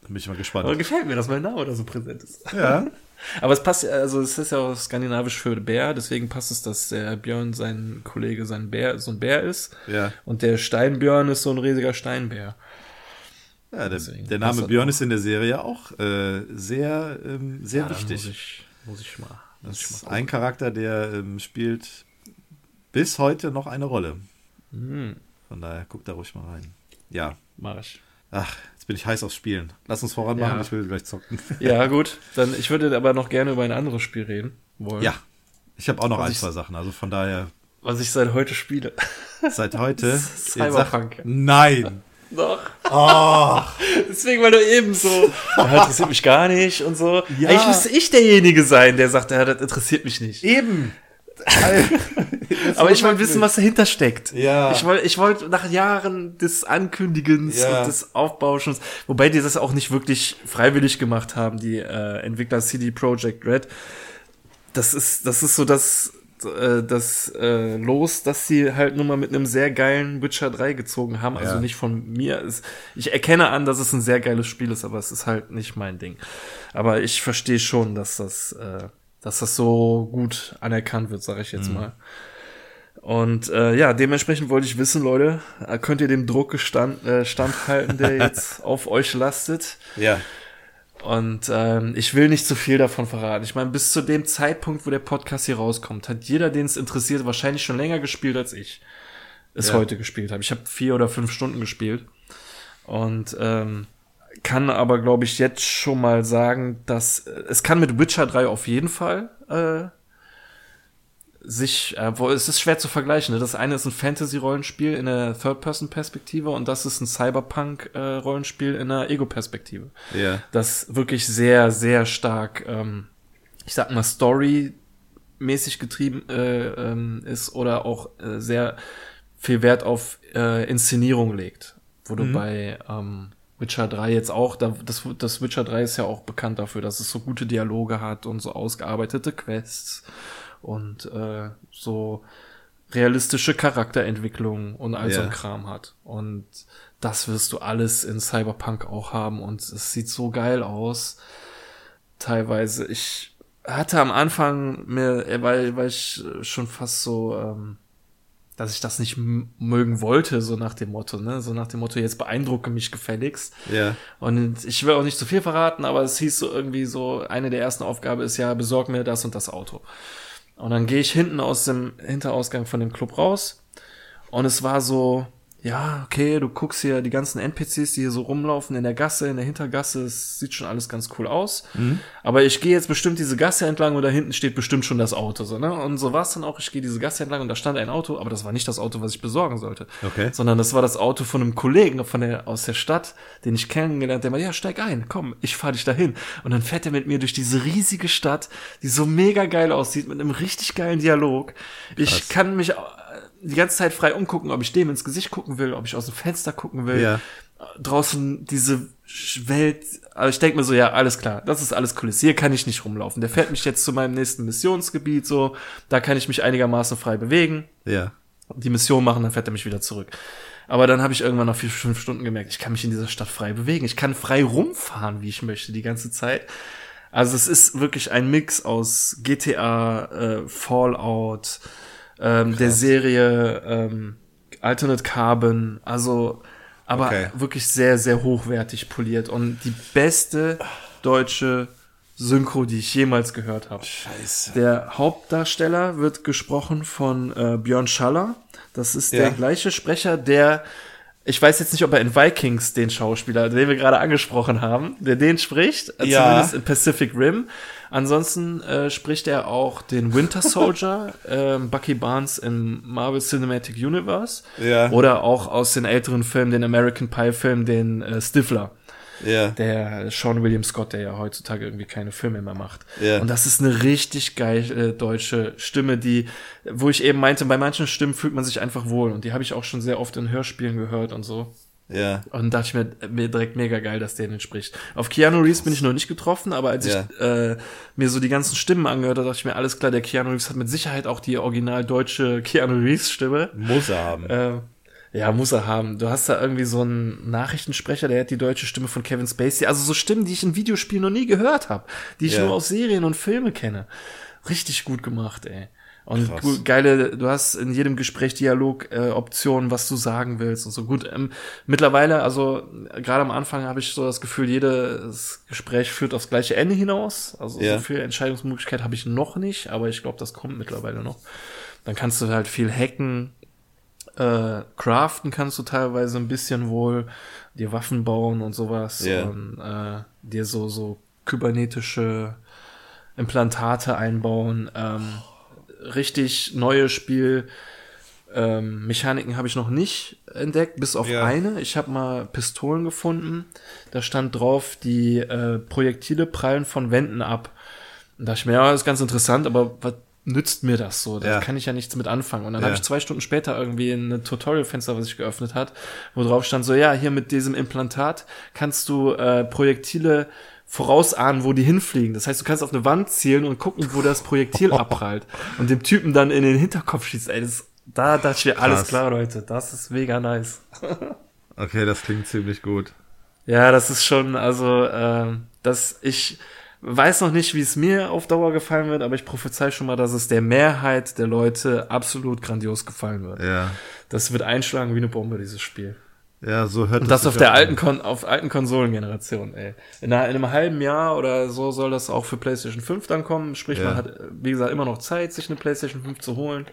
bin ich mal Aber gespannt. gefällt mir, dass mein Name da so präsent ist. Ja. <laughs> Aber es passt, ja- also es ist ja auch skandinavisch für Bär, deswegen passt es, dass der Björn sein Kollege sein Bär, so ein Bär ist. Ja. Und der Steinbjörn ist so ein riesiger Steinbär. Ja, der, der Name Björn ist in der Serie auch äh, sehr, ähm, sehr Ja, wichtig. Muss ich, muss ich mal. Muss Das ist mal ein Charakter, der ähm, spielt bis heute noch eine Rolle. Hm, Von daher guck da ruhig mal rein. Ja. mach ich. Ach, jetzt bin ich heiß aufs Spielen. Lass uns voran machen, Ja. ich will gleich zocken. <laughs> Ja, gut. Dann, ich würde aber noch gerne über ein anderes Spiel reden wollen. ja. Ich habe auch noch Was ein, ich- zwei Sachen. Also von daher, Was ich seit heute spiele. seit heute. <laughs> Cyberpunk. Sag- Nein. Doch. Oh, <laughs> Deswegen, weil du eben so, <laughs> ja, interessiert mich gar nicht und so. Ja. Eigentlich müsste ich derjenige sein, der sagt, ja, das interessiert mich nicht. eben. <laughs> Aber ich wollte wissen, was dahinter steckt. Ja. Ich wollte, ich wollte nach Jahren des Ankündigens Ja. und des Aufbauschens, wobei die das auch nicht wirklich freiwillig gemacht haben, die äh, Entwickler CD Projekt Red. Das ist, das ist so das, äh, das äh, Los, dass sie halt nur mal mit einem sehr geilen Witcher 3 gezogen haben. Also Ja. nicht von mir. Es, ich erkenne an, dass es ein sehr geiles Spiel ist, aber es ist halt nicht mein Ding. Aber ich verstehe schon, dass das, äh, dass das so gut anerkannt wird, sage ich jetzt mal. Und äh, ja, dementsprechend wollte ich wissen, Leute, äh, könnt ihr dem Druck gestand, äh, standhalten, der <laughs> jetzt auf euch lastet? Ja. Und ähm, ich will nicht zu viel davon verraten. Ich meine, bis zu dem Zeitpunkt, wo der Podcast hier rauskommt, hat jeder, den es interessiert, wahrscheinlich schon länger gespielt als ich es Ja. heute gespielt habe. Ich habe vier oder fünf Stunden gespielt und ähm, kann aber, glaube ich, jetzt schon mal sagen, dass äh, es kann mit Witcher 3 auf jeden Fall äh, sich, äh, wo, es ist schwer zu vergleichen. Ne? Das eine ist ein Fantasy-Rollenspiel in der Third-Person-Perspektive und das ist ein Cyberpunk-Rollenspiel in der Ego-Perspektive Ja. das wirklich sehr, sehr stark, ähm, ich sag mal, storymäßig getrieben äh, ähm, ist oder auch äh, sehr viel Wert auf äh, Inszenierung legt. Wo du bei ähm, Witcher 3 jetzt auch, da, das, das Witcher 3 ist ja auch bekannt dafür, dass es so gute Dialoge hat und so ausgearbeitete Quests und äh, so realistische Charakterentwicklung und all so Ja. ein Kram hat. Und das wirst du alles in Cyberpunk auch haben und es sieht so geil aus. Teilweise. Ich hatte am Anfang mir, äh, weil, weil ich schon fast so, ähm, dass ich das nicht mögen wollte, so nach dem Motto, ne? So nach dem Motto, jetzt beeindrucke mich gefälligst. Ja. Und ich will auch nicht zu viel verraten, aber es hieß so irgendwie so, eine der ersten Aufgabe ist ja, besorg mir das und das Auto. Und dann gehe ich hinten aus dem Hinterausgang von dem Club raus. Und es war so, ja, okay, du guckst hier die ganzen NPCs, die hier so rumlaufen in der Gasse, in der Hintergasse, es sieht schon alles ganz cool aus. Aber ich gehe jetzt bestimmt diese Gasse entlang und da hinten steht bestimmt schon das Auto, so, ne? Und so war es dann auch, ich gehe diese Gasse entlang und da stand ein Auto, aber das war nicht das Auto, was ich besorgen sollte. Okay. Sondern das war das Auto von einem Kollegen von der, aus der Stadt, den ich kennengelernt, der meinte, ja, steig ein, komm, ich fahr dich dahin. Und dann fährt er mit mir durch diese riesige Stadt, die so mega geil aussieht, mit einem richtig geilen Dialog. Ich kann mich die ganze Zeit frei umgucken, ob ich dem ins Gesicht gucken will, ob ich aus dem Fenster gucken will. Ja. Draußen diese Welt, aber ich denke mir so, ja, alles klar, das ist alles Kulisse, hier kann ich nicht rumlaufen. Der fährt mich jetzt zu meinem nächsten Missionsgebiet, so, da kann ich mich einigermaßen frei bewegen Ja. die Mission machen, dann fährt er mich wieder zurück. Aber dann habe ich irgendwann nach vier, fünf Stunden gemerkt, ich kann mich in dieser Stadt frei bewegen. Ich kann frei rumfahren, wie ich möchte, die ganze Zeit. Also es ist wirklich ein Mix aus GTA, äh, Fallout, ähm, der Serie ähm, Alternate Carbon, also aber Okay. wirklich sehr, sehr hochwertig poliert und die beste deutsche Synchro, die ich jemals gehört habe. Scheiße. Der Hauptdarsteller wird gesprochen von äh, Björn Schaller. Das ist der Ja. gleiche Sprecher, der ich weiß jetzt nicht, ob er in Vikings den Schauspieler, den wir gerade angesprochen haben, der den spricht, Ja. zumindest in Pacific Rim. Ansonsten äh, spricht er auch den Winter <laughs> Soldier, ähm, Bucky Barnes im Marvel Cinematic Universe. Ja. Oder auch aus den älteren Filmen, den American Pie Film, den äh, Stifler Ja. der Sean William Scott, der ja heutzutage irgendwie keine Filme mehr macht. Ja. Und das ist eine richtig geile deutsche Stimme, die, wo ich eben meinte, bei manchen Stimmen fühlt man sich einfach wohl. Und die habe ich auch schon sehr oft in Hörspielen gehört und so. Ja. Und dachte ich mir, mir direkt mega geil, dass der den spricht. Auf Keanu Reeves bin ich noch nicht getroffen, aber als Ja. ich äh, mir so die ganzen Stimmen angehört habe, dachte ich mir, alles klar, der Keanu Reeves hat mit Sicherheit auch die original deutsche Keanu Reeves Stimme. Muss er haben. Äh, ja, muss er haben. Du hast da irgendwie so einen Nachrichtensprecher, der hat die deutsche Stimme von Kevin Spacey. Also so Stimmen, die ich in Videospielen noch nie gehört habe, die ich Ja. nur aus Serien und Filme kenne. Richtig gut gemacht, ey. Und Krass. geile, du hast in jedem Gespräch Dialog äh, Optionen, was du sagen willst und so. Gut, ähm, mittlerweile, also gerade am Anfang habe ich so das Gefühl, jedes Gespräch führt aufs gleiche Ende hinaus. Also Ja. so viel Entscheidungsmöglichkeit habe ich noch nicht, aber ich glaube, das kommt mittlerweile noch. Dann kannst du halt viel hacken, äh, craften kannst du teilweise ein bisschen wohl, dir Waffen bauen und sowas Ja. und äh, dir so so kybernetische Implantate einbauen. Ähm, richtig neue Spiel. Ähm, Mechaniken habe ich noch nicht entdeckt, bis auf Ja. eine. Ich habe mal Pistolen gefunden. Da stand drauf, die äh, Projektile prallen von Wänden ab. Und da dachte ich mir, ja, das ist ganz interessant, aber was nützt mir das so? Da Ja. kann ich ja nichts mit anfangen. Und dann Ja. habe ich zwei Stunden später irgendwie ein Tutorial-Fenster, was sich geöffnet hat, wo drauf stand so, ja, hier mit diesem Implantat kannst du äh, Projektile vorausahnen, wo die hinfliegen. Das heißt, du kannst auf eine Wand zielen und gucken, wo das Projektil <laughs> abprallt. Und dem Typen dann in den Hinterkopf schießt. Ey, das, da dachte ich mir, alles Krass. klar, Leute. Das ist mega nice. <laughs> Okay, das klingt ziemlich gut. Ja, das ist schon, also, ähm, dass ich weiß noch nicht, wie es mir auf Dauer gefallen wird, aber ich prophezei schon mal, dass es der Mehrheit der Leute absolut grandios gefallen wird. Ja. Das wird einschlagen wie eine Bombe, dieses Spiel. Ja, so hört Und das sich auf der alten. Kon auf alten Konsolengeneration, ey. In, einer, in einem halben Jahr oder so soll das auch für PlayStation 5 dann kommen. Sprich, Ja. man hat, wie gesagt, immer noch Zeit, sich eine PlayStation 5 zu holen.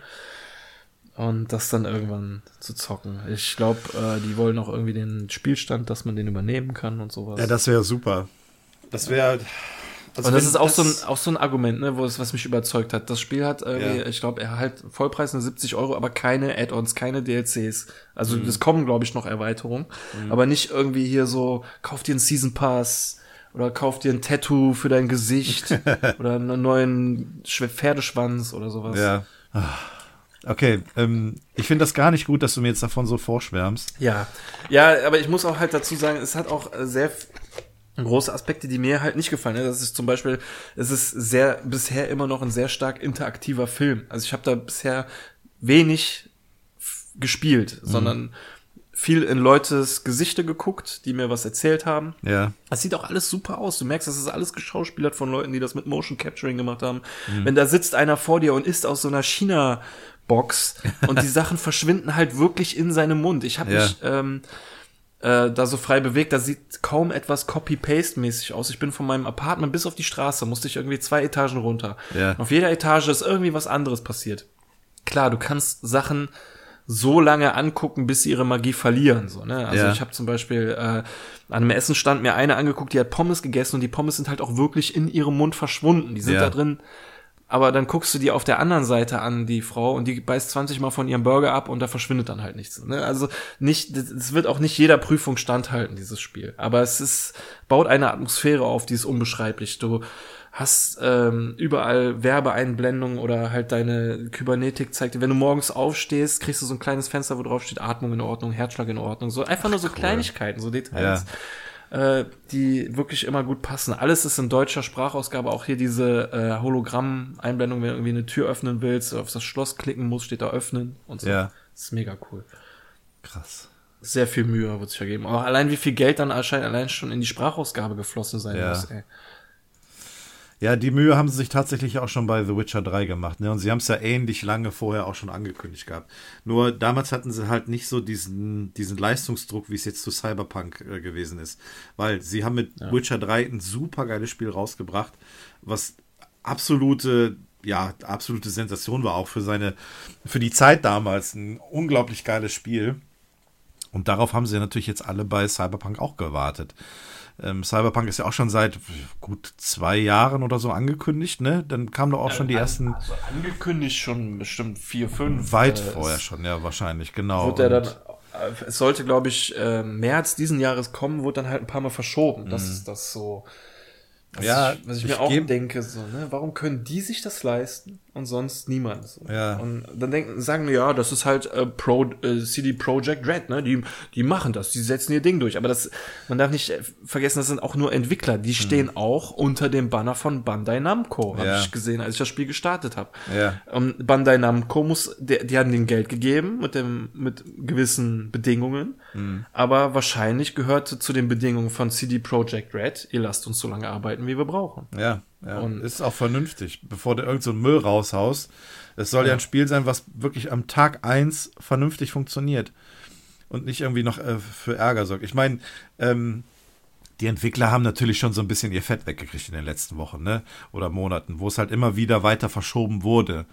Und das dann irgendwann zu zocken. Ich glaube, äh, die wollen auch irgendwie den Spielstand, dass man den übernehmen kann und sowas. Ja, das wäre super. Das wäre. Also und das ist auch so, ein, auch so ein Argument, ne, wo es, was mich überzeugt hat. Das Spiel hat irgendwie, Ja. ich glaube, er halt Vollpreis nur 70 Euro, aber keine Add-ons, keine DLCs. Also Mhm. es kommen, glaube ich, noch Erweiterungen. Aber nicht irgendwie hier so, kauf dir einen Season Pass oder kauf dir ein Tattoo für dein Gesicht <laughs> oder einen neuen Schw- Pferdeschwanz oder sowas. Ja. Ah. Okay, ähm, ich finde das gar nicht gut, dass du mir jetzt davon so vorschwärmst. Ja, ja, aber ich muss auch halt dazu sagen, es hat auch sehr große Aspekte, die mir halt nicht gefallen. ne? Das ist zum Beispiel, es ist sehr bisher immer noch ein sehr stark interaktiver Film. Also ich habe da bisher wenig gespielt, sondern viel in Leutes Gesichter geguckt, die mir was erzählt haben. Ja. Es sieht auch alles super aus. Du merkst, das ist alles geschauspielert von Leuten, die das mit Motion Capturing gemacht haben. Wenn da sitzt einer vor dir und isst aus so einer China-Box <laughs> und die Sachen verschwinden halt wirklich in seinem Mund. Ich habe Ja. mich ähm, äh, da so frei bewegt, da sieht kaum etwas Copy-Paste-mäßig aus. Ich bin von meinem Apartment bis auf die Straße, musste ich irgendwie zwei Etagen runter. Ja. Auf jeder Etage ist irgendwie was anderes passiert. Klar, du kannst Sachen so lange angucken, bis sie ihre Magie verlieren. So, ne? Also Ja. ich habe zum Beispiel äh, an einem Essenstand mir eine angeguckt, die hat Pommes gegessen und die Pommes sind halt auch wirklich in ihrem Mund verschwunden. Die sind Ja. da drin. Aber dann guckst du die auf der anderen Seite an, die Frau, und die beißt 20 Mal von ihrem Burger ab und da verschwindet dann halt nichts. Ne? Also nicht, es wird auch nicht jeder Prüfung standhalten, dieses Spiel. Aber es ist, baut eine Atmosphäre auf, die ist unbeschreiblich. Du hast ähm, überall Werbeeinblendungen oder halt deine Kybernetik zeigt dir, wenn du morgens aufstehst, kriegst du so ein kleines Fenster, wo drauf steht Atmung in Ordnung, Herzschlag in Ordnung, so einfach nur so Kleinigkeiten, so Details, äh, die wirklich immer gut passen. Alles ist in deutscher Sprachausgabe, auch hier diese äh, Hologramm-Einblendung, wenn du irgendwie eine Tür öffnen willst, auf das Schloss klicken musst, steht da öffnen und so. Ja. Das ist mega cool. Krass. Sehr viel Mühe wird sich ergeben. Auch allein wie viel Geld dann anscheinend allein schon in die Sprachausgabe geflossen sein Ja. muss, ey. Ja, die Mühe haben sie sich tatsächlich auch schon bei The Witcher 3 gemacht. Ne? Und sie haben es ja ähnlich lange vorher auch schon angekündigt gehabt. Nur damals hatten sie halt nicht so diesen, diesen Leistungsdruck, wie es jetzt zu Cyberpunk äh, gewesen ist. Weil sie haben mit Witcher 3 ein super geiles Spiel rausgebracht, was absolute, ja, absolute Sensation war auch für seine, für die Zeit damals. Ein unglaublich geiles Spiel. Und darauf haben sie natürlich jetzt alle bei Cyberpunk auch gewartet. Ähm, Cyberpunk ist ja auch schon seit gut zwei Jahren oder so angekündigt, ne? Dann kamen doch auch schon die ersten Also angekündigt schon bestimmt vier, fünf. weit Äh, vorher schon, ja, wahrscheinlich, genau. Wird der dann, äh, es sollte, glaube ich, äh, März diesen Jahres kommen, wurde dann halt ein paar Mal verschoben. Das ist das so. Was Mhm. Ja, ich, was ich, ich mir auch denke, so, ne, warum können die sich das leisten und sonst niemand? Ja. Und dann denken, sagen, ja, das ist halt äh, Pro, äh, CD Projekt Red, ne? Die, die machen das, die setzen ihr Ding durch. Aber das, man darf nicht äh, vergessen, das sind auch nur Entwickler. Die stehen auch unter dem Banner von Bandai Namco, habe Mhm. Ja. ich gesehen, als ich das Spiel gestartet habe. Ja. Ähm, Bandai Namco muss, die, die haben den Geld gegeben mit dem, mit gewissen Bedingungen. Mhm. Aber wahrscheinlich gehörte zu den Bedingungen von CD Projekt Red, ihr lasst uns so lange arbeiten, wie wir brauchen. Ja, ja. Und- ist auch vernünftig, bevor du irgend so Müll raushaust. Es soll ja. ein Spiel sein, was wirklich am Tag eins vernünftig funktioniert und nicht irgendwie noch äh, für Ärger sorgt. Ich meine, ähm, die Entwickler haben natürlich schon so ein bisschen ihr Fett weggekriegt in den letzten Wochen, ne? Oder Monaten, wo es halt immer wieder weiter verschoben wurde.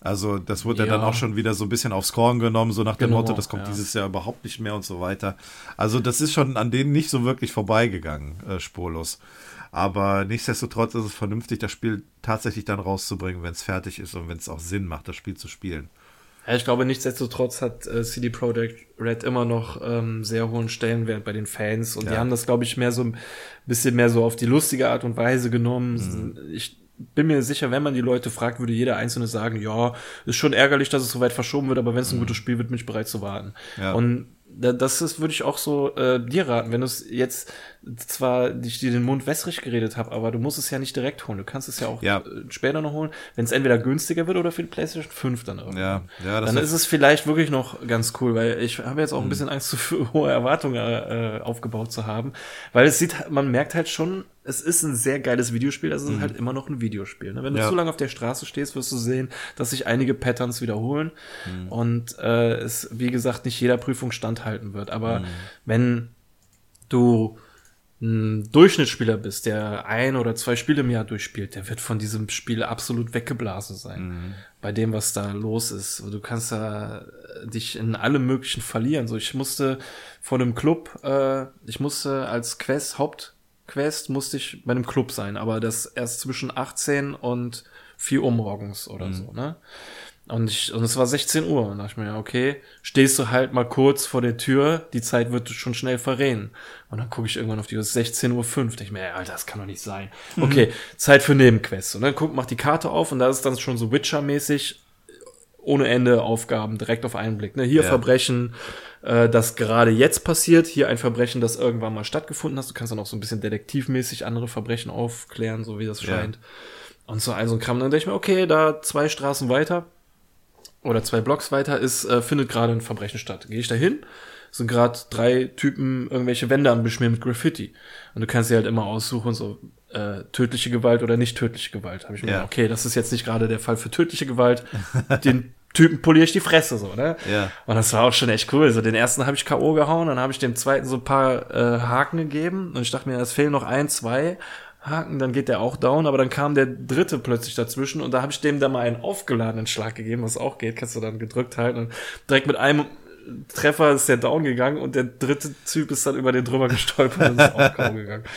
Also das wurde ja. Ja. dann auch schon wieder so ein bisschen aufs Korn genommen, so nach dem Genau, Motto, das kommt ja. dieses Jahr überhaupt nicht mehr und so weiter. Also das ist schon an denen nicht so wirklich vorbeigegangen, äh, spurlos. Aber nichtsdestotrotz ist es vernünftig, das Spiel tatsächlich dann rauszubringen, wenn es fertig ist und wenn es auch Sinn macht, das Spiel zu spielen. Ja, ich glaube, nichtsdestotrotz hat äh, CD Projekt Red immer noch ähm, sehr hohen Stellenwert bei den Fans und die Ja. haben das, glaube ich, mehr so ein bisschen mehr so auf die lustige Art und Weise genommen. Mhm. Ich bin mir sicher, wenn man die Leute fragt, würde jeder Einzelne Mhm. sagen, ja, ist schon ärgerlich, dass es so weit verschoben wird, aber wenn es ein gutes Spiel wird, bin ich bereit zu warten. Ja. Und da- das ist, würde ich auch so äh, dir raten, wenn du es jetzt zwar ich dir den Mund wässrig geredet habe, aber du musst es ja nicht direkt holen. Du kannst es ja auch Ja. äh, später noch holen, wenn es entweder günstiger wird oder für die PlayStation 5 dann irgendwann. Ja, ja, das dann ist- es vielleicht wirklich noch ganz cool, weil ich habe jetzt auch ein bisschen Angst, <laughs> zu hohe Erwartungen äh, aufgebaut zu haben, weil es sieht, man merkt halt schon, es ist ein sehr geiles Videospiel, es ist halt immer noch ein Videospiel. Ne? Wenn du Ja. zu lange auf der Straße stehst, wirst du sehen, dass sich einige Patterns wiederholen und äh, es, wie gesagt, nicht jeder Prüfung standhalten wird. Aber wenn du ein Durchschnittsspieler bist, der ein oder zwei Spiele im Jahr durchspielt, der wird von diesem Spiel absolut weggeblasen sein. Bei dem, was da los ist. Du kannst da äh, dich in allem Möglichen verlieren. So, ich musste vor einem Club, äh, ich musste als Quest, Hauptquest, musste ich bei einem Club sein, aber das erst zwischen 18 und 4 Uhr morgens oder so, ne? Und ich, und es war 16 Uhr. Und da dachte ich mir, ja, okay, stehst du halt mal kurz vor der Tür, die Zeit wird schon schnell verrehen. Und dann gucke ich irgendwann auf die Uhr, es ist 16.05 Uhr. Denke ich mir, ey, Alter, das kann doch nicht sein. Okay, Zeit für Nebenquests. Und dann guck, mach die Karte auf und da ist dann schon so Witcher-mäßig ohne Ende Aufgaben direkt auf einen Blick. Ne? Hier Ja. Verbrechen, äh, das gerade jetzt passiert, hier ein Verbrechen, das irgendwann mal stattgefunden hat. Du kannst dann auch so ein bisschen detektivmäßig andere Verbrechen aufklären, so wie das Ja. scheint. Und so all so ein Kram. Dann denke ich mir, okay, da zwei Straßen weiter oder zwei Blocks weiter ist, äh, findet gerade ein Verbrechen statt. Gehe ich da hin, sind gerade drei Typen irgendwelche Wände am Beschmieren mit Graffiti. Und du kannst dir halt immer aussuchen, so äh, tödliche Gewalt oder nicht tödliche Gewalt. Habe ich mir Ja. gedacht, okay, das ist jetzt nicht gerade der Fall für tödliche Gewalt. Den Typen poliere ich die Fresse so, ne? Ja. Und das war auch schon echt cool. So den ersten habe ich K.O. gehauen, dann habe ich dem zweiten so ein paar äh, Haken gegeben und ich dachte mir, es fehlen noch ein, zwei Haken, dann geht der auch down, aber dann kam der dritte plötzlich dazwischen und da habe ich dem dann mal einen aufgeladenen Schlag gegeben, was auch geht, kannst du dann gedrückt halten und direkt mit einem Treffer ist der down gegangen und der dritte Typ ist dann über den drüber gestolpert und ist auch K.O. gegangen. <laughs>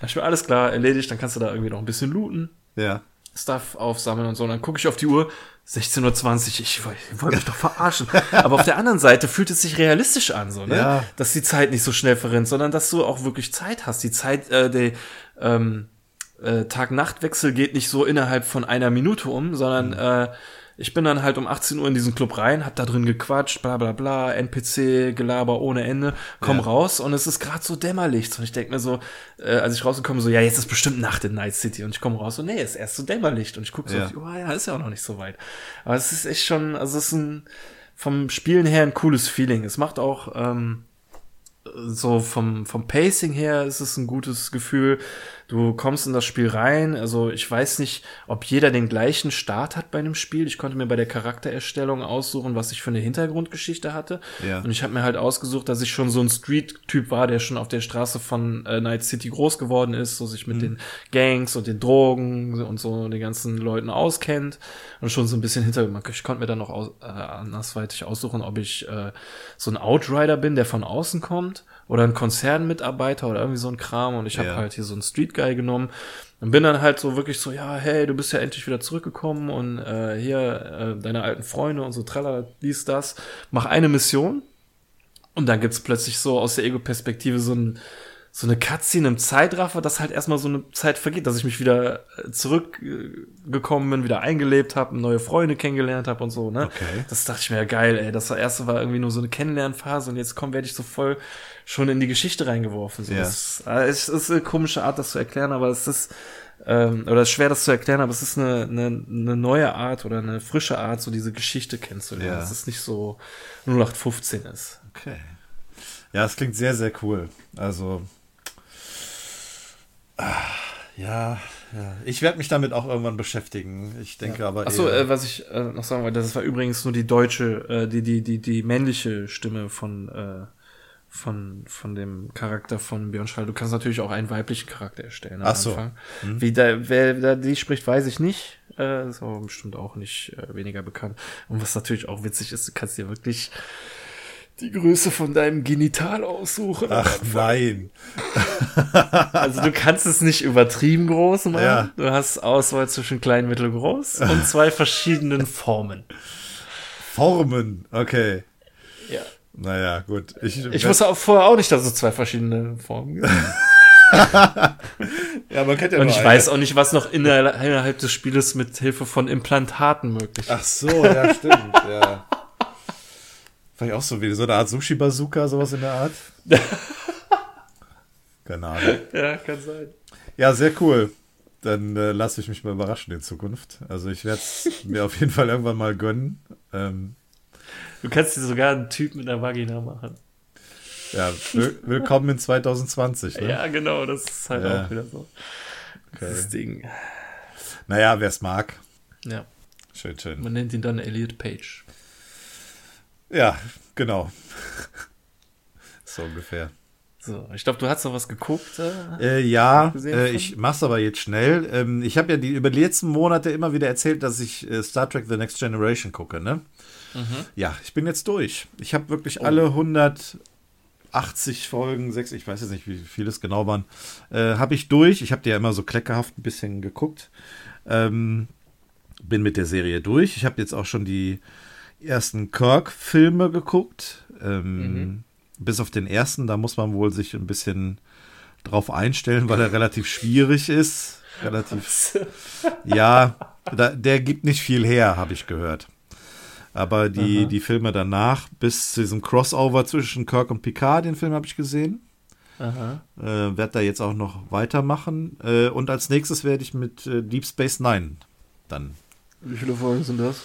Da ist mir alles klar, erledigt, dann kannst du da irgendwie noch ein bisschen looten. Ja. Stuff aufsammeln und so. Und dann gucke ich auf die Uhr, 16.20 Uhr, ich, woll- ich wollte mich doch verarschen. <laughs> Aber auf der anderen Seite fühlt es sich realistisch an, so, ne? Ja. Dass die Zeit nicht so schnell verrinnt, sondern dass du auch wirklich Zeit hast. Die Zeit, äh, der ähm, äh, Tag-Nacht-Wechsel geht nicht so innerhalb von einer Minute um, sondern äh, ich bin dann halt um 18 Uhr in diesen Club rein, hab da drin gequatscht, bla bla bla, NPC, Gelaber ohne Ende, komm Ja. raus und es ist gerade so dämmerlicht. Und ich denk mir so, äh, als ich rausgekommen so, ja, jetzt ist bestimmt Nacht in Night City. Und ich komme raus und nee, es ist erst so dämmerlicht. Und ich gucke so, Ja. Uhr, ja, ist ja auch noch nicht so weit. Aber es ist echt schon, also es ist ein vom Spielen her ein cooles Feeling. Es macht auch ähm, so vom, vom Pacing her ist es ein gutes Gefühl. Du kommst in das Spiel rein. Also ich weiß nicht, ob jeder den gleichen Start hat bei einem Spiel. Ich konnte mir bei der Charaktererstellung aussuchen, was ich für eine Hintergrundgeschichte hatte. Ja. Und ich habe mir halt ausgesucht, dass ich schon so ein Street-Typ war, der schon auf der Straße von äh, Night City groß geworden ist, so sich mit den Gangs und den Drogen und so den ganzen Leuten auskennt und schon so ein bisschen hinter. Ich konnte mir dann noch aus, äh, andersweitig aussuchen, ob ich äh, so ein Outrider bin, der von außen kommt oder ein Konzernmitarbeiter oder irgendwie so ein Kram. Und ich habe Ja. halt hier so einen Street Guy genommen und bin dann halt so wirklich so, ja, hey, du bist ja endlich wieder zurückgekommen und äh, hier äh, deine alten Freunde und so tralala, dies, das. Mach eine Mission und dann gibt's plötzlich so aus der Ego-Perspektive so ein so eine Cutscene im Zeitraffer, dass halt erstmal so eine Zeit vergeht, dass ich mich wieder äh, zurückgekommen bin, wieder eingelebt habe, neue Freunde kennengelernt habe und so, ne? Okay. Das dachte ich mir ja geil, ey. Das erste war irgendwie nur so eine Kennenlernphase und jetzt komm, werde ich so voll schon in die Geschichte reingeworfen. So. Ja. Äh, es ist eine komische Art, das zu erklären, aber es ist ähm, oder es ist schwer, das zu erklären, aber es ist eine, eine, eine neue Art oder eine frische Art, so diese Geschichte kennenzulernen. Ja. Dass es nicht so 0815 ist. Okay. Ja, es klingt sehr, sehr cool. Also, ah, ja, ja. Ich werde mich damit auch irgendwann beschäftigen. Ich denke aber Achso, äh, was ich äh, noch sagen wollte, das war übrigens nur die deutsche, äh, die, die, die, die männliche Stimme von, äh, von, von dem Charakter von Björn Schall. Du kannst natürlich auch einen weiblichen Charakter erstellen. am Ach so. Anfang. Wie da, wer da die spricht, weiß ich nicht. Äh, ist aber bestimmt auch nicht äh, weniger bekannt. Und was natürlich auch witzig ist, du kannst dir wirklich die Größe von deinem Genital aussuchen. Ach nein. <laughs> Also du kannst es nicht übertrieben groß machen. Ja. Du hast Auswahl zwischen klein, mittel, groß und zwei verschiedenen <laughs> Formen. Formen. Okay. Ja. Naja, gut. Ich, Ich wusste auch vorher auch nicht, dass es zwei verschiedene Formen gibt. <laughs> ja, man kennt ja Und nur ich eine. weiß auch nicht, was noch inner- innerhalb des Spieles mit Hilfe von Implantaten möglich ist. Ach so, ja, stimmt. ja. Vielleicht auch so wie so eine Art Sushi-Bazooka, sowas in der Art. <laughs> Keine Ahnung. Ja, kann sein. Ja, sehr cool. Dann äh, lasse ich mich mal überraschen in Zukunft. Also ich werde es mir auf jeden Fall irgendwann mal gönnen. Ähm, Du kannst dir sogar einen Typ mit einer Vagina machen. ja, will willkommen in 2020. Ne? Ja, genau, das ist halt Ja. auch wieder so. Das Ding. Naja, wer es mag. Ja, Schön, schön. man nennt ihn dann Elliot Page. Ja, genau. <laughs> so ungefähr. So, ich glaube, du hast noch was geguckt. Äh? Äh, ja, äh, ich mach's aber jetzt schnell. Ähm, ich habe ja die über die letzten Monate immer wieder erzählt, dass ich äh, Star Trek The Next Generation gucke, ne? Ja, ich bin jetzt durch. Ich habe wirklich alle 180 Folgen, sechs, ich weiß jetzt nicht, wie viele es genau waren, äh, habe ich durch. Ich habe die ja immer so kleckerhaft ein bisschen geguckt. Ähm, bin mit der Serie durch. Ich habe jetzt auch schon die ersten Kirk-Filme geguckt. Ähm, Bis auf den ersten, da muss man wohl sich ein bisschen drauf einstellen, weil er relativ schwierig ist. Relativ, <laughs> ja, da, der gibt nicht viel her, habe ich gehört. Aber die, die Filme danach, bis zu diesem Crossover zwischen Kirk und Picard, den Film habe ich gesehen. Aha. Äh, werde da jetzt auch noch weitermachen. Äh, und als nächstes werde ich mit äh, Deep Space Nine dann. Wie viele Folgen sind das?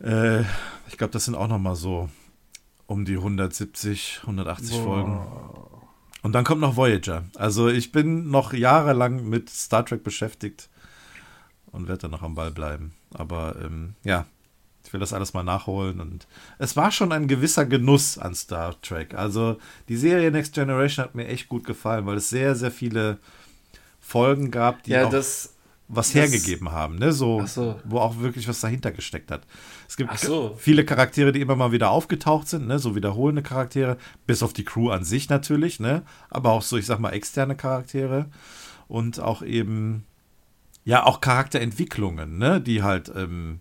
Äh, ich glaube, das sind auch noch mal so um die 170, 180 Folgen. Und dann kommt noch Voyager. Also ich bin noch jahrelang mit Star Trek beschäftigt und werde dann noch am Ball bleiben. Aber ähm, ja, ich will das alles mal nachholen. Und es war schon ein gewisser Genuss an Star Trek. Also die Serie Next Generation hat mir echt gut gefallen, weil es sehr, sehr viele Folgen gab, die Ja, auch das. was das- hergegeben haben, ne? So, so. wo auch wirklich was dahinter gesteckt hat. Es gibt so. viele Charaktere, die immer mal wieder aufgetaucht sind, ne? So wiederholende Charaktere, bis auf die Crew an sich natürlich, ne? Aber auch so, ich sag mal, externe Charaktere und auch eben, ja, auch Charakterentwicklungen, ne? Die halt ähm,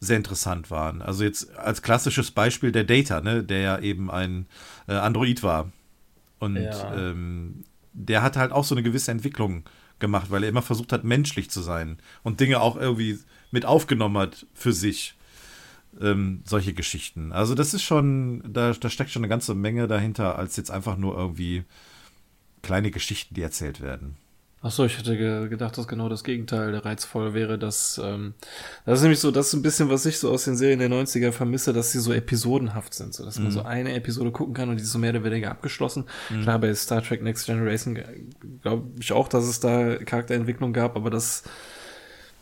sehr interessant waren. Also jetzt als klassisches Beispiel der Data, ne? Der ja eben ein äh, Android war. Und Ja. ähm, der hat halt auch so eine gewisse Entwicklung gemacht, weil er immer versucht hat, menschlich zu sein und Dinge auch irgendwie mit aufgenommen hat für sich. Ähm, solche Geschichten. Also das ist schon, da, da steckt schon eine ganze Menge dahinter, als jetzt einfach nur irgendwie kleine Geschichten, die erzählt werden. Achso, ich hätte ge gedacht, dass genau das Gegenteil reizvoll wäre, dass ähm, das ist nämlich so, das ist ein bisschen, was ich so aus den Serien der 90er vermisse, dass sie so episodenhaft sind, so dass man so eine Episode gucken kann und die ist so mehr oder weniger abgeschlossen. Klar, bei Star Trek Next Generation glaube ich auch, dass es da Charakterentwicklung gab, aber das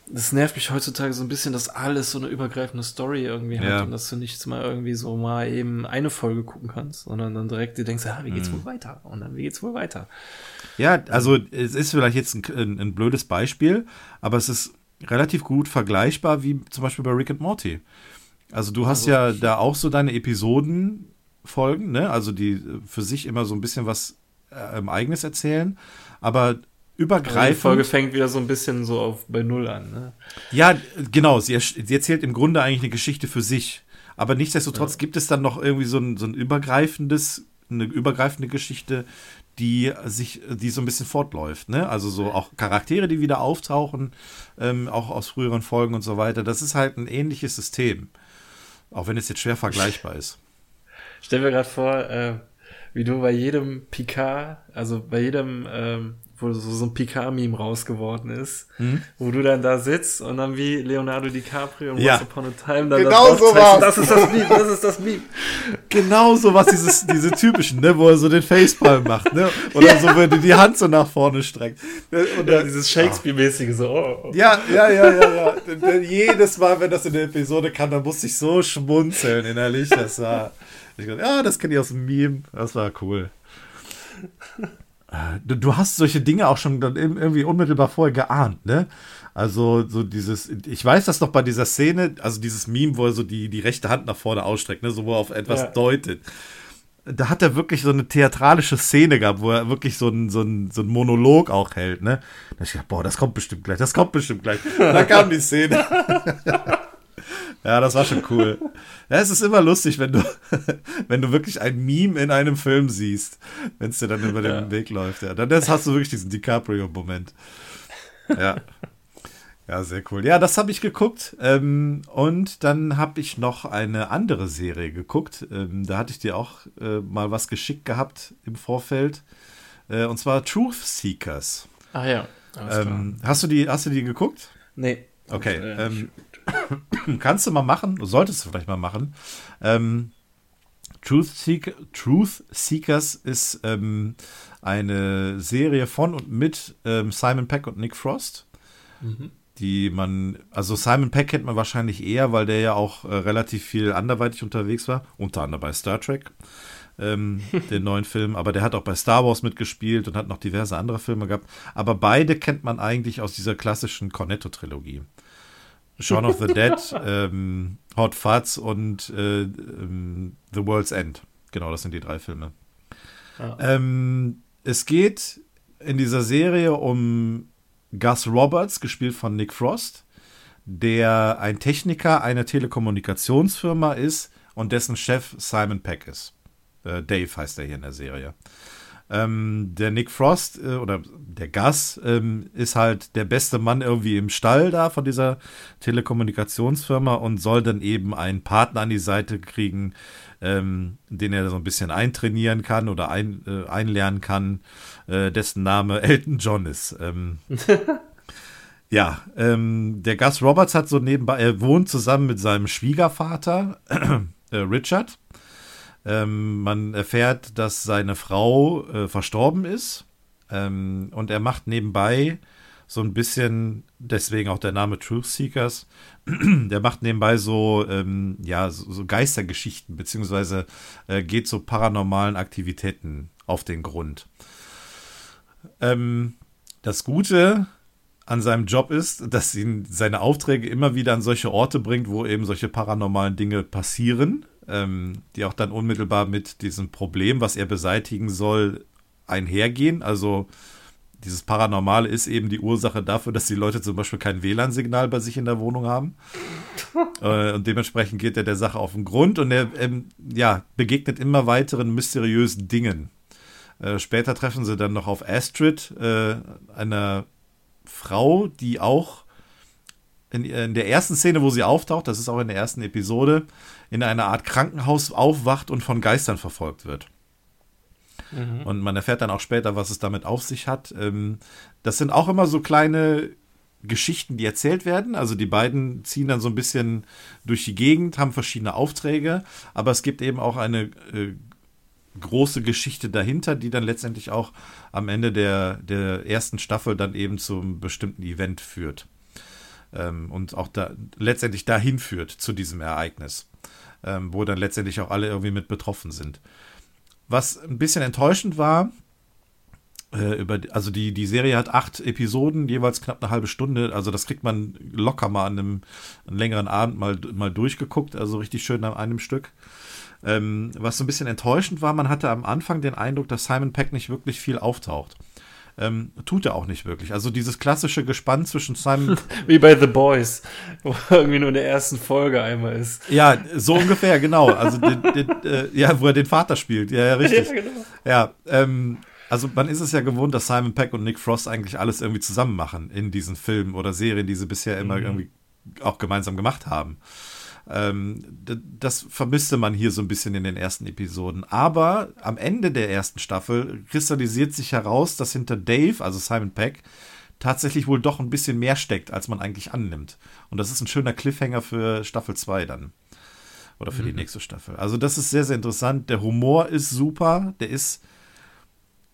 das nervt mich heutzutage so ein bisschen, dass alles so eine übergreifende Story irgendwie Ja. hat und dass du nicht mal irgendwie so mal eben eine Folge gucken kannst, sondern dann direkt dir denkst, ah, wie geht's wohl weiter? Und dann, wie geht's wohl weiter? Ja, also es ist vielleicht jetzt ein, ein, ein blödes Beispiel, aber es ist relativ gut vergleichbar wie zum Beispiel bei Rick and Morty. Also du hast ja da auch so deine Episodenfolgen, ne? Also die für sich immer so ein bisschen was äh, eigenes erzählen, aber Also die übergreifend. Folge fängt wieder so ein bisschen so auf bei Null an, ne? Ja, genau. Sie, sie erzählt im Grunde eigentlich eine Geschichte für sich. Aber nichtsdestotrotz gibt es dann noch irgendwie so ein, so ein übergreifendes, eine übergreifende Geschichte, die sich, die so ein bisschen fortläuft. Ne? Also so auch Charaktere, die wieder auftauchen, ähm, auch aus früheren Folgen und so weiter. Das ist halt ein ähnliches System. Auch wenn es jetzt schwer vergleichbar ist. Stell mir gerade vor, äh, wie du bei jedem Picard, also bei jedem, ähm, wo so, so ein Picard-Meme rausgeworden ist, wo du dann da sitzt und dann wie Leonardo DiCaprio in Ja. Once Upon a Time dann Genau das so war's. Das ist das Meme, das ist das Meme. <laughs> Genau so was dieses, diese typischen, ne, wo er so den Facepalm macht, ne? Oder so, wenn er die Hand so nach vorne streckt. Ne? Und Ja, dieses Shakespeare-mäßige so, oh, oh. Ja, ja, ja, ja, ja. Denn- denn Jedes Mal, wenn das in der Episode kam, dann musste ich so schmunzeln innerlich. Das war. Ich dachte, ja, das kenne ich aus dem Meme. Das war cool. Du, du hast solche Dinge auch schon dann irgendwie unmittelbar vorher geahnt, ne? Also, so dieses, ich weiß das doch bei dieser Szene, also dieses Meme, wo er so die, die rechte Hand nach vorne ausstreckt, ne, so wo er auf etwas Ja. deutet. Da hat er wirklich so eine theatralische Szene gehabt, wo er wirklich so einen so einen- so einen Monolog auch hält, ne? Da hab ich gedacht, boah, das kommt bestimmt gleich, das kommt bestimmt gleich. Und dann kam die Szene. <laughs> ja, das war schon cool. Ja, es ist immer lustig, wenn du, <laughs> wenn du wirklich ein Meme in einem Film siehst, wenn es dir dann über den Ja. Weg läuft. Ja, dann das hast du wirklich diesen DiCaprio-Moment. Ja. Ja, sehr cool. Ja, das habe ich geguckt. Ähm, und dann habe ich noch eine andere Serie geguckt. Ähm, da hatte ich dir auch äh, mal was geschickt gehabt im Vorfeld. Äh, und zwar Truth Seekers. Ah ja. Ähm, hast, du die, hast du die geguckt? Nee. Okay. Ähm, <coughs> kannst du mal machen, solltest du vielleicht mal machen. Ähm, Truth, Seek Truth Seekers ist ähm, eine Serie von und mit ähm, Simon Peck und Nick Frost. Mhm die man, also Simon Peck kennt man wahrscheinlich eher, weil der ja auch äh, relativ viel anderweitig unterwegs war, unter anderem bei Star Trek, ähm, <laughs> den neuen Film, aber der hat auch bei Star Wars mitgespielt und hat noch diverse andere Filme gehabt. Aber beide kennt man eigentlich aus dieser klassischen Cornetto-Trilogie. Shaun of the Dead, ähm, Hot Fuzz und äh, ähm, The World's End. Genau, das sind die drei Filme. Ja. Ähm, es geht in dieser Serie um Gus Roberts, gespielt von Nick Frost, der ein Techniker einer Telekommunikationsfirma ist und dessen Chef Simon Peck ist. Äh, Dave heißt er hier in der Serie. Ähm, der Nick Frost äh, oder der Gus ähm, ist halt der beste Mann irgendwie im Stall da von dieser Telekommunikationsfirma und soll dann eben einen Partner an die Seite kriegen, ähm, den er so ein bisschen eintrainieren kann oder ein, äh, einlernen kann, äh, dessen Name <laughs> Elton John ist. Ähm, <laughs> ja, ähm, der Gus Roberts hat so nebenbei, er wohnt zusammen mit seinem Schwiegervater, <clears throat> äh, Richard. Ähm, man erfährt, dass seine Frau äh, verstorben ist ähm, und er macht nebenbei so ein bisschen, deswegen auch der Name Truth Seekers, <clears throat> der macht nebenbei so, ähm, ja, so, so, Geistergeschichten, beziehungsweise äh, geht so paranormalen Aktivitäten auf den Grund. Ähm, das Gute an seinem Job ist, dass ihn seine Aufträge immer wieder an solche Orte bringt, wo eben solche paranormalen Dinge passieren, ähm, die auch dann unmittelbar mit diesem Problem, was er beseitigen soll, einhergehen. Also dieses Paranormale ist eben die Ursache dafür, dass die Leute zum Beispiel kein WLAN-Signal bei sich in der Wohnung haben. <laughs> äh, und dementsprechend geht er der Sache auf den Grund und er ähm, ja, begegnet immer weiteren mysteriösen Dingen. Äh, später treffen sie dann noch auf Astrid, äh, einer Frau, die auch in, in, der ersten Szene, wo sie auftaucht, das ist auch in der ersten Episode, in einer Art Krankenhaus aufwacht und von Geistern verfolgt wird. Mhm. Und man erfährt dann auch später, was es damit auf sich hat. Ähm, das sind auch immer so kleine Geschichten, die erzählt werden. Also die beiden ziehen dann so ein bisschen durch die Gegend, haben verschiedene Aufträge, aber es gibt eben auch eine äh, große Geschichte dahinter, die dann letztendlich auch am Ende der, der ersten Staffel dann eben zum bestimmten Event führt. Ähm, und auch da letztendlich dahin führt zu diesem Ereignis, ähm, wo dann letztendlich auch alle irgendwie mit betroffen sind. Was ein bisschen enttäuschend war, äh, über, also die, die Serie hat acht Episoden, jeweils knapp eine halbe Stunde. Also das kriegt man locker mal an einem, einem längeren Abend mal, mal durchgeguckt, also richtig schön an einem Stück. Ähm, was so ein bisschen enttäuschend war, man hatte am Anfang den Eindruck, dass Simon Peck nicht wirklich viel auftaucht. Ähm, tut er auch nicht wirklich. Also dieses klassische Gespann zwischen Simon. <laughs> Wie bei The Boys, wo irgendwie nur in der ersten Folge einmal ist. Ja, so ungefähr, genau. Also den, den, äh, ja, wo er den Vater spielt. Ja, ja richtig. <laughs> Ja, genau. ja ähm, also man ist es ja gewohnt, dass Simon Peck und Nick Frost eigentlich alles irgendwie zusammen machen in diesen Filmen oder Serien, die sie bisher immer mhm. irgendwie auch gemeinsam gemacht haben. Ähm, das vermisste man hier so ein bisschen in den ersten Episoden. Aber am Ende der ersten Staffel kristallisiert sich heraus, dass hinter Dave, also Simon Peck, tatsächlich wohl doch ein bisschen mehr steckt, als man eigentlich annimmt. Und das ist ein schöner Cliffhanger für Staffel 2 dann. Oder für mhm. die nächste Staffel. Also, das ist sehr, sehr interessant. Der Humor ist super. Der ist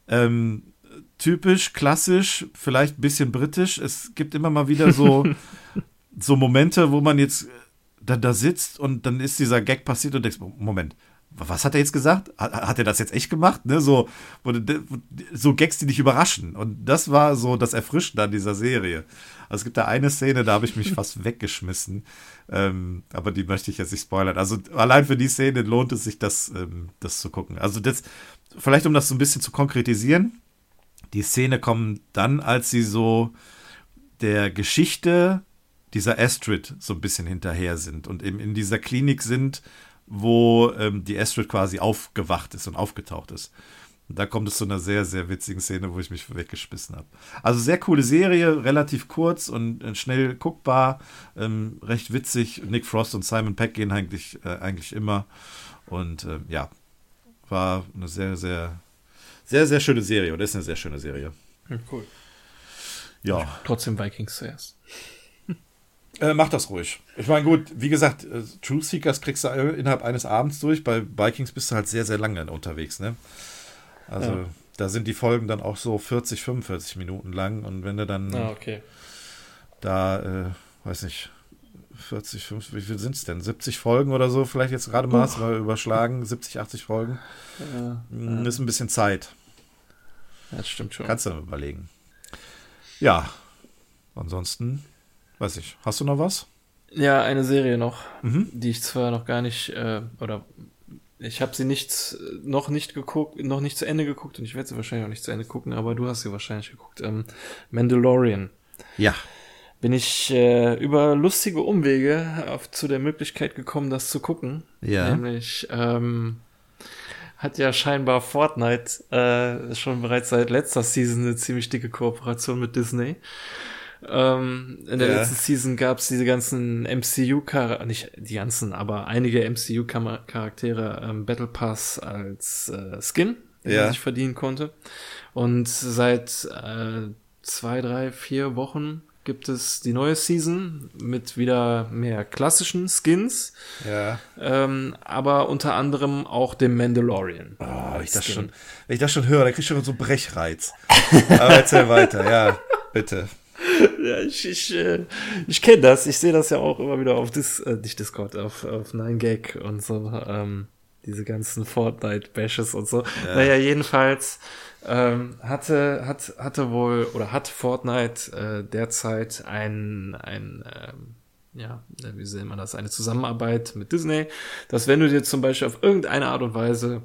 ähm, typisch, klassisch, vielleicht ein bisschen britisch. Es gibt immer mal wieder so, <laughs> so Momente, wo man jetzt dann da sitzt und dann ist dieser Gag passiert und denkst, Moment, was hat er jetzt gesagt? Hat, hat er das jetzt echt gemacht? Ne? So, so Gags, die dich überraschen. Und das war so das Erfrischende an dieser Serie. Also es gibt da eine Szene, da habe ich mich <laughs> fast weggeschmissen. Ähm, aber die möchte ich jetzt nicht spoilern. Also allein für die Szene lohnt es sich, das, ähm, das zu gucken. Also das, vielleicht um das so ein bisschen zu konkretisieren. Die Szene kommt dann, als sie so der Geschichte dieser Astrid so ein bisschen hinterher sind und eben in dieser Klinik sind, wo ähm, die Astrid quasi aufgewacht ist und aufgetaucht ist. Und da kommt es zu einer sehr, sehr witzigen Szene, wo ich mich weggespissen habe. Also sehr coole Serie, relativ kurz und äh, schnell guckbar, ähm, recht witzig. Nick Frost und Simon Peck gehen eigentlich, äh, eigentlich immer. Und äh, ja, war eine sehr, sehr, sehr, sehr schöne Serie. Oder ist eine sehr schöne Serie. Ja, cool. Ja. Trotzdem Vikings zuerst. Äh, mach das ruhig. Ich meine, gut, wie gesagt, äh, Truth Seekers kriegst du innerhalb eines Abends durch. Bei Vikings bist du halt sehr, sehr lange unterwegs, ne? Also, ja. da sind die Folgen dann auch so 40, 45 Minuten lang. Und wenn du dann ah, okay. da, äh, weiß nicht, 40, 50, wie viel sind es denn? 70 Folgen oder so, vielleicht jetzt gerade mal überschlagen, 70, 80 Folgen. Ja, ja. Ist ein bisschen Zeit. Das stimmt schon. Kannst du überlegen. Ja, ansonsten Weiß ich. Hast du noch was? Ja, eine Serie noch, mhm. die ich zwar noch gar nicht, äh, oder ich habe sie nicht, noch nicht geguckt, noch nicht zu Ende geguckt und ich werde sie wahrscheinlich auch nicht zu Ende gucken, aber du hast sie wahrscheinlich geguckt. Ähm, Mandalorian. Ja. Bin ich äh, über lustige Umwege auf, zu der Möglichkeit gekommen, das zu gucken. Ja. Nämlich ähm, hat ja scheinbar Fortnite äh, schon bereits seit letzter Season eine ziemlich dicke Kooperation mit Disney. Ähm, in der ja. letzten Season gab es diese ganzen MCU-Charaktere, nicht die ganzen, aber einige MCU-Charaktere ähm, Battle Pass als äh, Skin, den ja. man sich verdienen konnte. Und seit äh, zwei, drei, vier Wochen gibt es die neue Season mit wieder mehr klassischen Skins. Ja. Ähm, aber unter anderem auch dem Mandalorian. Oh, ich das schon, wenn ich das schon höre, dann krieg ich schon so Brechreiz. aber erzähl weiter, ja, bitte. <laughs> ja, ich, ich, äh, ich kenne das. Ich sehe das ja auch immer wieder auf Dis, äh, nicht Discord, auf, auf 9gag und so. Ähm, diese ganzen Fortnite-Bashes und so. Ja. Naja, jedenfalls ähm, hatte, hat, hatte wohl oder hat Fortnite äh, derzeit ein, ein ähm, ja, wie sehen man das, eine Zusammenarbeit mit Disney, dass wenn du dir zum Beispiel auf irgendeine Art und Weise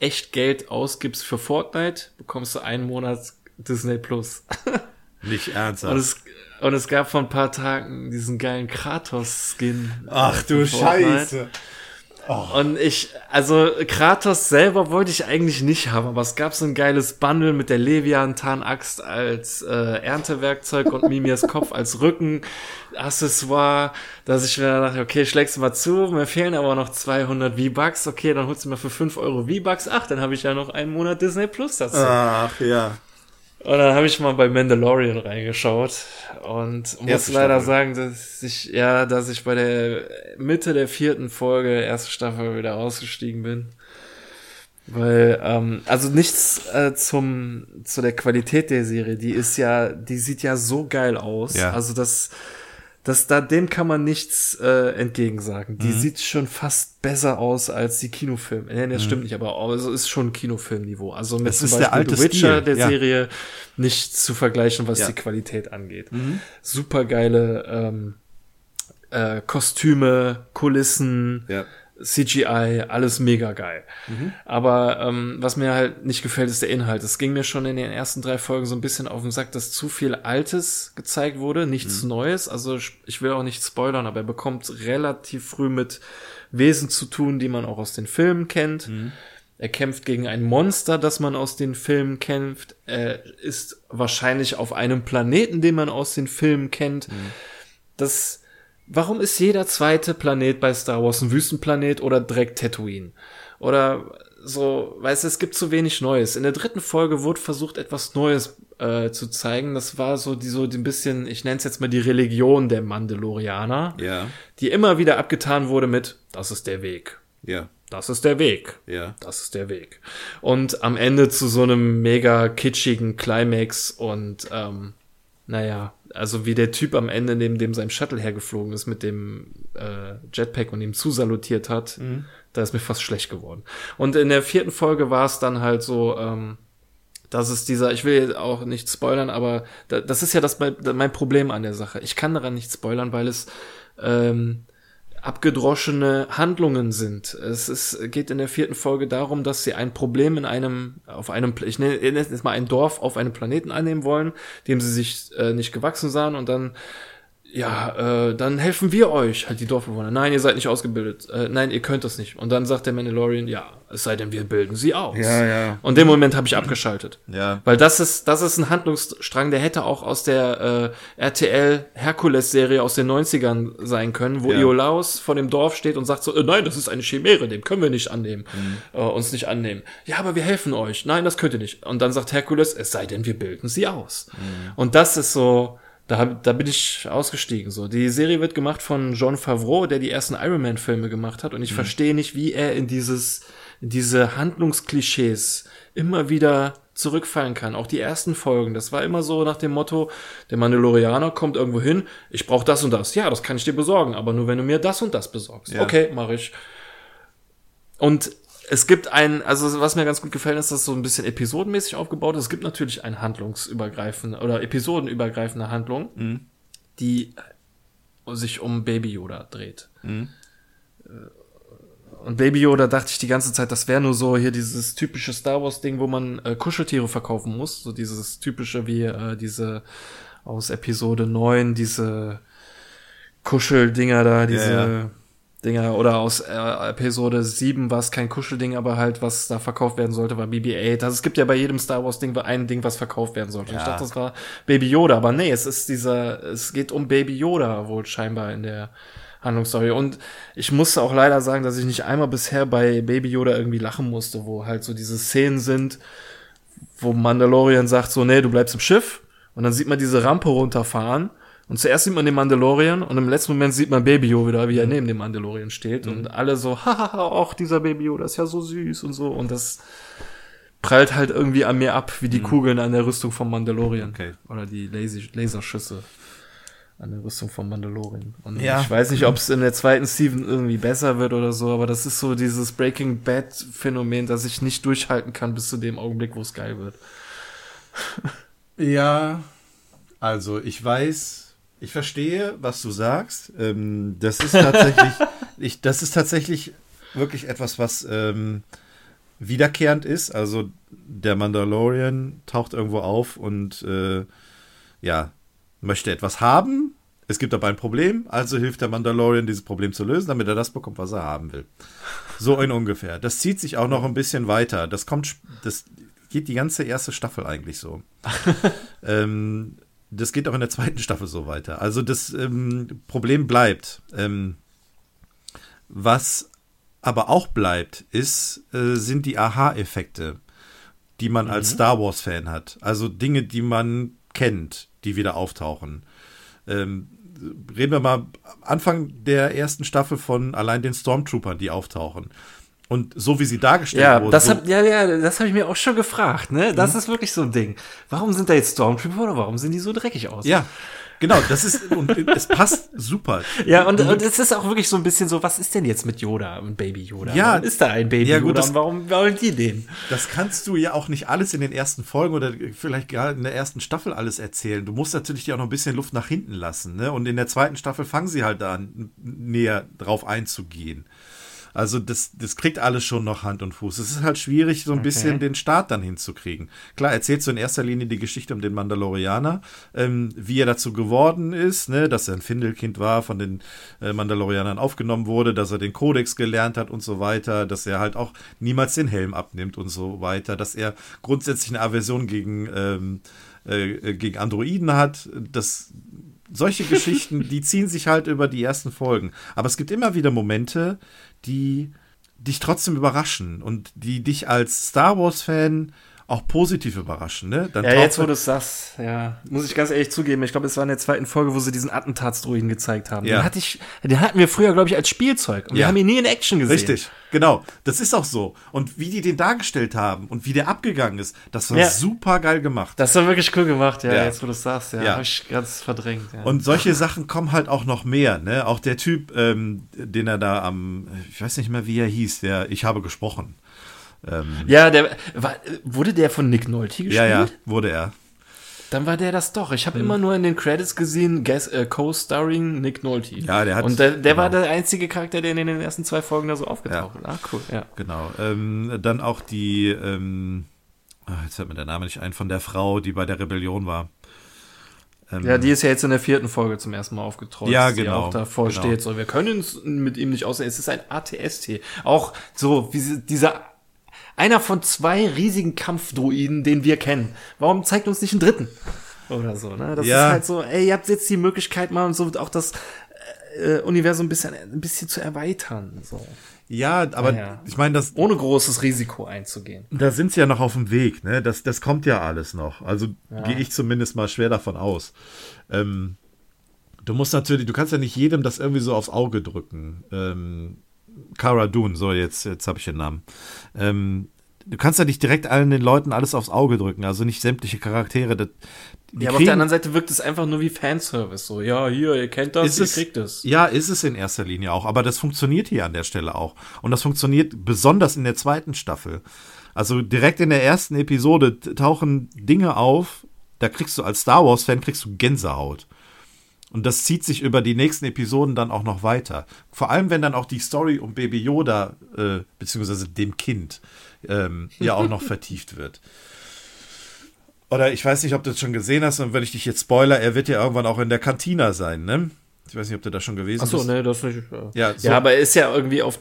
echt Geld ausgibst für Fortnite, bekommst du einen Monat Disney Plus. <laughs> Nicht ernsthaft. Und es, und es gab vor ein paar Tagen diesen geilen Kratos-Skin. Ach du Scheiße. Oh. Und ich, also Kratos selber wollte ich eigentlich nicht haben, aber es gab so ein geiles Bundle mit der Leviathan-Axt als äh, Erntewerkzeug und Mimias Kopf als Rückenaccessoire, dass ich mir dachte, okay, schlägst du mal zu, mir fehlen aber noch 200 V-Bucks, okay, dann holst du mal für 5 Euro V-Bucks, ach, dann habe ich ja noch einen Monat Disney Plus dazu. Ach, ja. Und dann habe ich mal bei Mandalorian reingeschaut und muss erste leider Staffel. sagen, dass ich, ja, dass ich bei der Mitte der vierten Folge, erste Staffel, wieder ausgestiegen bin. Weil, ähm, also nichts äh, zum, zu der Qualität der Serie, die ist ja, die sieht ja so geil aus. Ja. Also das, das da dem kann man nichts äh, entgegensagen. Die mhm. sieht schon fast besser aus als die Kinofilme. Nee, das mhm. stimmt nicht, aber also ist schon Kinofilmniveau. Also mit das zum Beispiel The Witcher Stil. der ja. Serie nicht zu vergleichen, was Ja. die Qualität angeht. Mhm. Super geile ähm, äh, Kostüme, Kulissen, Ja. CGI, alles mega geil. Mhm. Aber ähm, was mir halt nicht gefällt, ist der Inhalt. Es ging mir schon in den ersten drei Folgen so ein bisschen auf den Sack, dass zu viel Altes gezeigt wurde, nichts Neues. Also ich- will auch nicht spoilern, aber er bekommt relativ früh mit Wesen zu tun, die man auch aus den Filmen kennt. Er kämpft gegen ein Monster, das man aus den Filmen kämpft. Er ist wahrscheinlich auf einem Planeten, den man aus den Filmen kennt. Das Warum ist jeder zweite Planet bei Star Wars ein Wüstenplanet oder direkt Tatooine? Oder so, weißt du, es gibt zu wenig Neues. In der dritten Folge wurde versucht, etwas Neues äh, zu zeigen. Das war so die so ein bisschen, ich nenne es jetzt mal die Religion der Mandalorianer, Ja. die immer wieder abgetan wurde mit, das ist der Weg. Ja. Das ist der Weg. Ja. Das ist der Weg. Und am Ende zu so einem mega kitschigen Climax und ähm, naja, also wie der Typ am Ende, neben dem sein Shuttle hergeflogen ist mit dem äh, Jetpack und ihm zusalutiert hat, da ist mir fast schlecht geworden. Und in der vierten Folge war es dann halt so, ähm, dass es dieser, ich will jetzt auch nicht spoilern, aber da, das ist ja das mein, mein Problem an der Sache. Ich kann daran nicht spoilern, weil es ähm, abgedroschene Handlungen sind. Es ist, geht in der vierten Folge darum, dass sie ein Problem in einem, auf einem, ich nenne jetzt mal ein Dorf auf einem Planeten annehmen wollen, dem sie sich äh, nicht gewachsen sahen und dann ja, äh, dann helfen wir euch, halt die Dorfbewohner. Nein, ihr seid nicht ausgebildet. Äh, nein, ihr könnt das nicht. Und dann sagt der Mandalorian, ja, es sei denn, wir bilden sie aus. Ja, ja. Und dem Moment habe ich abgeschaltet. Ja. Weil das ist, das ist ein Handlungsstrang, der hätte auch aus der äh, RTL Herkules-Serie aus den 90ern sein können, wo Ja. Iolaus vor dem Dorf steht und sagt so, äh, nein, das ist eine Chimäre, dem können wir nicht annehmen, Mhm. äh, uns nicht annehmen. Ja, aber wir helfen euch. Nein, das könnt ihr nicht. Und dann sagt Herkules, es sei denn, wir bilden sie aus. Mhm. Und das ist so, da, hab, da bin ich ausgestiegen. So, die Serie wird gemacht von John Favreau, der die ersten Iron Man Filme gemacht hat, und Mhm. ich verstehe nicht, wie er in dieses, in diese Handlungsklischees immer wieder zurückfallen kann. Auch die ersten Folgen, das war immer so nach dem Motto, der Mandalorianer kommt irgendwo hin, ich brauche das und das. Ja, das kann ich dir besorgen, aber nur wenn du mir das und das besorgst. Ja. Okay, mache ich. Und es gibt ein, also was mir ganz gut gefällt, ist, dass es so ein bisschen episodenmäßig aufgebaut ist. Es gibt natürlich ein handlungsübergreifende oder episodenübergreifende Handlung, die sich um Baby Yoda dreht. Äh, Und Baby Yoda dachte ich die ganze Zeit, das wäre nur so hier dieses typische Star Wars Ding, wo man äh, Kuscheltiere verkaufen muss. So dieses typische wie äh, diese aus Episode 9, diese Kuscheldinger da, diese ja. Dinger oder aus äh, Episode 7 war es kein Kuschelding, aber halt was da verkauft werden sollte, war BB-8. Also es gibt ja bei jedem Star Wars Ding ein Ding, was verkauft werden sollte. Und Ich Ja. dachte, das war Baby Yoda, aber nee, es ist dieser, es geht um Baby Yoda wohl scheinbar in der Handlungsstory. Und ich musste auch leider sagen, dass ich nicht einmal bisher bei Baby Yoda irgendwie lachen musste, wo halt so diese Szenen sind, wo Mandalorian sagt so, nee, du bleibst im Schiff. Und dann sieht man diese Rampe runterfahren. Und zuerst sieht man den Mandalorian und im letzten Moment sieht man Baby Yoda, wie er neben dem Mandalorian steht. Und alle so, hahaha, auch dieser Baby Yoda ist ja so süß und so. Und das prallt halt irgendwie an mir ab, wie die Kugeln an der Rüstung vom Mandalorian. Okay. Oder die Laser Laserschüsse an der Rüstung vom Mandalorian. Und Ja. ich weiß nicht, ob es in der zweiten Season irgendwie besser wird oder so, aber das ist so dieses Breaking Bad Phänomen, dass ich nicht durchhalten kann bis zu dem Augenblick, wo es geil wird. Ja, also ich weiß, ich verstehe, was du sagst. Ähm, das ist tatsächlich, <laughs> ich, das ist tatsächlich wirklich etwas, was ähm, wiederkehrend ist. Also der Mandalorian taucht irgendwo auf und äh, ja, möchte etwas haben. Es gibt aber ein Problem, also hilft der Mandalorian, dieses Problem zu lösen, damit er das bekommt, was er haben will. So in ungefähr. Das zieht sich auch noch ein bisschen weiter. Das kommt, das geht die ganze erste Staffel eigentlich so. <laughs> ähm, das geht auch in der zweiten Staffel so weiter. Also das ähm, Problem bleibt. Ähm, was aber auch bleibt, ist, äh, sind die Aha-Effekte, die man als Star Wars-Fan hat. Also Dinge, die man kennt, die wieder auftauchen. Ähm, reden wir mal Anfang der ersten Staffel von allein den Stormtroopern, die auftauchen. Und so wie sie dargestellt Ja, wurden. das so, hab, ja, ja, das habe ich mir auch schon gefragt, ne? Das ist wirklich so ein Ding. Warum sind da jetzt Stormtrooper oder warum sehen die so dreckig aus? ja, genau, das ist, und es passt super. Ja, und, und es ist auch wirklich so ein bisschen so, was ist denn jetzt mit Yoda und Baby Yoda? Ja. warum ist da ein Baby Ja, gut, Yoda das- und warum wollen die den? Das kannst du ja auch nicht alles in den ersten Folgen oder vielleicht gerade in der ersten Staffel alles erzählen. Du musst natürlich dir auch noch ein bisschen Luft nach hinten lassen. Ne? Und in der zweiten Staffel fangen sie halt da an, näher drauf einzugehen. Also das, das kriegt alles schon noch Hand und Fuß. Es ist halt schwierig, so ein bisschen den Start dann hinzukriegen. Klar, erzählst du in erster Linie die Geschichte um den Mandalorianer, ähm, wie er dazu geworden ist, ne? dass er ein Findelkind war, von den äh, Mandalorianern aufgenommen wurde, dass er den Kodex gelernt hat und so weiter, dass er halt auch niemals den Helm abnimmt und so weiter, dass er grundsätzlich eine Aversion gegen, ähm, äh, gegen Androiden hat, dass solche Geschichten, die ziehen sich halt über die ersten Folgen. Aber es gibt immer wieder Momente, die dich trotzdem überraschen und die dich als Star Wars-Fan auch positiv überraschen. Ne? Dann Ja, jetzt wo du es sagst, ja, muss ich ganz ehrlich zugeben, ich glaube, es war in der zweiten Folge, wo sie diesen Attentatsdruiden gezeigt haben. Ja. Den, hatte ich, den hatten wir früher, glaube ich, als Spielzeug. Und wir Ja. haben ihn nie in Action gesehen. Richtig, genau. Das ist auch so. Und wie die den dargestellt haben und wie der abgegangen ist, das war Ja. super geil gemacht. Das war wirklich cool gemacht, ja, Ja. jetzt wo du es sagst, ja, Ja. habe ich ganz verdrängt. Und solche Sachen kommen halt auch noch mehr. Ne? Auch der Typ, ähm, den er da am, ich weiß nicht mehr, wie er hieß, der Ich habe gesprochen. Ähm, ja, der war, wurde der von Nick Nolte gespielt? ja, ja, wurde er. Dann war der das doch. Ich habe immer nur in den Credits gesehen, äh, Co-starring Nick Nolte. Ja, der hat- Und der, der war genau. der einzige Charakter, der in den ersten zwei Folgen da so aufgetaucht ist. Ah, cool, ja. Genau. Ähm, dann auch die, ähm, ah, jetzt fällt mir der Name nicht ein, von der Frau, die bei der Rebellion war. Ähm, Ja, die ist ja jetzt in der vierten Folge zum ersten Mal aufgetrollt. Ja, die genau, auch davor genau. steht. So, wir können uns mit ihm nicht aussehen. Es ist ein ATST. Auch so, wie dieser, einer von zwei riesigen Kampfdruiden, den wir kennen. Warum zeigt uns nicht einen dritten? Oder so, ne? Das Ja. ist halt so, ey, ihr habt jetzt die Möglichkeit mal und so auch das äh, Universum ein bisschen, ein bisschen zu erweitern. So. ja, aber Ja. ich meine, das, Ohne großes Risiko einzugehen. da sind sie ja noch auf dem Weg, ne? Das, das kommt ja alles noch. Also gehe ich zumindest mal schwer davon aus. Ähm, du musst natürlich, du kannst ja nicht jedem das irgendwie so aufs Auge drücken. Ähm, Cara Dune, so jetzt, jetzt habe ich den Namen. Ähm, du kannst ja nicht direkt allen den Leuten alles aufs Auge drücken, also nicht sämtliche Charaktere. Das, Ja, aber auf der anderen Seite wirkt es einfach nur wie Fanservice. So, ja, hier, ihr kennt das, ihr es, kriegt es. Ja, ist es in erster Linie auch. Aber das funktioniert hier an der Stelle auch. Und das funktioniert besonders in der zweiten Staffel. Also direkt in der ersten Episode tauchen Dinge auf, da kriegst du als Star Wars-Fan kriegst du Gänsehaut. Und das zieht sich über die nächsten Episoden dann auch noch weiter. Vor allem, wenn dann auch die Story um Baby Yoda, äh, beziehungsweise dem Kind, ähm, ja auch noch <laughs> vertieft wird. Oder ich weiß nicht, ob du das schon gesehen hast, und wenn ich dich jetzt spoiler, er wird ja irgendwann auch in der Kantina sein, ne? Ich weiß nicht, ob du da schon gewesen Achso, bist. ne, das nicht. Ja, Ja, so- ja, aber er ist ja irgendwie auf.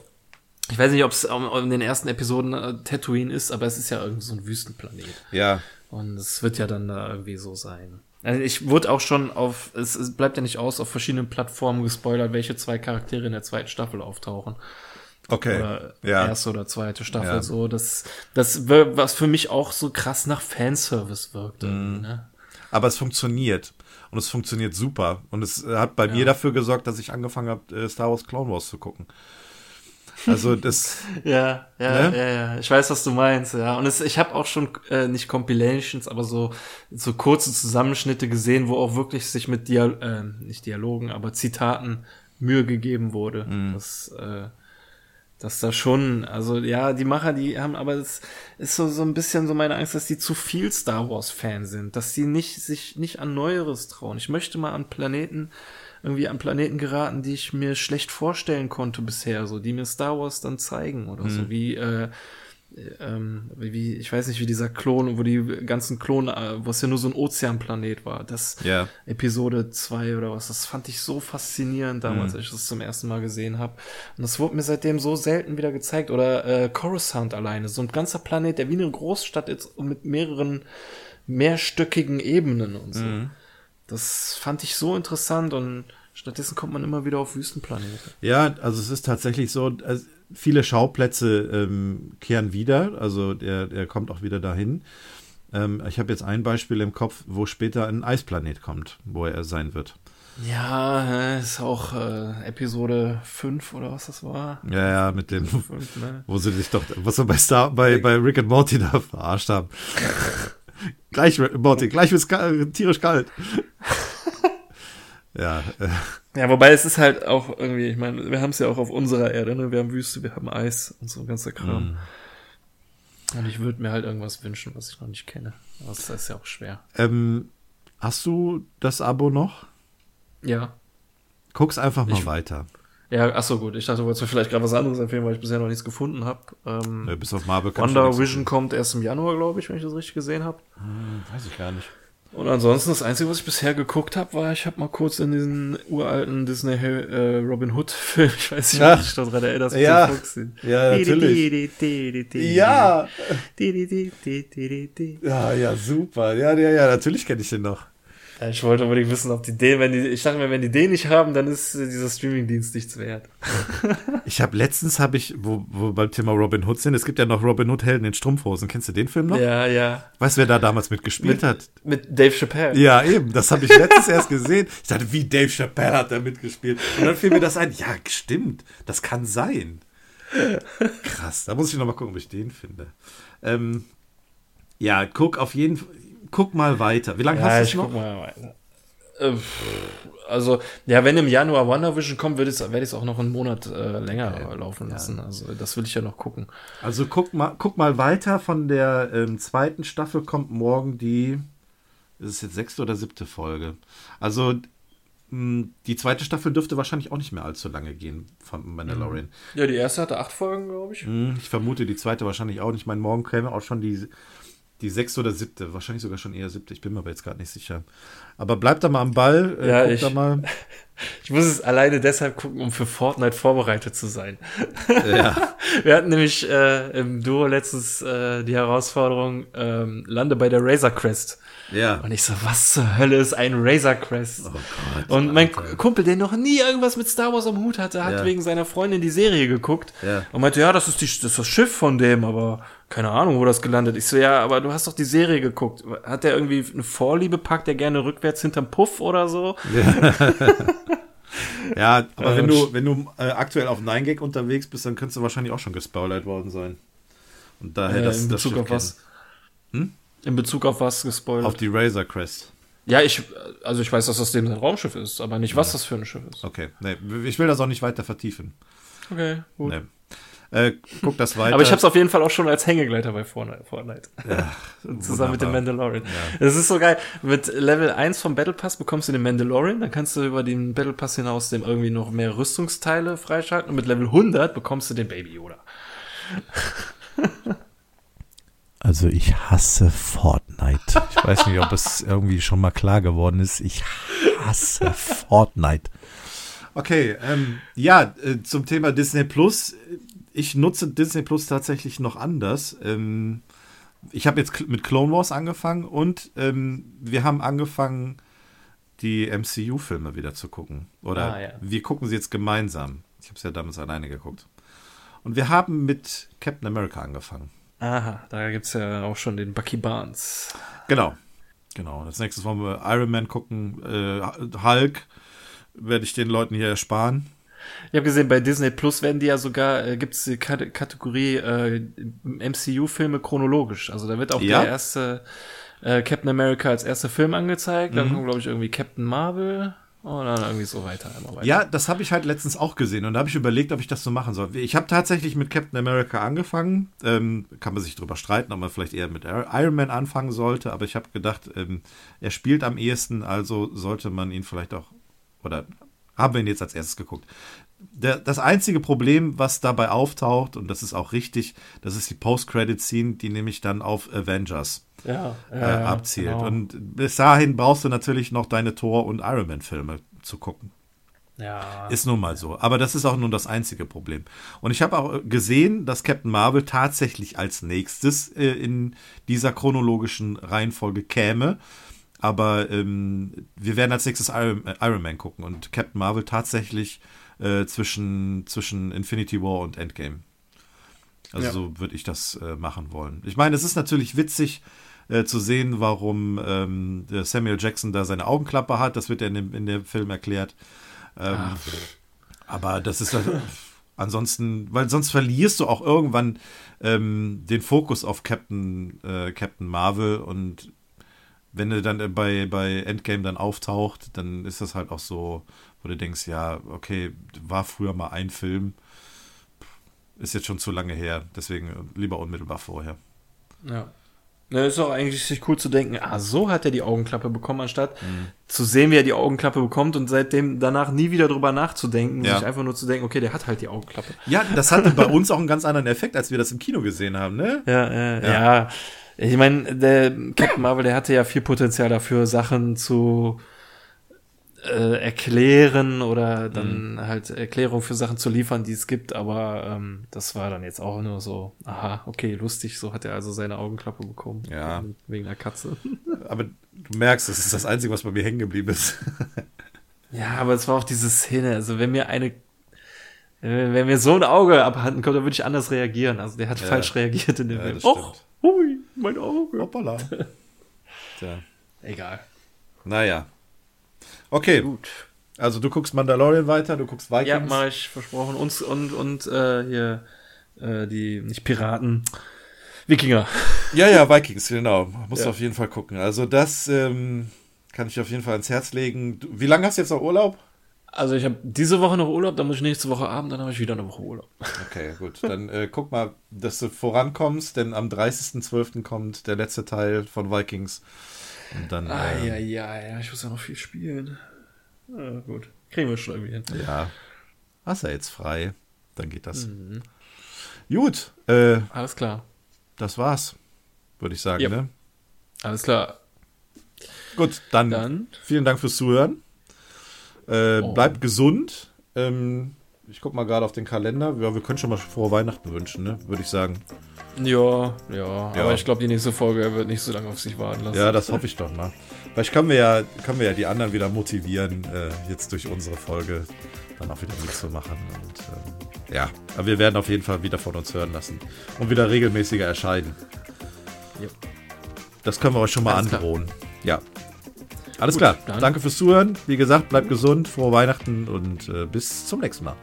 Ich weiß nicht, ob es um den ersten Episoden äh, Tatooine ist, aber es ist ja irgendwie so ein Wüstenplanet. Ja, Und es wird ja dann da irgendwie so sein. Also ich wurde auch schon auf, es, es bleibt ja nicht aus, auf verschiedenen Plattformen gespoilert, welche zwei Charaktere in der zweiten Staffel auftauchen. okay. Oder ja. erste oder zweite Staffel. Ja. So, das, das, was für mich auch so krass nach Fanservice wirkt. irgendwie, Mhm. Ne? Aber es funktioniert. Und es funktioniert super. Und es hat bei mir dafür gesorgt, dass ich angefangen habe, äh, Star Wars Clone Wars zu gucken. Also das, <laughs> Ja, ja, Ne? ja, ja. Ich weiß, was du meinst, ja. Und es, ich habe auch schon äh, nicht Compilations, aber so so kurze Zusammenschnitte gesehen, wo auch wirklich sich mit Dial äh, nicht Dialogen, aber Zitaten Mühe gegeben wurde. Das, äh, dass da schon, also ja, die Macher, die haben, aber es ist so so ein bisschen so meine Angst, dass die zu viel Star Wars Fan sind, dass sie nicht sich nicht an Neueres trauen. Ich möchte mal an Planeten irgendwie an Planeten geraten, die ich mir schlecht vorstellen konnte bisher, so die mir Star Wars dann zeigen oder so wie äh, ähm, wie, ich weiß nicht, wie dieser Klon, wo die ganzen Klone, äh, was ja nur so ein Ozeanplanet war, das Ja. Episode 2 oder was, das fand ich so faszinierend damals, als ich das zum ersten Mal gesehen habe. Und das wurde mir seitdem so selten wieder gezeigt. Oder äh, Coruscant alleine, so ein ganzer Planet, der wie eine Großstadt ist und mit mehreren mehrstöckigen Ebenen und so. Das fand ich so interessant und stattdessen kommt man immer wieder auf Wüstenplanete. ja, also es ist tatsächlich so, also viele Schauplätze ähm, kehren wieder. Also der, der kommt auch wieder dahin. Ähm, ich habe jetzt ein Beispiel im Kopf, wo später ein Eisplanet kommt, wo er sein wird. Ja, äh, ist auch äh, Episode 5 oder was das war. Ja, ja, mit dem, 5, ne? wo sie sich doch, was sie bei Star, bei, bei Rick and Morty da verarscht haben. <laughs> gleich, Morty, gleich wird's tierisch kalt. <laughs> ja, äh, Ja, wobei es ist halt auch irgendwie, ich meine, wir haben es ja auch auf unserer Erde, ne? Wir haben Wüste, wir haben Eis und so ein ganzer Kram. Und ich würde mir halt irgendwas wünschen, was ich noch nicht kenne. Aber das ist ja auch schwer. ähm, hast du das Abo noch? Ja. Guck's einfach mal Ich- weiter. Ja, ach so gut. Ich dachte, du wolltest mir vielleicht gerade was anderes empfehlen, weil ich bisher noch nichts gefunden habe. Ähm, Äh, bis auf Marvel Wonder Vision kommt erst im Januar, glaube ich, wenn ich das richtig gesehen habe. empfehlen. Weiß ich gar nicht. Und ansonsten, das Einzige, was ich bisher geguckt habe, war, ich habe mal kurz in diesen uralten Disney äh, Robin Hood Film, ich weiß nicht, Ach. ob ich da dran erinnerst, mit Ja. Fuchs. Ja, natürlich. Ja. Ja, ja, super. Ja, ja, ja, natürlich kenne ich den noch. Ich wollte unbedingt wissen, ob die den, wenn die, ich dachte mir, wenn die den nicht haben, dann ist äh, dieser Streamingdienst nichts wert. <laughs> Ich habe letztens habe ich, wo, wo beim Thema Robin Hood sind, es gibt ja noch Robin Hood Helden in Strumpfhosen. Kennst du den Film noch? Ja, ja. Weißt du, wer da damals mitgespielt Mit, hat? mit Dave Chappelle. Ja, eben. Das habe ich letztens erst gesehen. Ich dachte, wie Dave Chappelle hat da mitgespielt. Und dann fiel mir das ein. Ja, stimmt. Das kann sein. Krass. Da muss ich noch mal gucken, ob ich den finde. Ähm, ja, guck auf jeden Fall. Guck mal weiter. Wie lange Ja, hast du es noch? guck mal weiter. Äh, Also, ja, wenn im Januar WandaVision kommt, werde ich es auch noch einen Monat äh, länger laufen lassen. Also, das will ich ja noch gucken. Also guck mal, guck mal weiter. Von der ähm, zweiten Staffel kommt morgen die, ist es jetzt sechste oder siebte Folge? Also mh, die zweite Staffel dürfte wahrscheinlich auch nicht mehr allzu lange gehen von Mandalorian. Ja, die erste hatte acht Folgen, glaube ich. Hm, Ich vermute die zweite wahrscheinlich auch nicht. Ich meine, morgen käme auch schon die, die sechste oder siebte, wahrscheinlich sogar schon eher siebte, ich bin mir aber jetzt gerade nicht sicher. Aber bleib da mal am Ball, äh, Ja, guck ich- da mal. <laughs> Ich muss es alleine deshalb gucken, um für Fortnite vorbereitet zu sein. Ja. <laughs> Wir hatten nämlich äh, im Duo letztens äh, die Herausforderung, ähm, lande bei der Razor Crest. ja. Und ich so, was zur Hölle ist ein Razor Crest? Oh Gott, und mein Alter. Kumpel, der noch nie irgendwas mit Star Wars am Hut hatte, hat Ja. wegen seiner Freundin die Serie geguckt Ja. und meinte, ja, das ist, die, das ist das Schiff von dem, aber keine Ahnung, wo das gelandet ist. Ich so, ja, aber du hast doch die Serie geguckt. Hat der irgendwie eine Vorliebe, packt der gerne rückwärts hinterm Puff oder so? Ja, <laughs> aber Äh, wenn du, wenn du äh, aktuell auf 9gag unterwegs bist, dann könntest du wahrscheinlich auch schon gespoilert worden sein. Und daher Äh, das, in das Bezug auf was? kennen. In Bezug auf was gespoilert? Auf die Razor Crest. ja, ich, also ich weiß, dass das dem sein Raumschiff ist, aber nicht, was das für ein Schiff ist. Okay, nee, ich will das auch nicht weiter vertiefen. Okay, gut. Nee. Äh, guck das weiter. Aber ich habe es auf jeden Fall auch schon als Hängegleiter bei Fortnite. Fortnite. <laughs> Zusammen wunderbar. mit dem Mandalorian. Das ist so geil. Mit Level 1 vom Battle Pass bekommst du den Mandalorian, dann kannst du über den Battle Pass hinaus dem irgendwie noch mehr Rüstungsteile freischalten und mit Level 100 bekommst du den Baby Yoda. <laughs> Also ich hasse Fortnite. Ich weiß nicht, ob es irgendwie schon mal klar geworden ist. Ich hasse Fortnite. Okay, ähm, ja, äh, zum Thema Disney Plus. Ich nutze Disney Plus tatsächlich noch anders. Ähm, ich habe jetzt mit Clone Wars angefangen und ähm, wir haben angefangen, die MCU-Filme wieder zu gucken. Oder Ah, ja. wir gucken sie jetzt gemeinsam. Ich habe es ja damals alleine geguckt. Und wir haben mit Captain America angefangen. Aha, da gibt's ja auch schon den Bucky Barnes. Genau. Genau. Als nächstes wollen wir Iron Man gucken. Äh, Hulk werde ich den Leuten hier ersparen. Ich habe gesehen, bei Disney Plus werden die ja sogar, äh, gibt's die Kate- Kategorie äh, MCU-Filme chronologisch. Also da wird auch Ja. der erste äh, Captain America als erster Film angezeigt. Mhm. Dann kommt, glaube ich, irgendwie Captain Marvel und dann irgendwie so weiter. Immer weiter. Ja, das habe ich halt letztens auch gesehen und da habe ich überlegt, ob ich das so machen soll. Ich habe tatsächlich mit Captain America angefangen. Ähm, kann man sich drüber streiten, ob man vielleicht eher mit Iron Man anfangen sollte, aber ich habe gedacht, ähm, er spielt am ehesten, also sollte man ihn vielleicht auch, oder haben wir ihn jetzt als erstes geguckt. Der, das einzige Problem, was dabei auftaucht, und das ist auch richtig, das ist die Post-Credit-Scene, die nämlich dann auf Avengers ja, äh, ja, abzielt. genau. Und bis dahin brauchst du natürlich noch deine Thor- und Iron Man-Filme zu gucken. ja. Ist nun mal so. Aber das ist auch nur das einzige Problem. Und ich habe auch gesehen, dass Captain Marvel tatsächlich als nächstes äh, in dieser chronologischen Reihenfolge käme. Aber ähm, wir werden als nächstes Iron, äh, Iron Man gucken und Captain Marvel tatsächlich äh, zwischen, zwischen Infinity War und Endgame. Also Ja. so würde ich das äh, machen wollen. Ich meine, es ist natürlich witzig äh, zu sehen, warum ähm, Samuel Jackson da seine Augenklappe hat. Das wird ja in dem, in dem Film erklärt. Ähm, aber das ist halt, ansonsten, weil sonst verlierst du auch irgendwann ähm, den Fokus auf Captain, äh, Captain Marvel und wenn er dann äh, bei, bei Endgame dann auftaucht, dann ist das halt auch so, wo du denkst, ja, okay, war früher mal ein Film, ist jetzt schon zu lange her, deswegen lieber unmittelbar vorher. Ja. Ne, ist auch eigentlich sich cool zu denken, ah, so hat er die Augenklappe bekommen, anstatt Mhm. zu sehen, wie er die Augenklappe bekommt und seitdem danach nie wieder drüber nachzudenken, Ja. sich einfach nur zu denken, okay, der hat halt die Augenklappe. Ja, das hatte bei <laughs> uns auch einen ganz anderen Effekt, als wir das im Kino gesehen haben, ne? Ja, äh, ja. Ich meine, der Captain Marvel, der hatte ja viel Potenzial dafür, Sachen zu äh, erklären oder dann halt Erklärung für Sachen zu liefern, die es gibt, aber ähm, das war dann jetzt auch nur so, aha, okay, lustig, so hat er also seine Augenklappe bekommen. Ja. Wegen der Katze. <laughs> Aber du merkst, das ist das Einzige, was bei mir hängen geblieben ist. <laughs> Ja, aber es war auch diese Szene, also wenn mir eine wenn mir so ein Auge abhanden kommt, dann würde ich anders reagieren. Also der hat Ja. falsch reagiert in dem Ja, Film. Och, hui, mein Auge. Hoppala. <laughs> Tja. Egal. Naja. Okay, Gut. also du guckst Mandalorian weiter, du guckst Vikings. Ja, mach ich versprochen. Und, und, und äh, hier äh, die, nicht Piraten, Wikinger. <laughs> Ja, ja, Vikings, genau. Musst Ja. du auf jeden Fall gucken. Also das ähm, kann ich auf jeden Fall ans Herz legen. Du, wie lange hast du jetzt noch Urlaub? Also ich habe diese Woche noch Urlaub, dann muss ich nächste Woche Abend, dann habe ich wieder eine Woche Urlaub. <laughs> Okay, gut. Dann äh, guck mal, dass du vorankommst, denn am 30.12. kommt der letzte Teil von Vikings. Und dann, Ah, äh, ja, ja, ja, ich muss ja noch viel spielen. Ja, gut. Kriegen wir schon irgendwie hin. ja, hast du jetzt frei. Dann geht das. Mhm. Gut, äh, Alles klar. das war's. würde ich sagen. Yep. Ne? Alles klar. Gut, dann, Dann? vielen Dank fürs Zuhören. Äh, Oh. Bleibt gesund. Ähm, ich guck mal gerade auf den Kalender. Ja, wir können schon mal frohe Weihnachten wünschen, ne? würde ich sagen. Ja, ja, Ja. aber ich glaube, die nächste Folge wird nicht so lange auf sich warten lassen. Ja, das hoffe ich doch mal. Vielleicht können wir ja, können wir ja die anderen wieder motivieren, äh, jetzt durch unsere Folge dann auch wieder mitzumachen. Und ähm, ja, aber wir werden auf jeden Fall wieder von uns hören lassen und wieder regelmäßiger erscheinen. Ja. Das können wir euch schon mal Alles klar. androhen. Ja. Alles Gut, klar. dann- Danke fürs Zuhören. Wie gesagt, bleibt gesund, frohe Weihnachten und äh, bis zum nächsten Mal.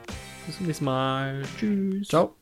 Bis zum nächsten Mal. Tschüss. Ciao.